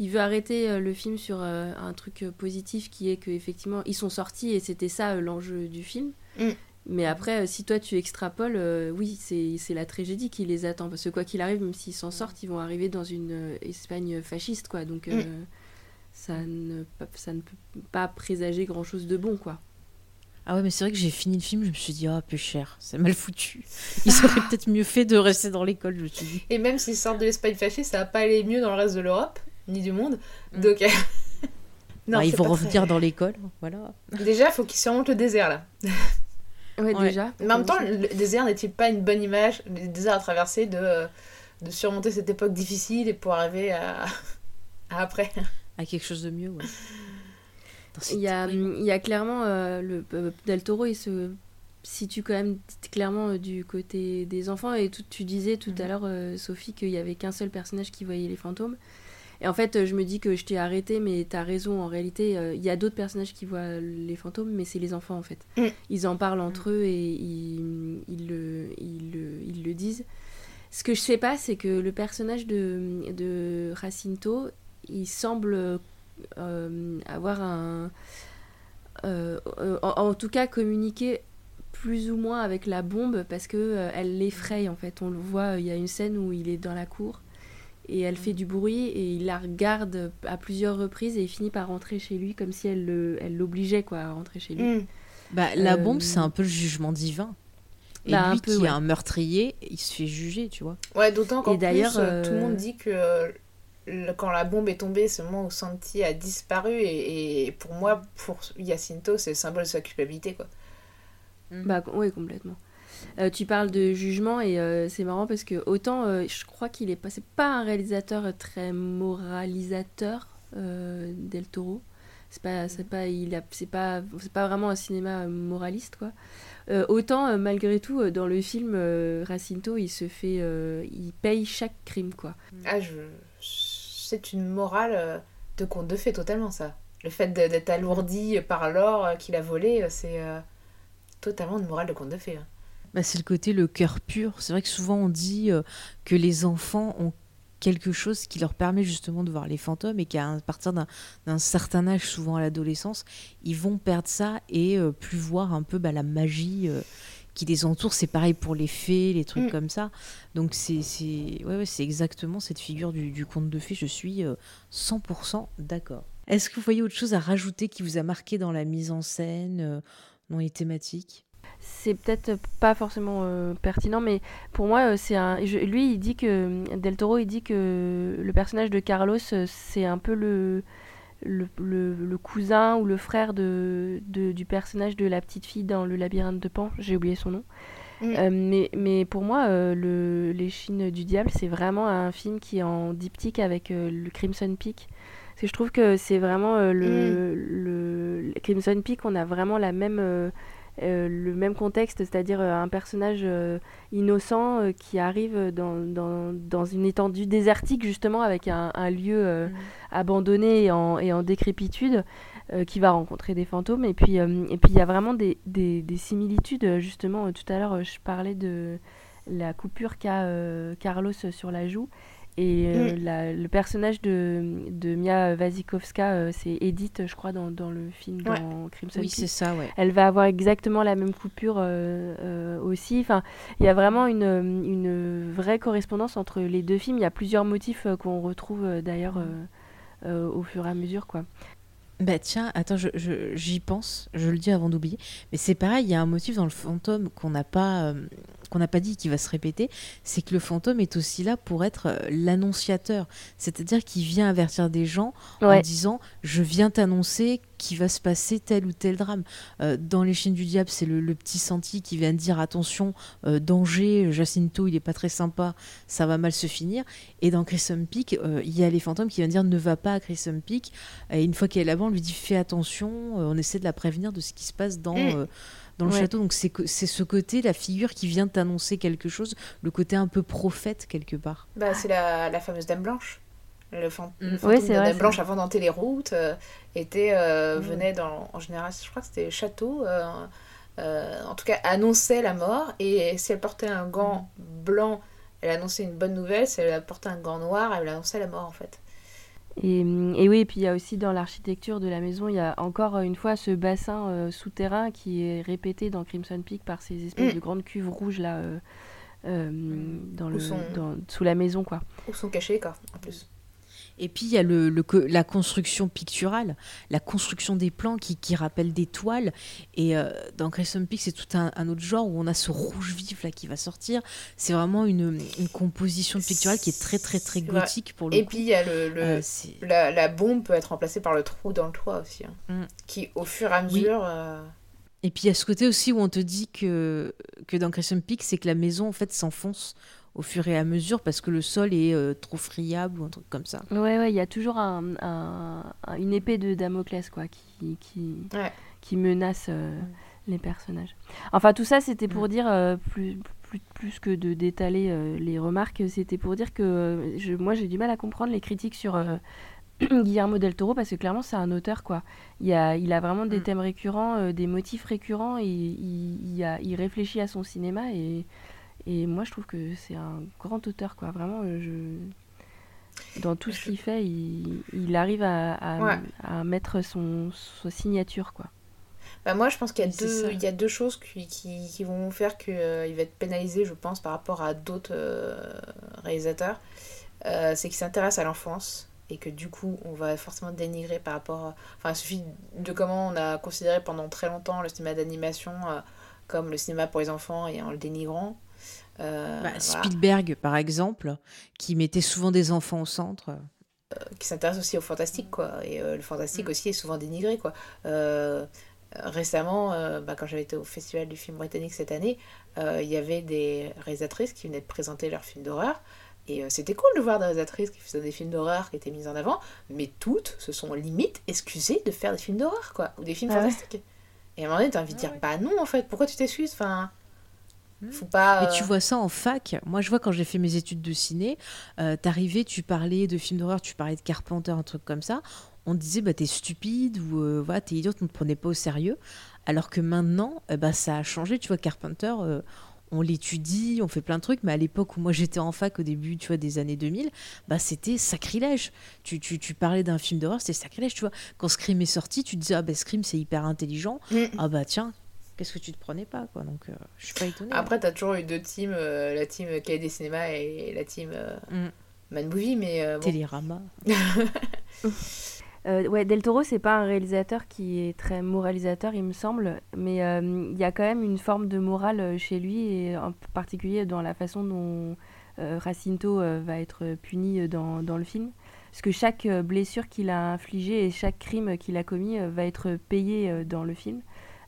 [SPEAKER 2] il veut arrêter le film sur euh, un truc positif qui est qu'effectivement, ils sont sortis et c'était ça l'enjeu du film.
[SPEAKER 3] Mm.
[SPEAKER 2] Mais après, si toi tu extrapoles, oui, c'est la tragédie qui les attend, parce que quoi qu'il arrive, même s'ils s'en sortent, ils vont arriver dans une Espagne fasciste, quoi, donc euh, ça, ne, ça ne peut pas présager grand-chose de bon, quoi.
[SPEAKER 1] Ah ouais, mais c'est vrai que j'ai fini le film, je me suis dit, ah, peu cher, c'est mal foutu. Il serait peut-être mieux fait de rester dans l'école, je me suis dit.
[SPEAKER 3] Et même s'ils sortent de l'Espagne fasciste, ça va pas aller mieux dans le reste de l'Europe, ni du monde.
[SPEAKER 1] Mm.
[SPEAKER 3] Donc. non,
[SPEAKER 1] Bah, ils
[SPEAKER 3] c'est
[SPEAKER 1] vont
[SPEAKER 3] très-
[SPEAKER 1] revenir dans l'école, voilà.
[SPEAKER 3] Déjà, il faut qu'ils surmontent le désert là.
[SPEAKER 2] Ouais,
[SPEAKER 1] Ouais.
[SPEAKER 2] déjà.
[SPEAKER 3] Mais en même temps, le désert n'est-il pas une bonne image, le désert à traverser, de, euh, de surmonter cette époque difficile et pour arriver à, à après?
[SPEAKER 1] À quelque chose de mieux, ouais.
[SPEAKER 2] Il y a, il y a clairement euh, le euh, Del Toro, il se situe quand même clairement euh, du côté des enfants. Et tout, tu disais tout à
[SPEAKER 1] Mhm.
[SPEAKER 2] l'heure, euh, Sophie, qu'il y avait qu'un seul personnage qui voyait les fantômes. Et en fait, euh, je me dis que je t'ai arrêté, mais t'as raison. En réalité, il y a d'autres personnages qui voient les fantômes, mais c'est les enfants en fait.
[SPEAKER 3] Mm.
[SPEAKER 2] Ils en parlent entre eux et ils, ils le, ils, le, ils le disent. Ce que je sais pas, c'est que le personnage de, de Jacinto, il semble avoir un. euh, euh, en, en tout cas, communiquer plus ou moins avec la bombe parce que euh, elle l'effraie en fait. On le voit, il y a une scène où il est dans la cour et elle fait du bruit et il la regarde à plusieurs reprises et il finit par rentrer chez lui comme si elle le- elle l'obligeait quoi à rentrer chez lui.
[SPEAKER 3] Mm.
[SPEAKER 1] Bah, la
[SPEAKER 2] Euh,
[SPEAKER 1] bombe, c'est un peu le jugement divin. Et
[SPEAKER 2] Bah, un
[SPEAKER 1] lui
[SPEAKER 2] peu,
[SPEAKER 1] qui
[SPEAKER 2] ouais.
[SPEAKER 1] est un meurtrier, il se fait juger, tu vois.
[SPEAKER 3] Ouais, d'autant qu'en
[SPEAKER 2] Et d'ailleurs,
[SPEAKER 3] plus, euh, tout le
[SPEAKER 2] euh,
[SPEAKER 3] monde dit que euh, le- quand la bombe est tombée, c'est le moment où Santi a disparu. Et, et pour moi, pour Jacinto, c'est le symbole de sa culpabilité. Quoi.
[SPEAKER 2] Bah oui, complètement. Euh, tu parles de jugement et euh, c'est marrant parce que autant euh, je crois qu'il est pas, c'est pas un réalisateur très moralisateur euh, Del Toro. C'est pas, c'est pas, il a, c'est pas, c'est pas vraiment un cinéma moraliste quoi. Euh, autant euh, malgré tout dans le film euh, Jacinto il se fait, euh, il paye chaque crime quoi.
[SPEAKER 3] Ah, je... C'est une morale euh, de conte de fées, totalement, ça. Le fait d'être alourdi par l'or euh, qu'il a volé, euh, c'est totalement une morale de conte de fées. hein.
[SPEAKER 1] Bah, c'est le côté le cœur pur. C'est vrai que souvent on dit que les enfants ont quelque chose qui leur permet justement de voir les fantômes et qu'à partir d'un certain âge, souvent à l'adolescence, ils vont perdre ça et plus voir un peu bah, la magie qui les entoure. C'est pareil pour les fées, les trucs
[SPEAKER 3] Mm.
[SPEAKER 1] comme ça. Donc c'est c'est- ouais, ouais, exactement cette figure du, du conte de fées. Je suis euh, 100% d'accord. Est-ce que vous voyez autre chose à rajouter qui vous a marqué dans la mise en scène, euh, dans les thématiques?
[SPEAKER 2] C'est peut-être pas forcément euh, pertinent, mais pour moi, euh, c'est un. je- lui, il dit que Del Toro, il dit que le personnage de Carlos, euh, c'est un peu le, le, le- le cousin ou le frère de, de- du personnage de la petite fille dans le labyrinthe de Pan. J'ai oublié son nom.
[SPEAKER 3] Mm.
[SPEAKER 2] Euh, mais, mais pour moi, euh, le, Les Chines du Diable, c'est vraiment un film qui est en diptyque avec euh, le Crimson Peak. Parce que je trouve que c'est vraiment euh, le, le, le Crimson Peak, on a vraiment la même. Euh, le même contexte, c'est-à-dire euh, un personnage euh, innocent euh, qui arrive dans, dans, dans une étendue désertique justement avec un, un lieu euh, abandonné et en, et en décrépitude qui va rencontrer des fantômes. Et puis et puis il y a vraiment des, des, des similitudes justement tout à l'heure je parlais de la coupure qu'a Carlos sur la joue et euh, la- le personnage de, de Mia Wasikowska euh, c'est Edith je crois dans, dans le film
[SPEAKER 3] Ouais.
[SPEAKER 2] dans Crimson
[SPEAKER 1] Oui, c'est ça, ouais.
[SPEAKER 2] elle va avoir exactement la même coupure euh, euh, aussi. Enfin, il y a vraiment une, une vraie correspondance entre les deux films. Il y a plusieurs motifs euh, qu'on retrouve euh, d'ailleurs euh, euh, au fur et à mesure, quoi.
[SPEAKER 1] Bah tiens, attends, je- je- j'y pense, je le dis avant d'oublier, mais c'est pareil, il y a un motif dans le fantôme qu'on n'a pas, euh, qu'on n'a pas dit qui va se répéter, c'est que le fantôme est aussi là pour être euh, l'annonciateur, c'est-à-dire qu'il vient avertir des gens en disant je viens t'annoncer qu'il va se passer tel ou tel drame. Euh, dans Les Chaînes du Diable, c'est le, le petit senti qui vient dire attention, euh, danger, Jacinto il est pas très sympa, ça va mal se finir. Et dans Crimson Peak, euh, il y a les fantômes qui viennent dire ne va pas à Crimson Peak. Et une fois qu'elle est là-bas, on lui dit fais attention, on essaie de la prévenir de ce qui se passe dans,
[SPEAKER 3] Mm.
[SPEAKER 1] Dans le
[SPEAKER 2] Ouais.
[SPEAKER 1] château. Donc c'est ce côté, la figure qui vient t'annoncer quelque chose, le côté un peu prophète quelque part.
[SPEAKER 3] Bah, c'est la, la fameuse Dame Blanche. Le, fan- le
[SPEAKER 1] Mm.
[SPEAKER 3] fantôme
[SPEAKER 2] Ouais, c'est
[SPEAKER 3] de la
[SPEAKER 2] vrai,
[SPEAKER 3] Dame Blanche
[SPEAKER 2] vrai.
[SPEAKER 3] avant d'hanter les routes euh, était, euh,
[SPEAKER 1] Mm.
[SPEAKER 3] venait dans, en général, je crois que c'était château, euh, euh, en tout cas annonçait la mort. Et si elle portait un gant blanc, elle annonçait une bonne nouvelle. Si elle portait un gant noir, elle annonçait la mort en fait.
[SPEAKER 2] Et, et oui, et puis il y a aussi dans l'architecture de la maison, il y a encore euh, une fois ce bassin euh, souterrain qui est répété dans Crimson Peak par ces espèces
[SPEAKER 3] Mm.
[SPEAKER 2] de grandes cuves rouges là euh, euh, dans le,
[SPEAKER 3] sont-
[SPEAKER 2] dans- sous la maison quoi.
[SPEAKER 3] Où sont cachés les corps en plus.
[SPEAKER 1] Et puis il y a le, le co- la construction picturale, la construction des plans qui, qui rappellent des toiles. Et euh, dans Crimson Peak, c'est tout un, un autre genre où on a ce rouge vif là qui va sortir. C'est vraiment une, une composition picturale qui est très très très gothique pour le
[SPEAKER 3] Et
[SPEAKER 1] coup.
[SPEAKER 3] puis il y a le, le-
[SPEAKER 1] Euh,
[SPEAKER 3] la, la bombe peut être remplacée par le trou dans le toit aussi, hein,
[SPEAKER 1] Mm.
[SPEAKER 3] qui au fur et à
[SPEAKER 1] Oui.
[SPEAKER 3] mesure. euh,
[SPEAKER 1] Et puis il y a ce côté aussi où on te dit que, que dans Crimson Peak, c'est que la maison en fait s'enfonce au fur et à mesure parce que le sol est euh, trop friable ou un truc comme ça.
[SPEAKER 2] Ouais, ouais, il y a toujours un, un- un- une épée de Damoclès quoi qui, qui,
[SPEAKER 3] Ouais.
[SPEAKER 2] qui menace euh, les personnages. Enfin, tout ça, c'était pour dire, euh, plus, plus, plus que de d'étaler euh, les remarques, c'était pour dire que je, moi, j'ai du mal à comprendre les critiques sur euh, Guillermo del Toro, parce que clairement, c'est un auteur, quoi. Il a, il a vraiment des
[SPEAKER 1] Mm.
[SPEAKER 2] thèmes récurrents, euh, des motifs récurrents, et il, il a, il réfléchit à son cinéma, et, et moi, je trouve que c'est un grand auteur, quoi. Vraiment, euh, je... Dans tout ce qu'il fait, il, il arrive à, à,
[SPEAKER 3] Ouais.
[SPEAKER 2] à mettre son, sa signature, quoi.
[SPEAKER 3] Bah moi, je pense qu'il y, a deux- il y a deux choses qui, qui, qui vont faire qu'il va être pénalisé, je pense, par rapport à d'autres euh, réalisateurs. Euh, c'est qu'il s'intéresse à l'enfance et que du coup, on va forcément dénigrer par rapport... à- Enfin, il suffit de comment on a considéré pendant très longtemps le cinéma d'animation euh, comme le cinéma pour les enfants et en le dénigrant. Euh,
[SPEAKER 1] Bah,
[SPEAKER 3] voilà.
[SPEAKER 1] Spielberg, par exemple, qui mettait souvent des enfants au centre.
[SPEAKER 3] qui s'intéresse aussi au fantastique quoi et euh, le fantastique
[SPEAKER 1] Mm.
[SPEAKER 3] aussi est souvent dénigré quoi Euh, récemment euh, bah, quand j'avais été au festival du film britannique cette année euh, il y avait des réalisatrices qui venaient de présenter leurs films d'horreur et euh, c'était cool de voir des réalisatrices qui faisaient des films d'horreur qui étaient mises en avant mais toutes se sont limite excusées de faire des films d'horreur quoi ou des films
[SPEAKER 2] Ah ouais
[SPEAKER 3] fantastiques et à un moment donné t'as envie de dire bah non en fait pourquoi tu t'excuses? Enfin. Faut pas
[SPEAKER 1] Mais tu
[SPEAKER 3] euh,
[SPEAKER 1] vois ça en fac. Moi, je vois quand j'ai fait mes études de ciné, euh, t'arrivais, tu parlais de films d'horreur, tu parlais de Carpenter, un truc comme ça. On te disait, bah, t'es stupide ou euh, voilà, t'es idiote, on te prenait pas au sérieux. Alors que maintenant, euh, bah, ça a changé. Tu vois, Carpenter, euh, on l'étudie, on fait plein de trucs, mais à l'époque où moi j'étais en fac, au début, tu vois, des années 2000, bah, c'était sacrilège. Tu, tu, tu parlais d'un film d'horreur, c'était sacrilège, tu vois. Quand Scream est sorti, tu te disais, ah, bah, Scream, c'est hyper intelligent.
[SPEAKER 3] mm.
[SPEAKER 1] Ah, bah, tiens, qu'est-ce que tu te prenais pas, quoi. Donc, euh, je suis pas étonnée.
[SPEAKER 3] après t'as toujours eu deux teams euh, la team Cahiers des cinémas et la team euh,
[SPEAKER 1] Mm.
[SPEAKER 3] Man Movie mais euh, bon.
[SPEAKER 1] Télérama.
[SPEAKER 2] Euh, ouais, Del Toro, c'est pas un réalisateur qui est très moralisateur, il me semble, mais euh, il y a quand même une forme de morale chez lui, et en particulier dans la façon dont euh, Jacinto euh, va être puni dans, dans le film. Parce que chaque blessure qu'il a infligée et chaque crime qu'il a commis euh, va être payé euh, dans le film.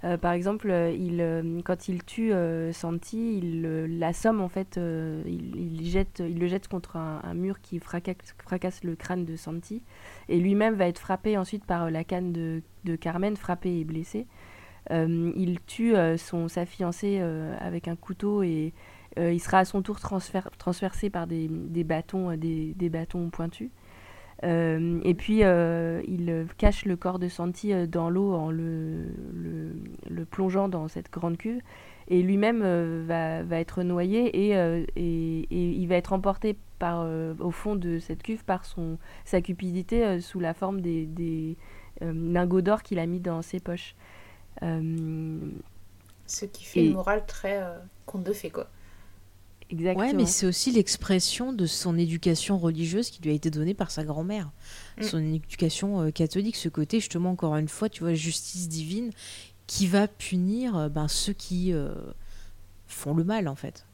[SPEAKER 2] Euh, par exemple, euh, euh, quand il tue Santi, il l'assomme en fait, il, le jette contre un, mur qui fracasse, le crâne de Santi. Et lui-même va être frappé ensuite par la canne de, Carmen, frappé et blessé. Il tue son, sa fiancée avec un couteau et il sera à son tour transfer- transpercé par des, bâtons, des bâtons pointus. Euh, et puis euh, il euh, cache le corps de Santi dans l'eau en le, le, le plongeant dans cette grande cuve. Et lui-même euh, va, va être noyé et, et, et il va être emporté par, au fond de cette cuve par son, sa cupidité sous la forme des, des lingots d'or qu'il a mis dans ses poches.
[SPEAKER 3] Ce qui fait
[SPEAKER 2] Et-
[SPEAKER 3] une morale très conte de fées, quoi.
[SPEAKER 2] Exactement.
[SPEAKER 1] Ouais, mais c'est aussi l'expression de son éducation religieuse qui lui a été donnée par sa grand-mère.
[SPEAKER 3] Mm.
[SPEAKER 1] Son éducation euh, catholique, ce côté, justement, encore une fois, tu vois, justice divine qui va punir euh, ben, ceux qui euh, font le mal, en fait.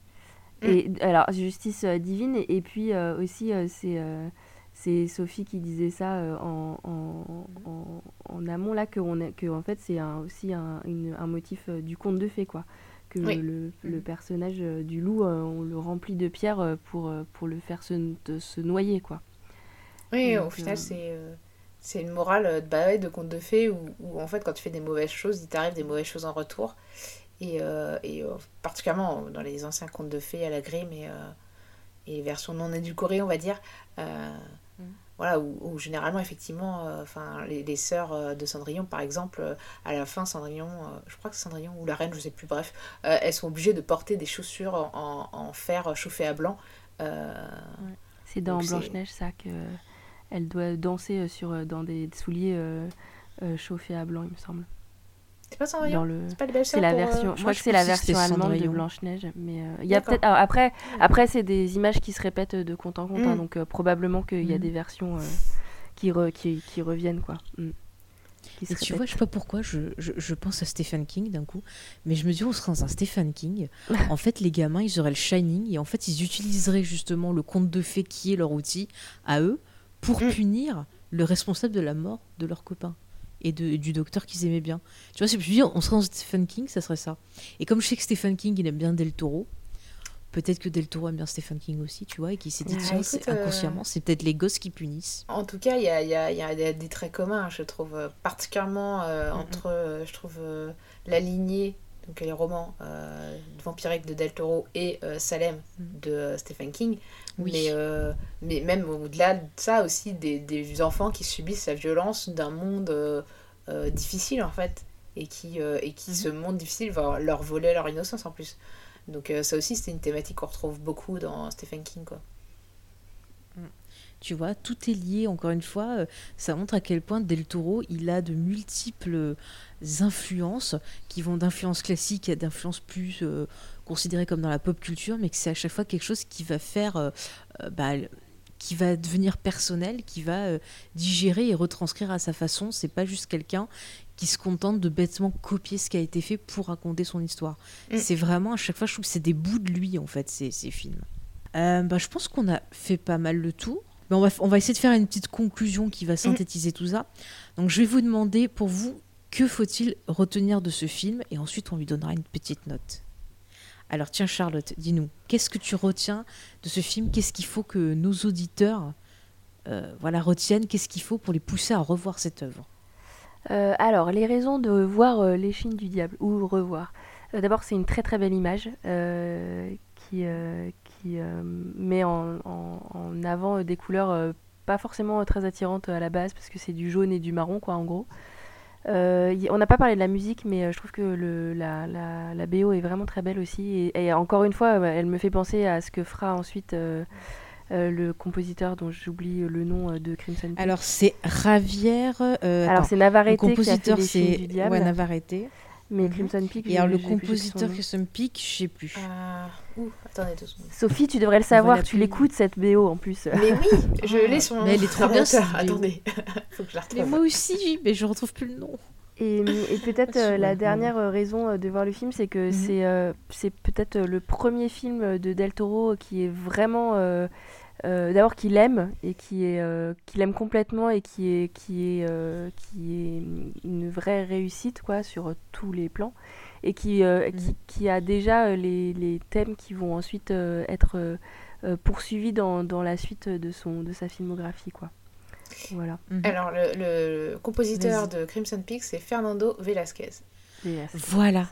[SPEAKER 2] Et alors, justice euh, divine, et, et puis euh, aussi, euh, c'est euh, c'est Sophie qui disait ça euh, en, en, en, en amont, là, que, on a, que en fait, c'est un, aussi un, une- un motif euh, du conte de fées, quoi. Que
[SPEAKER 3] Oui.
[SPEAKER 2] le, le
[SPEAKER 3] Mhm.
[SPEAKER 2] personnage euh, du loup, euh, on le remplit de pierres euh, pour, pour le faire se, de se noyer, quoi.
[SPEAKER 3] Oui,
[SPEAKER 2] Donc,
[SPEAKER 3] au final, c'est c'est une morale euh, bah de conte de fées où, où, en fait, quand tu fais des mauvaises choses, il t'arrive des mauvaises choses en retour. Et, et particulièrement dans les anciens contes de fées à la Grimm et, et les versions non édulcorées, on va dire. Voilà, où, généralement, effectivement, enfin les, les, sœurs de Cendrillon, par exemple, à la fin, Cendrillon, je crois que Cendrillon ou la reine, je sais plus, bref, elles sont obligées de porter des chaussures en, en fer chauffé à blanc.
[SPEAKER 2] C'est dans Blanche-Neige, ça, que elle doit danser sur, dans des souliers chauffés à blanc, il me semble.
[SPEAKER 3] C'est pas Cendrillon
[SPEAKER 2] le...
[SPEAKER 3] C'est pas les
[SPEAKER 2] C'est la version. je crois que c'est la version allemande de Blanche Neige, mais il y a peut-être. après, après c'est des images qui se répètent de compte en compte, hein, mm. donc probablement qu'il y a mm. des versions qui, qui, qui, reviennent quoi. Mm.
[SPEAKER 1] Et tu vois, je sais pas pourquoi, je, je, je pense à Stephen King d'un coup, mais je me dis, on serait dans un Stephen King. en fait, les gamins, ils auraient le Shining, et en fait, ils utiliseraient justement le conte de fées qui est leur outil à eux pour punir le responsable de la mort de leur copain et de, du docteur qu'ils aimaient bien. Tu vois, c'est je on serait dans Stephen King, ça serait ça. Et comme je sais que Stephen King, il aime bien Del Toro, peut-être que Del Toro aime bien Stephen King aussi, tu vois, et qu'il s'est dit, tiens, euh, inconsciemment, c'est peut-être les gosses qui punissent.
[SPEAKER 3] En tout cas, il y a, des traits communs, je trouve, euh, particulièrement euh, entre, je trouve, la lignée, donc les romans vampiriques de Del Toro et Salem mm. de Stephen King. Oui. Mais, mais même au-delà de ça aussi, des, des, enfants qui subissent la violence d'un monde difficile, en fait, et qui, et qui ce monde difficile va leur voler leur innocence en plus. Donc euh, ça aussi, c'est une thématique qu'on retrouve beaucoup dans Stephen King. Quoi.
[SPEAKER 1] Tu vois, tout est lié, encore une fois, euh, ça montre à quel point Del Toro, il a de multiples influences, qui vont d'influences classiques à d'influences plus euh, considérées comme dans la pop culture, mais que c'est à chaque fois quelque chose qui va faire... Bah, qui va devenir personnel, qui va digérer et retranscrire à sa façon. C'est pas juste quelqu'un qui se contente de bêtement copier ce qui a été fait pour raconter son histoire. Mm. C'est vraiment, à chaque fois, je trouve que c'est des bouts de lui, en fait, ces, ces films. Euh, bah, je pense qu'on a fait pas mal le tour. Mais on, va, on va essayer de faire une petite conclusion qui va mm. synthétiser tout ça. Donc, je vais vous demander, pour vous, que faut-il retenir de ce film Et ensuite, on lui donnera une petite note. Alors, tiens, Charlotte, dis-nous, qu'est-ce que tu retiens de ce film Qu'est-ce qu'il faut que nos auditeurs euh, voilà, retiennent Qu'est-ce qu'il faut pour les pousser à revoir cette œuvre
[SPEAKER 2] euh, alors, les raisons de voir euh, Les Chines du Diable, ou revoir. D'abord, c'est une très très belle image qui, qui met en, en, avant des couleurs pas forcément très attirantes à la base, parce que c'est du jaune et du marron, quoi, en gros. On n'a pas parlé de la musique, mais je trouve que le, la, la, la, BO est vraiment très belle aussi. Et, et, encore une fois, elle me fait penser à ce que fera ensuite euh, le compositeur dont j'oublie le nom euh, de Crimson Peak.
[SPEAKER 1] Alors c'est Ravière.
[SPEAKER 2] Euh, alors c'est Navarrete. Le
[SPEAKER 1] compositeur c'est ouais, Navarrete.
[SPEAKER 2] Mais mhm. Crimson Peak.
[SPEAKER 1] Et alors le compositeur Crimson Peak, je sais plus.
[SPEAKER 3] Attendez deux secondes.
[SPEAKER 2] Sophie, tu devrais le savoir, tu l'écoutes cette BO en plus.
[SPEAKER 3] Mais oui, je l'ai sur mon.
[SPEAKER 1] Mais elle est trop bien.
[SPEAKER 3] Attendez, faut que je la retrouve.
[SPEAKER 1] Mais moi aussi, mais je retrouve plus le nom.
[SPEAKER 2] Et, et peut-être la dernière raison de voir le film, c'est que mhm. c'est peut-être le premier film de Del Toro qui est vraiment euh, d'abord qu'il aime et qui est euh, qu'il aime complètement et qui est qui est euh, qui est une vraie réussite quoi sur tous les plans et qui mhm. qui, qui, a déjà les, les, thèmes qui vont ensuite être poursuivis dans, dans, la suite de son de sa filmographie quoi. Voilà.
[SPEAKER 3] Mhm. alors le, le compositeur de Crimson Peak c'est Fernando Velasquez
[SPEAKER 1] voilà.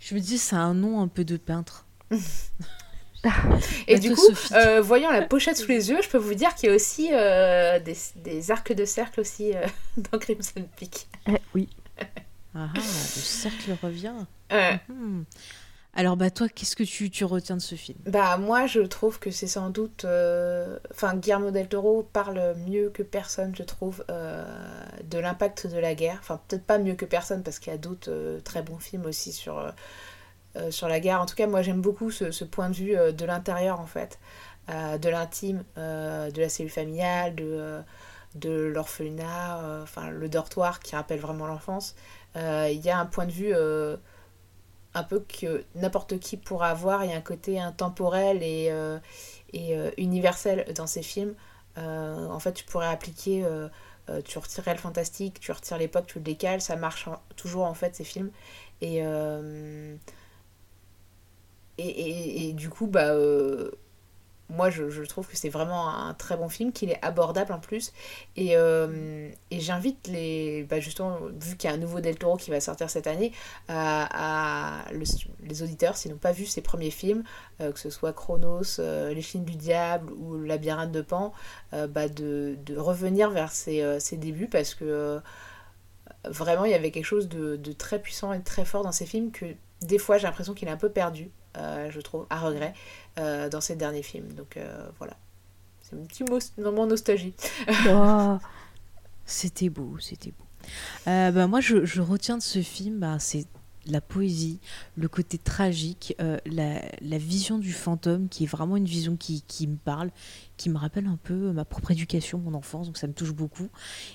[SPEAKER 1] Je me dis c'est un nom un peu de peintre.
[SPEAKER 3] Et du coup, euh, voyant la pochette sous les yeux, je peux vous dire qu'il y a aussi euh, des, des, arcs de cercle aussi euh, dans Crimson Peak.
[SPEAKER 2] Eh, oui.
[SPEAKER 1] Ah, le cercle revient. Mhm. Alors bah toi, qu'est-ce que tu, tu, retiens de ce film?
[SPEAKER 3] Bah moi, je trouve que c'est sans doute... Enfin, Guillermo del Toro parle mieux que personne, je trouve, de l'impact de la guerre. Enfin, peut-être pas mieux que personne, parce qu'il y a d'autres très bons films aussi sur euh, sur la guerre. En tout cas, moi j'aime beaucoup ce, point de vue euh, de l'intérieur en fait, euh, de l'intime, de la cellule familiale, de, de l'orphelinat, enfin le dortoir qui rappelle vraiment l'enfance. Il y a un point de vue un peu que n'importe qui pourra avoir. Il y a un côté intemporel et, et universel dans ces films. en fait, tu pourrais appliquer, tu retirerais le fantastique, tu retires l'époque, tu le décales, ça marche toujours en fait ces films. Et, et, et, du coup, bah, euh, moi, je, trouve que c'est vraiment un très bon film, qu'il est abordable en plus. Et, euh, et j'invite les. Bah justement, vu qu'il y a un nouveau Del Toro qui va sortir cette année, le- les auditeurs, s'ils n'ont pas vu ses premiers films, euh, que ce soit Chronos, euh, Les Chines du Diable ou Labyrinthe de Pan, euh, bah de, revenir vers ses, euh, débuts parce que. euh, Vraiment, il y avait quelque chose de, de très puissant et de très fort dans ces films que des fois j'ai l'impression qu'il est un peu perdu, euh, je trouve, à regret, euh, dans ces derniers films. Donc euh, voilà. C'est un petit mot, moment nostalgie.
[SPEAKER 4] Oh,
[SPEAKER 1] C'était beau, c'était beau. Euh, bah, moi, je, retiens de ce film, bah, c'est la poésie, le côté tragique, euh, la, vision du fantôme, qui est vraiment une vision qui, me parle, qui me rappelle un peu ma propre éducation, mon enfance, donc ça me touche beaucoup.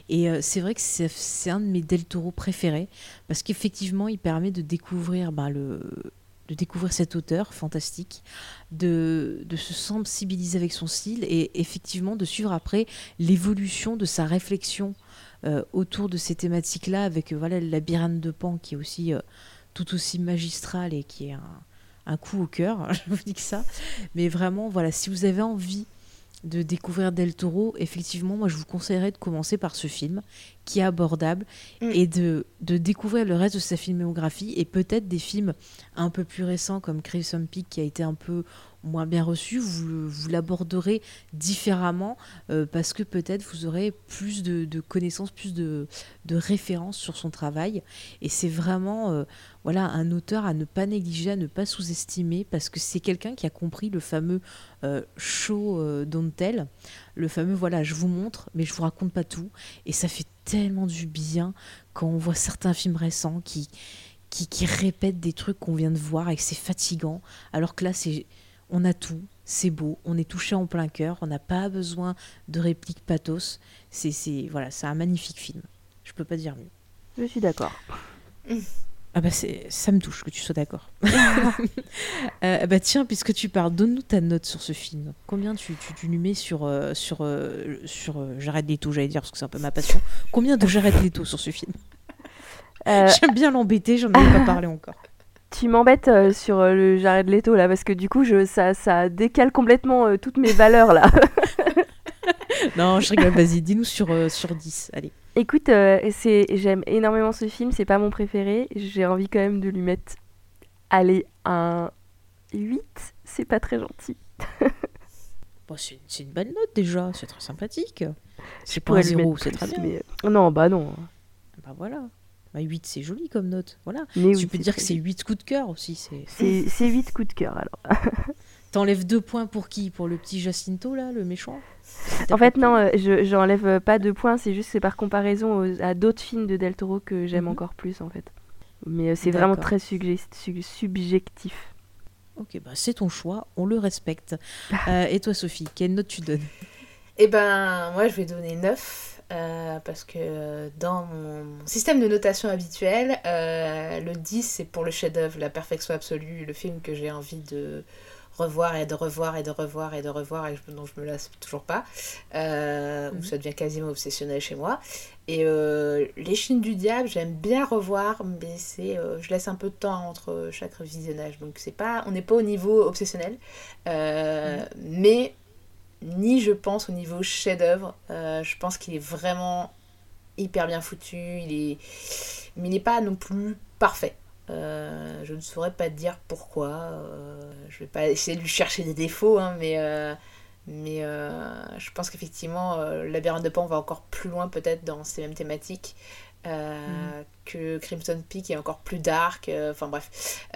[SPEAKER 1] Et euh, c'est vrai que c'est un de mes Del Toro préférés, parce qu'effectivement, il permet de découvrir bah, le de découvrir cet auteur fantastique, de, de se sensibiliser avec son style et effectivement de suivre après l'évolution de sa réflexion euh, autour de ces thématiques-là, avec euh, voilà, le labyrinthe de Pan qui est aussi euh, tout aussi magistral et qui est un, coup au cœur, je vous dis que ça. Mais vraiment, voilà, si vous avez envie de découvrir Del Toro, effectivement, moi je vous conseillerais de commencer par ce film qui est abordable
[SPEAKER 3] Mm.
[SPEAKER 1] et de, de découvrir le reste de sa filmographie et peut-être des films un peu plus récents comme Crimson Peak qui a été un peu moins bien reçu, vous, vous l'aborderez différemment euh, parce que peut-être vous aurez plus de, de connaissances, plus de, de références sur son travail. Et c'est vraiment euh, voilà, un auteur à ne pas négliger, à ne pas sous-estimer parce que c'est quelqu'un qui a compris le fameux euh, show don't tell, le fameux voilà, je vous montre, mais je vous raconte pas tout. Et ça fait tellement du bien quand on voit certains films récents qui, qui, qui répètent des trucs qu'on vient de voir et que c'est fatigant. Alors que là, c'est, on a tout, c'est beau, on est touché en plein cœur, on n'a pas besoin de répliques pathos. C'est, c'est, voilà, c'est un magnifique film. Je peux pas dire mieux.
[SPEAKER 4] je suis d'accord.
[SPEAKER 1] Ah bah c'est, ça me touche que tu sois d'accord. Euh, bah tiens, puisque tu parles, donne-nous ta note sur ce film. Combien tu, tu, tu lui mets sur, euh, sur, euh, sur euh, Jared Leto, j'allais dire, parce que c'est un peu ma passion. Combien de Jared Leto sur ce film? J'aime bien l'embêter, j'en avais pas parlé encore.
[SPEAKER 4] tu m'embêtes sur le Jared Leto là, parce que du coup, je, ça, ça décale complètement toutes mes valeurs là.
[SPEAKER 1] Non, je rigole, vas-y, dis-nous sur, sur 10. Allez.
[SPEAKER 4] Écoute, euh, c'est, j'aime énormément ce film, c'est pas mon préféré. J'ai envie quand même de lui mettre, allez, un 8. C'est pas très gentil.
[SPEAKER 1] Bon, c'est, une bonne note déjà, c'est très sympathique. C'est pas un
[SPEAKER 4] pourrais lui
[SPEAKER 1] zéro,
[SPEAKER 4] mettre
[SPEAKER 1] c'est
[SPEAKER 4] plus,
[SPEAKER 1] très bien.
[SPEAKER 4] mais- euh, Non, bah non.
[SPEAKER 1] Bah voilà. Bah 8, c'est joli comme note. Voilà.
[SPEAKER 4] Mais
[SPEAKER 1] tu
[SPEAKER 4] oui,
[SPEAKER 1] peux dire que c'est
[SPEAKER 4] bien.
[SPEAKER 1] 8 coups de cœur aussi. C'est...
[SPEAKER 4] C'est, c'est 8 coups de cœur alors.
[SPEAKER 1] T'enlèves deux points pour qui? Pour le petit Jacinto là, le méchant?
[SPEAKER 4] En fait, non, euh, je, j'enlève euh, pas de points, c'est juste que c'est par comparaison aux- à d'autres films de Del Toro que j'aime
[SPEAKER 1] Mhm.
[SPEAKER 4] encore plus en fait. Mais euh, c'est vraiment très subjectif.
[SPEAKER 1] Ok, bah c'est ton choix, on le respecte. Euh, et toi Sophie, quelle note tu donnes?
[SPEAKER 3] Eh ben, moi, je vais donner 9. euh, parce que dans mon système de notation habituel, euh, le 10 c'est pour le chef-d'œuvre, la perfection absolue, le film que j'ai envie de revoir et de revoir et de revoir et de revoir et je- dont je me lasse toujours pas, euh,
[SPEAKER 1] Mhm.
[SPEAKER 3] ça devient quasiment obsessionnel chez moi. Et euh, Les Chines du Diable, j'aime bien revoir, mais c'est, euh, je laisse un peu de temps entre chaque visionnage, donc c'est pas, on n'est pas au niveau obsessionnel, Euh, mais ni je pense au niveau chef-d'œuvre. Je pense qu'il est vraiment hyper bien foutu, il est... mais il n'est pas non plus parfait. Euh, je ne saurais pas te dire pourquoi. Euh, je vais pas essayer de lui chercher des défauts, hein, mais, euh, mais euh, je pense qu'effectivement, Labyrinthe de Pan va encore plus loin peut-être dans ces mêmes thématiques. euh, que Crimson Peak est encore plus dark, enfin bref.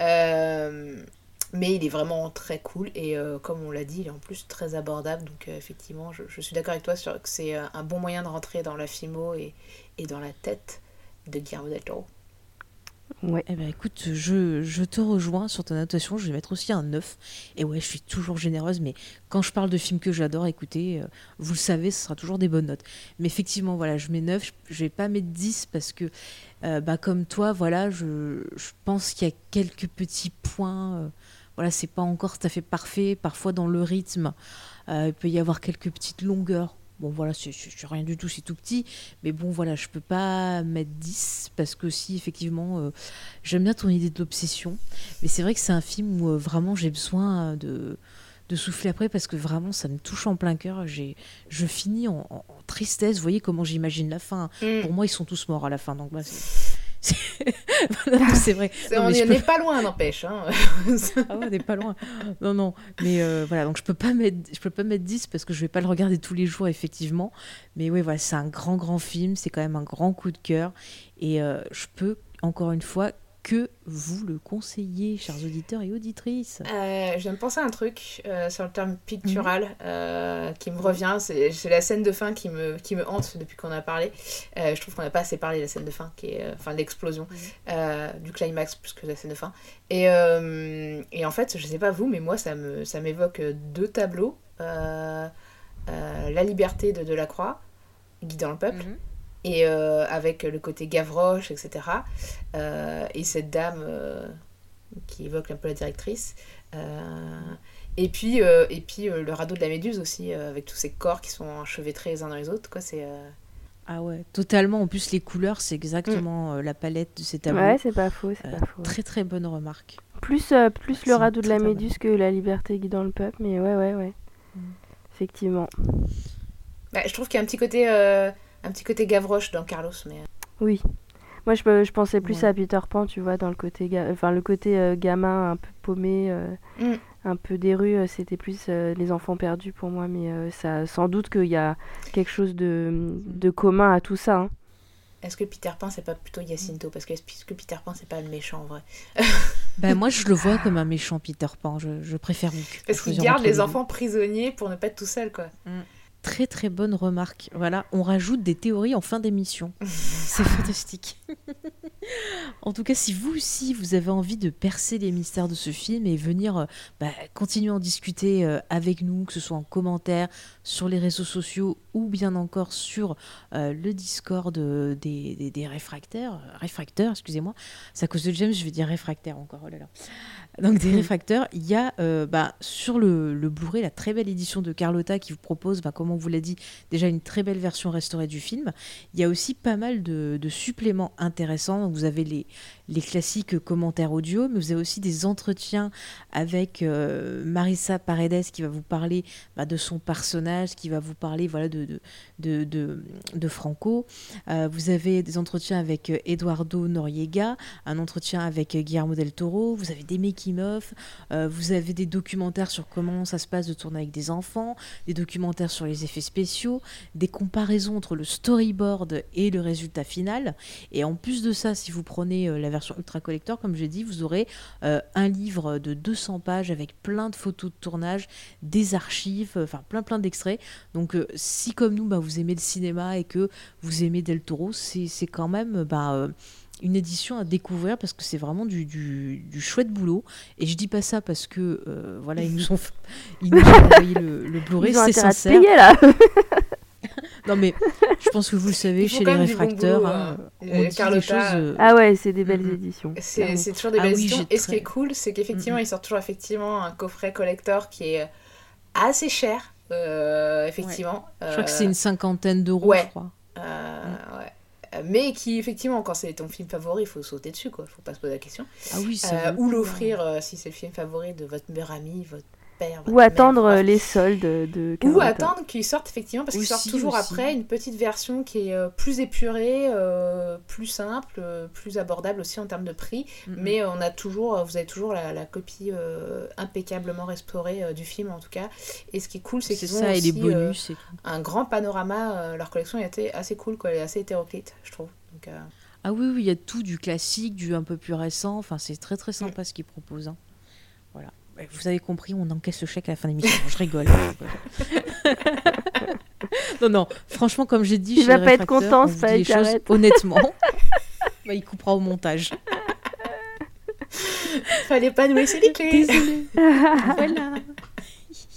[SPEAKER 3] Mais il est vraiment très cool et comme on l'a dit, il est en plus très abordable. Donc effectivement, je, je suis d'accord avec toi sur que c'est un bon moyen de rentrer dans la filmo et, et dans la tête de Guillermo del Toro.
[SPEAKER 4] Ouais.
[SPEAKER 1] Eh ben écoute, je, te rejoins sur ta notation, je vais mettre aussi un 9. Et ouais, je suis toujours généreuse, mais quand je parle de films que j'adore, écoutez, euh, vous le savez, ce sera toujours des bonnes notes. Mais effectivement, voilà, je mets 9, je, je vais pas mettre 10 parce que, euh, bah, comme toi, voilà, je, je pense qu'il y a quelques petits points. euh, voilà, c'est pas encore tout à fait parfait. Parfois, dans le rythme, euh, il peut y avoir quelques petites longueurs. Bon, voilà, c'est rien du tout, c'est tout petit. Mais bon, voilà, je peux pas mettre 10 parce que si, effectivement, euh, j'aime bien ton idée de l'obsession. Mais c'est vrai que c'est un film où euh, vraiment j'ai besoin de, de souffler après parce que vraiment ça me touche en plein cœur. J'ai, je finis en, en- en tristesse. Vous voyez comment j'imagine la fin.
[SPEAKER 3] Mm.
[SPEAKER 1] Pour moi, ils sont tous morts à la fin. Donc bah, c'est, c'est... Vrai. Non,
[SPEAKER 3] on
[SPEAKER 1] mais je
[SPEAKER 3] n'y
[SPEAKER 1] peux-
[SPEAKER 3] est pas loin, n'empêche. hein.
[SPEAKER 1] Ah ouais, on n'est pas loin. Non, non. Mais euh, voilà, donc je peux pas mettre, je peux pas mettre 10 parce que je vais pas le regarder tous les jours, effectivement. Mais oui, voilà, c'est un grand, grand film. C'est quand même un grand coup de cœur. Et euh, je peux, encore une fois, que vous le conseiller, chers auditeurs et auditrices?
[SPEAKER 3] Euh, je viens de penser à un truc euh, sur le terme pictural euh, qui me revient. C'est la scène de fin qui me, qui me hante depuis qu'on a parlé. Je trouve qu'on n'a pas assez parlé de la scène de fin, qui est, enfin l'explosion du climax plus que la scène de fin. Et, et en fait, je sais pas vous, mais moi, ça me ça m'évoque deux tableaux. La liberté de Delacroix, guidant le peuple,
[SPEAKER 1] Mhm.
[SPEAKER 3] Et euh, avec le côté Gavroche, etc. Euh, et cette dame euh, qui évoque un peu la directrice. Euh, et puis, euh, et puis euh, le radeau de la Méduse aussi, euh, avec tous ces corps qui sont enchevêtrés les uns dans les autres. Quoi, c'est, euh,
[SPEAKER 1] Ah ouais, totalement. En plus, les couleurs, c'est exactement euh, la palette de ces tableaux.
[SPEAKER 4] Ouais, c'est pas faux, c'est
[SPEAKER 1] Euh,
[SPEAKER 4] pas faux.
[SPEAKER 1] Très, très bonne remarque.
[SPEAKER 4] Plus, euh, plus le radeau de la Méduse que la liberté guidant le peuple, mais ouais, ouais, ouais.
[SPEAKER 1] Mm.
[SPEAKER 4] Effectivement.
[SPEAKER 3] bah, je trouve qu'il y a un petit côté, euh, un petit côté Gavroche dans Carlos. Mais...
[SPEAKER 4] Oui. Moi, je, je pensais plus
[SPEAKER 1] Ouais.
[SPEAKER 4] à Peter Pan, tu vois, dans le côté, ga- enfin, le côté euh, gamin un peu paumé, euh,
[SPEAKER 3] Mm.
[SPEAKER 4] un peu des rues, euh, c'était plus euh, les enfants perdus pour moi, mais euh, ça, sans doute qu'il y a quelque chose de, de commun à tout ça. hein.
[SPEAKER 3] Est-ce que Peter Pan, c'est pas plutôt Jacinto? Parce que, est-ce que Peter Pan, c'est pas le méchant en vrai?
[SPEAKER 1] Ben, moi, je le vois comme un méchant Peter Pan. Je, je préfère Hook.
[SPEAKER 3] Parce qu'il garde les enfants prisonniers pour ne pas être tout seul, quoi.
[SPEAKER 1] Très très bonne remarque. Voilà, on rajoute des théories en fin d'émission. C'est fantastique. en tout cas, si vous aussi vous avez envie de percer les mystères de ce film et venir euh, bah, continuer à en discuter euh, avec nous, que ce soit en commentaire, sur les réseaux sociaux ou bien encore sur euh, le Discord des, des, des réfractaires, réfracteurs, excusez-moi, c'est à cause de James, je vais dire réfractaire encore, oh là là. Donc des réfracteurs, il y a euh, bah, sur le, le Blu-ray la très belle édition de Carlotta qui vous propose, bah, comme on vous l'a dit, déjà une très belle version restaurée du film. Il y a aussi pas mal de, de suppléments intéressants. Vous avez les, les classiques commentaires audio, mais vous avez aussi des entretiens avec euh, Marissa Paredes qui va vous parler bah, de son personnage, qui va vous parler voilà, de, de, de, de- Franco. Euh, vous avez des entretiens avec euh, Eduardo Noriega, un entretien avec Guillermo del Toro, vous avez des making-of, euh, vous avez des documentaires sur comment ça se passe de tourner avec des enfants, des documentaires sur les effets spéciaux, des comparaisons entre le storyboard et le résultat final. Et en plus de ça, si vous prenez euh, la version ultra collector, comme j'ai dit, vous aurez euh, un livre de 200 pages avec plein de photos de tournage, des archives, euh, enfin plein plein d'extraits. Donc si comme nous, bah, vous aimez le cinéma et que vous aimez Del Toro, c'est quand même... bah, une édition à découvrir parce que c'est vraiment du, du, du chouette boulot et je dis pas ça parce que euh, voilà ils nous ont ils nous ont envoyé le, le Blu-ray c'est sincère
[SPEAKER 4] payer là.
[SPEAKER 1] non mais je pense que vous le savez chez les
[SPEAKER 3] bon
[SPEAKER 1] réfracteurs
[SPEAKER 3] boulot,
[SPEAKER 1] hein,
[SPEAKER 3] euh,
[SPEAKER 1] on
[SPEAKER 3] euh,
[SPEAKER 1] dit des choses euh,
[SPEAKER 4] ah ouais, c'est des belles éditions.
[SPEAKER 3] C'est toujours des
[SPEAKER 1] Ah
[SPEAKER 3] belles
[SPEAKER 1] oui,
[SPEAKER 3] éditions. Et ce qui est cool, c'est qu'effectivement, ils sortent toujours effectivement un coffret collector qui est assez cher, euh, effectivement.
[SPEAKER 1] je crois que c'est une cinquantaine d'euros
[SPEAKER 3] ouais.
[SPEAKER 1] je crois
[SPEAKER 3] Euh, ouais. Euh, Mais qui, effectivement, quand c'est ton film favori, il faut sauter dessus, quoi. Faut pas se poser la question.
[SPEAKER 1] ah oui ça
[SPEAKER 3] Euh, ou l'offrir euh, si c'est le film favori de votre meilleur ami, votre
[SPEAKER 4] Ou attendre euh, les soldes de
[SPEAKER 3] Ou attendre qu'ils sortent effectivement, parce qu'ils sortent toujours
[SPEAKER 1] aussi.
[SPEAKER 3] après une petite version qui est euh, plus épurée, euh, plus simple, plus abordable aussi en termes de prix. Mais on a toujours, vous avez toujours la, la copie euh, impeccablement restaurée euh, du film en tout cas. Et ce qui est cool, c'est
[SPEAKER 1] c'est
[SPEAKER 3] qu'ils ont
[SPEAKER 1] ça et
[SPEAKER 3] aussi
[SPEAKER 1] les
[SPEAKER 3] euh,
[SPEAKER 1] bonus et tout.
[SPEAKER 3] un grand panorama. euh, leur collection était assez cool, quoi. Elle est assez hétéroclite, je trouve. Donc, euh,
[SPEAKER 1] ah oui oui il y a tout du classique du un peu plus récent enfin c'est très très
[SPEAKER 3] Mm.
[SPEAKER 1] sympa ce qu'ils proposent hein. Ouais, vous avez compris, on encaisse le chèque à la fin de l'émission. je rigole. non, non, franchement, comme j'ai dit,
[SPEAKER 4] Il
[SPEAKER 1] chez
[SPEAKER 4] va
[SPEAKER 1] les
[SPEAKER 4] pas être content,
[SPEAKER 1] dit les choses honnêtement. Bah, il coupera au montage.
[SPEAKER 3] Fallait pas nous laisser les clés.
[SPEAKER 1] Désolée. voilà.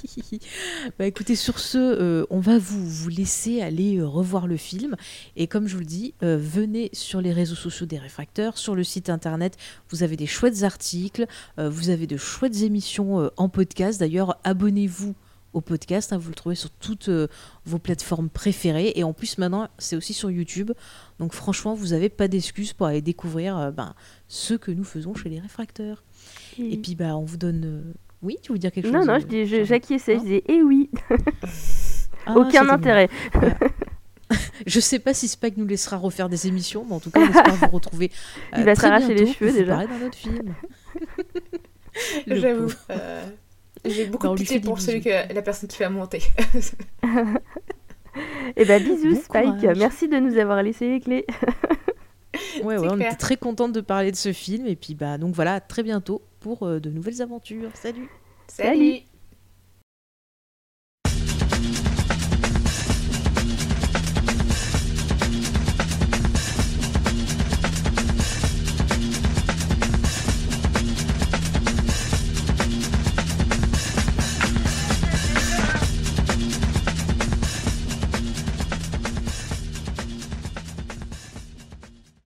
[SPEAKER 1] bah écoutez, sur ce, euh, on va vous, vous laisser aller euh, revoir le film. Et comme je vous le dis, euh, venez sur les réseaux sociaux des réfracteurs, sur le site internet. Vous avez des chouettes articles, vous avez de chouettes émissions en podcast. D'ailleurs, abonnez-vous au podcast. hein, vous le trouvez sur toutes vos plateformes préférées. Et en plus, maintenant, c'est aussi sur YouTube. Donc franchement, vous n'avez pas d'excuses pour aller découvrir ben, ce que nous faisons chez les réfracteurs. Et puis, bah, on vous donne Oui, tu veux dire quelque
[SPEAKER 2] Non,
[SPEAKER 1] chose
[SPEAKER 2] non,
[SPEAKER 1] euh,
[SPEAKER 2] je dis, je-
[SPEAKER 1] Charlotte
[SPEAKER 2] j'acquiesçais, je
[SPEAKER 1] Non
[SPEAKER 2] disais, eh oui,
[SPEAKER 1] Ah,
[SPEAKER 2] aucun intérêt.
[SPEAKER 1] Je sais pas si Spike nous laissera refaire des émissions, mais en tout cas, on espère vous retrouver.
[SPEAKER 2] Il va
[SPEAKER 1] très
[SPEAKER 2] s'arracher les cheveux, déjà.
[SPEAKER 1] d'un autre film.
[SPEAKER 3] J'avoue. euh, J'ai beaucoup
[SPEAKER 1] Bah, on
[SPEAKER 3] de pitié
[SPEAKER 1] fait
[SPEAKER 3] pour celui que la personne qui va monter.
[SPEAKER 2] Eh ben, bisous,
[SPEAKER 1] Bon
[SPEAKER 2] Spike.
[SPEAKER 1] courage.
[SPEAKER 2] Merci de nous avoir laissé les clés.
[SPEAKER 1] Ouais, ouais, on
[SPEAKER 3] clair.
[SPEAKER 1] était très contente de parler de ce film. Et puis, bah, donc voilà, à très bientôt pour euh, de nouvelles aventures. Salut!
[SPEAKER 3] Salut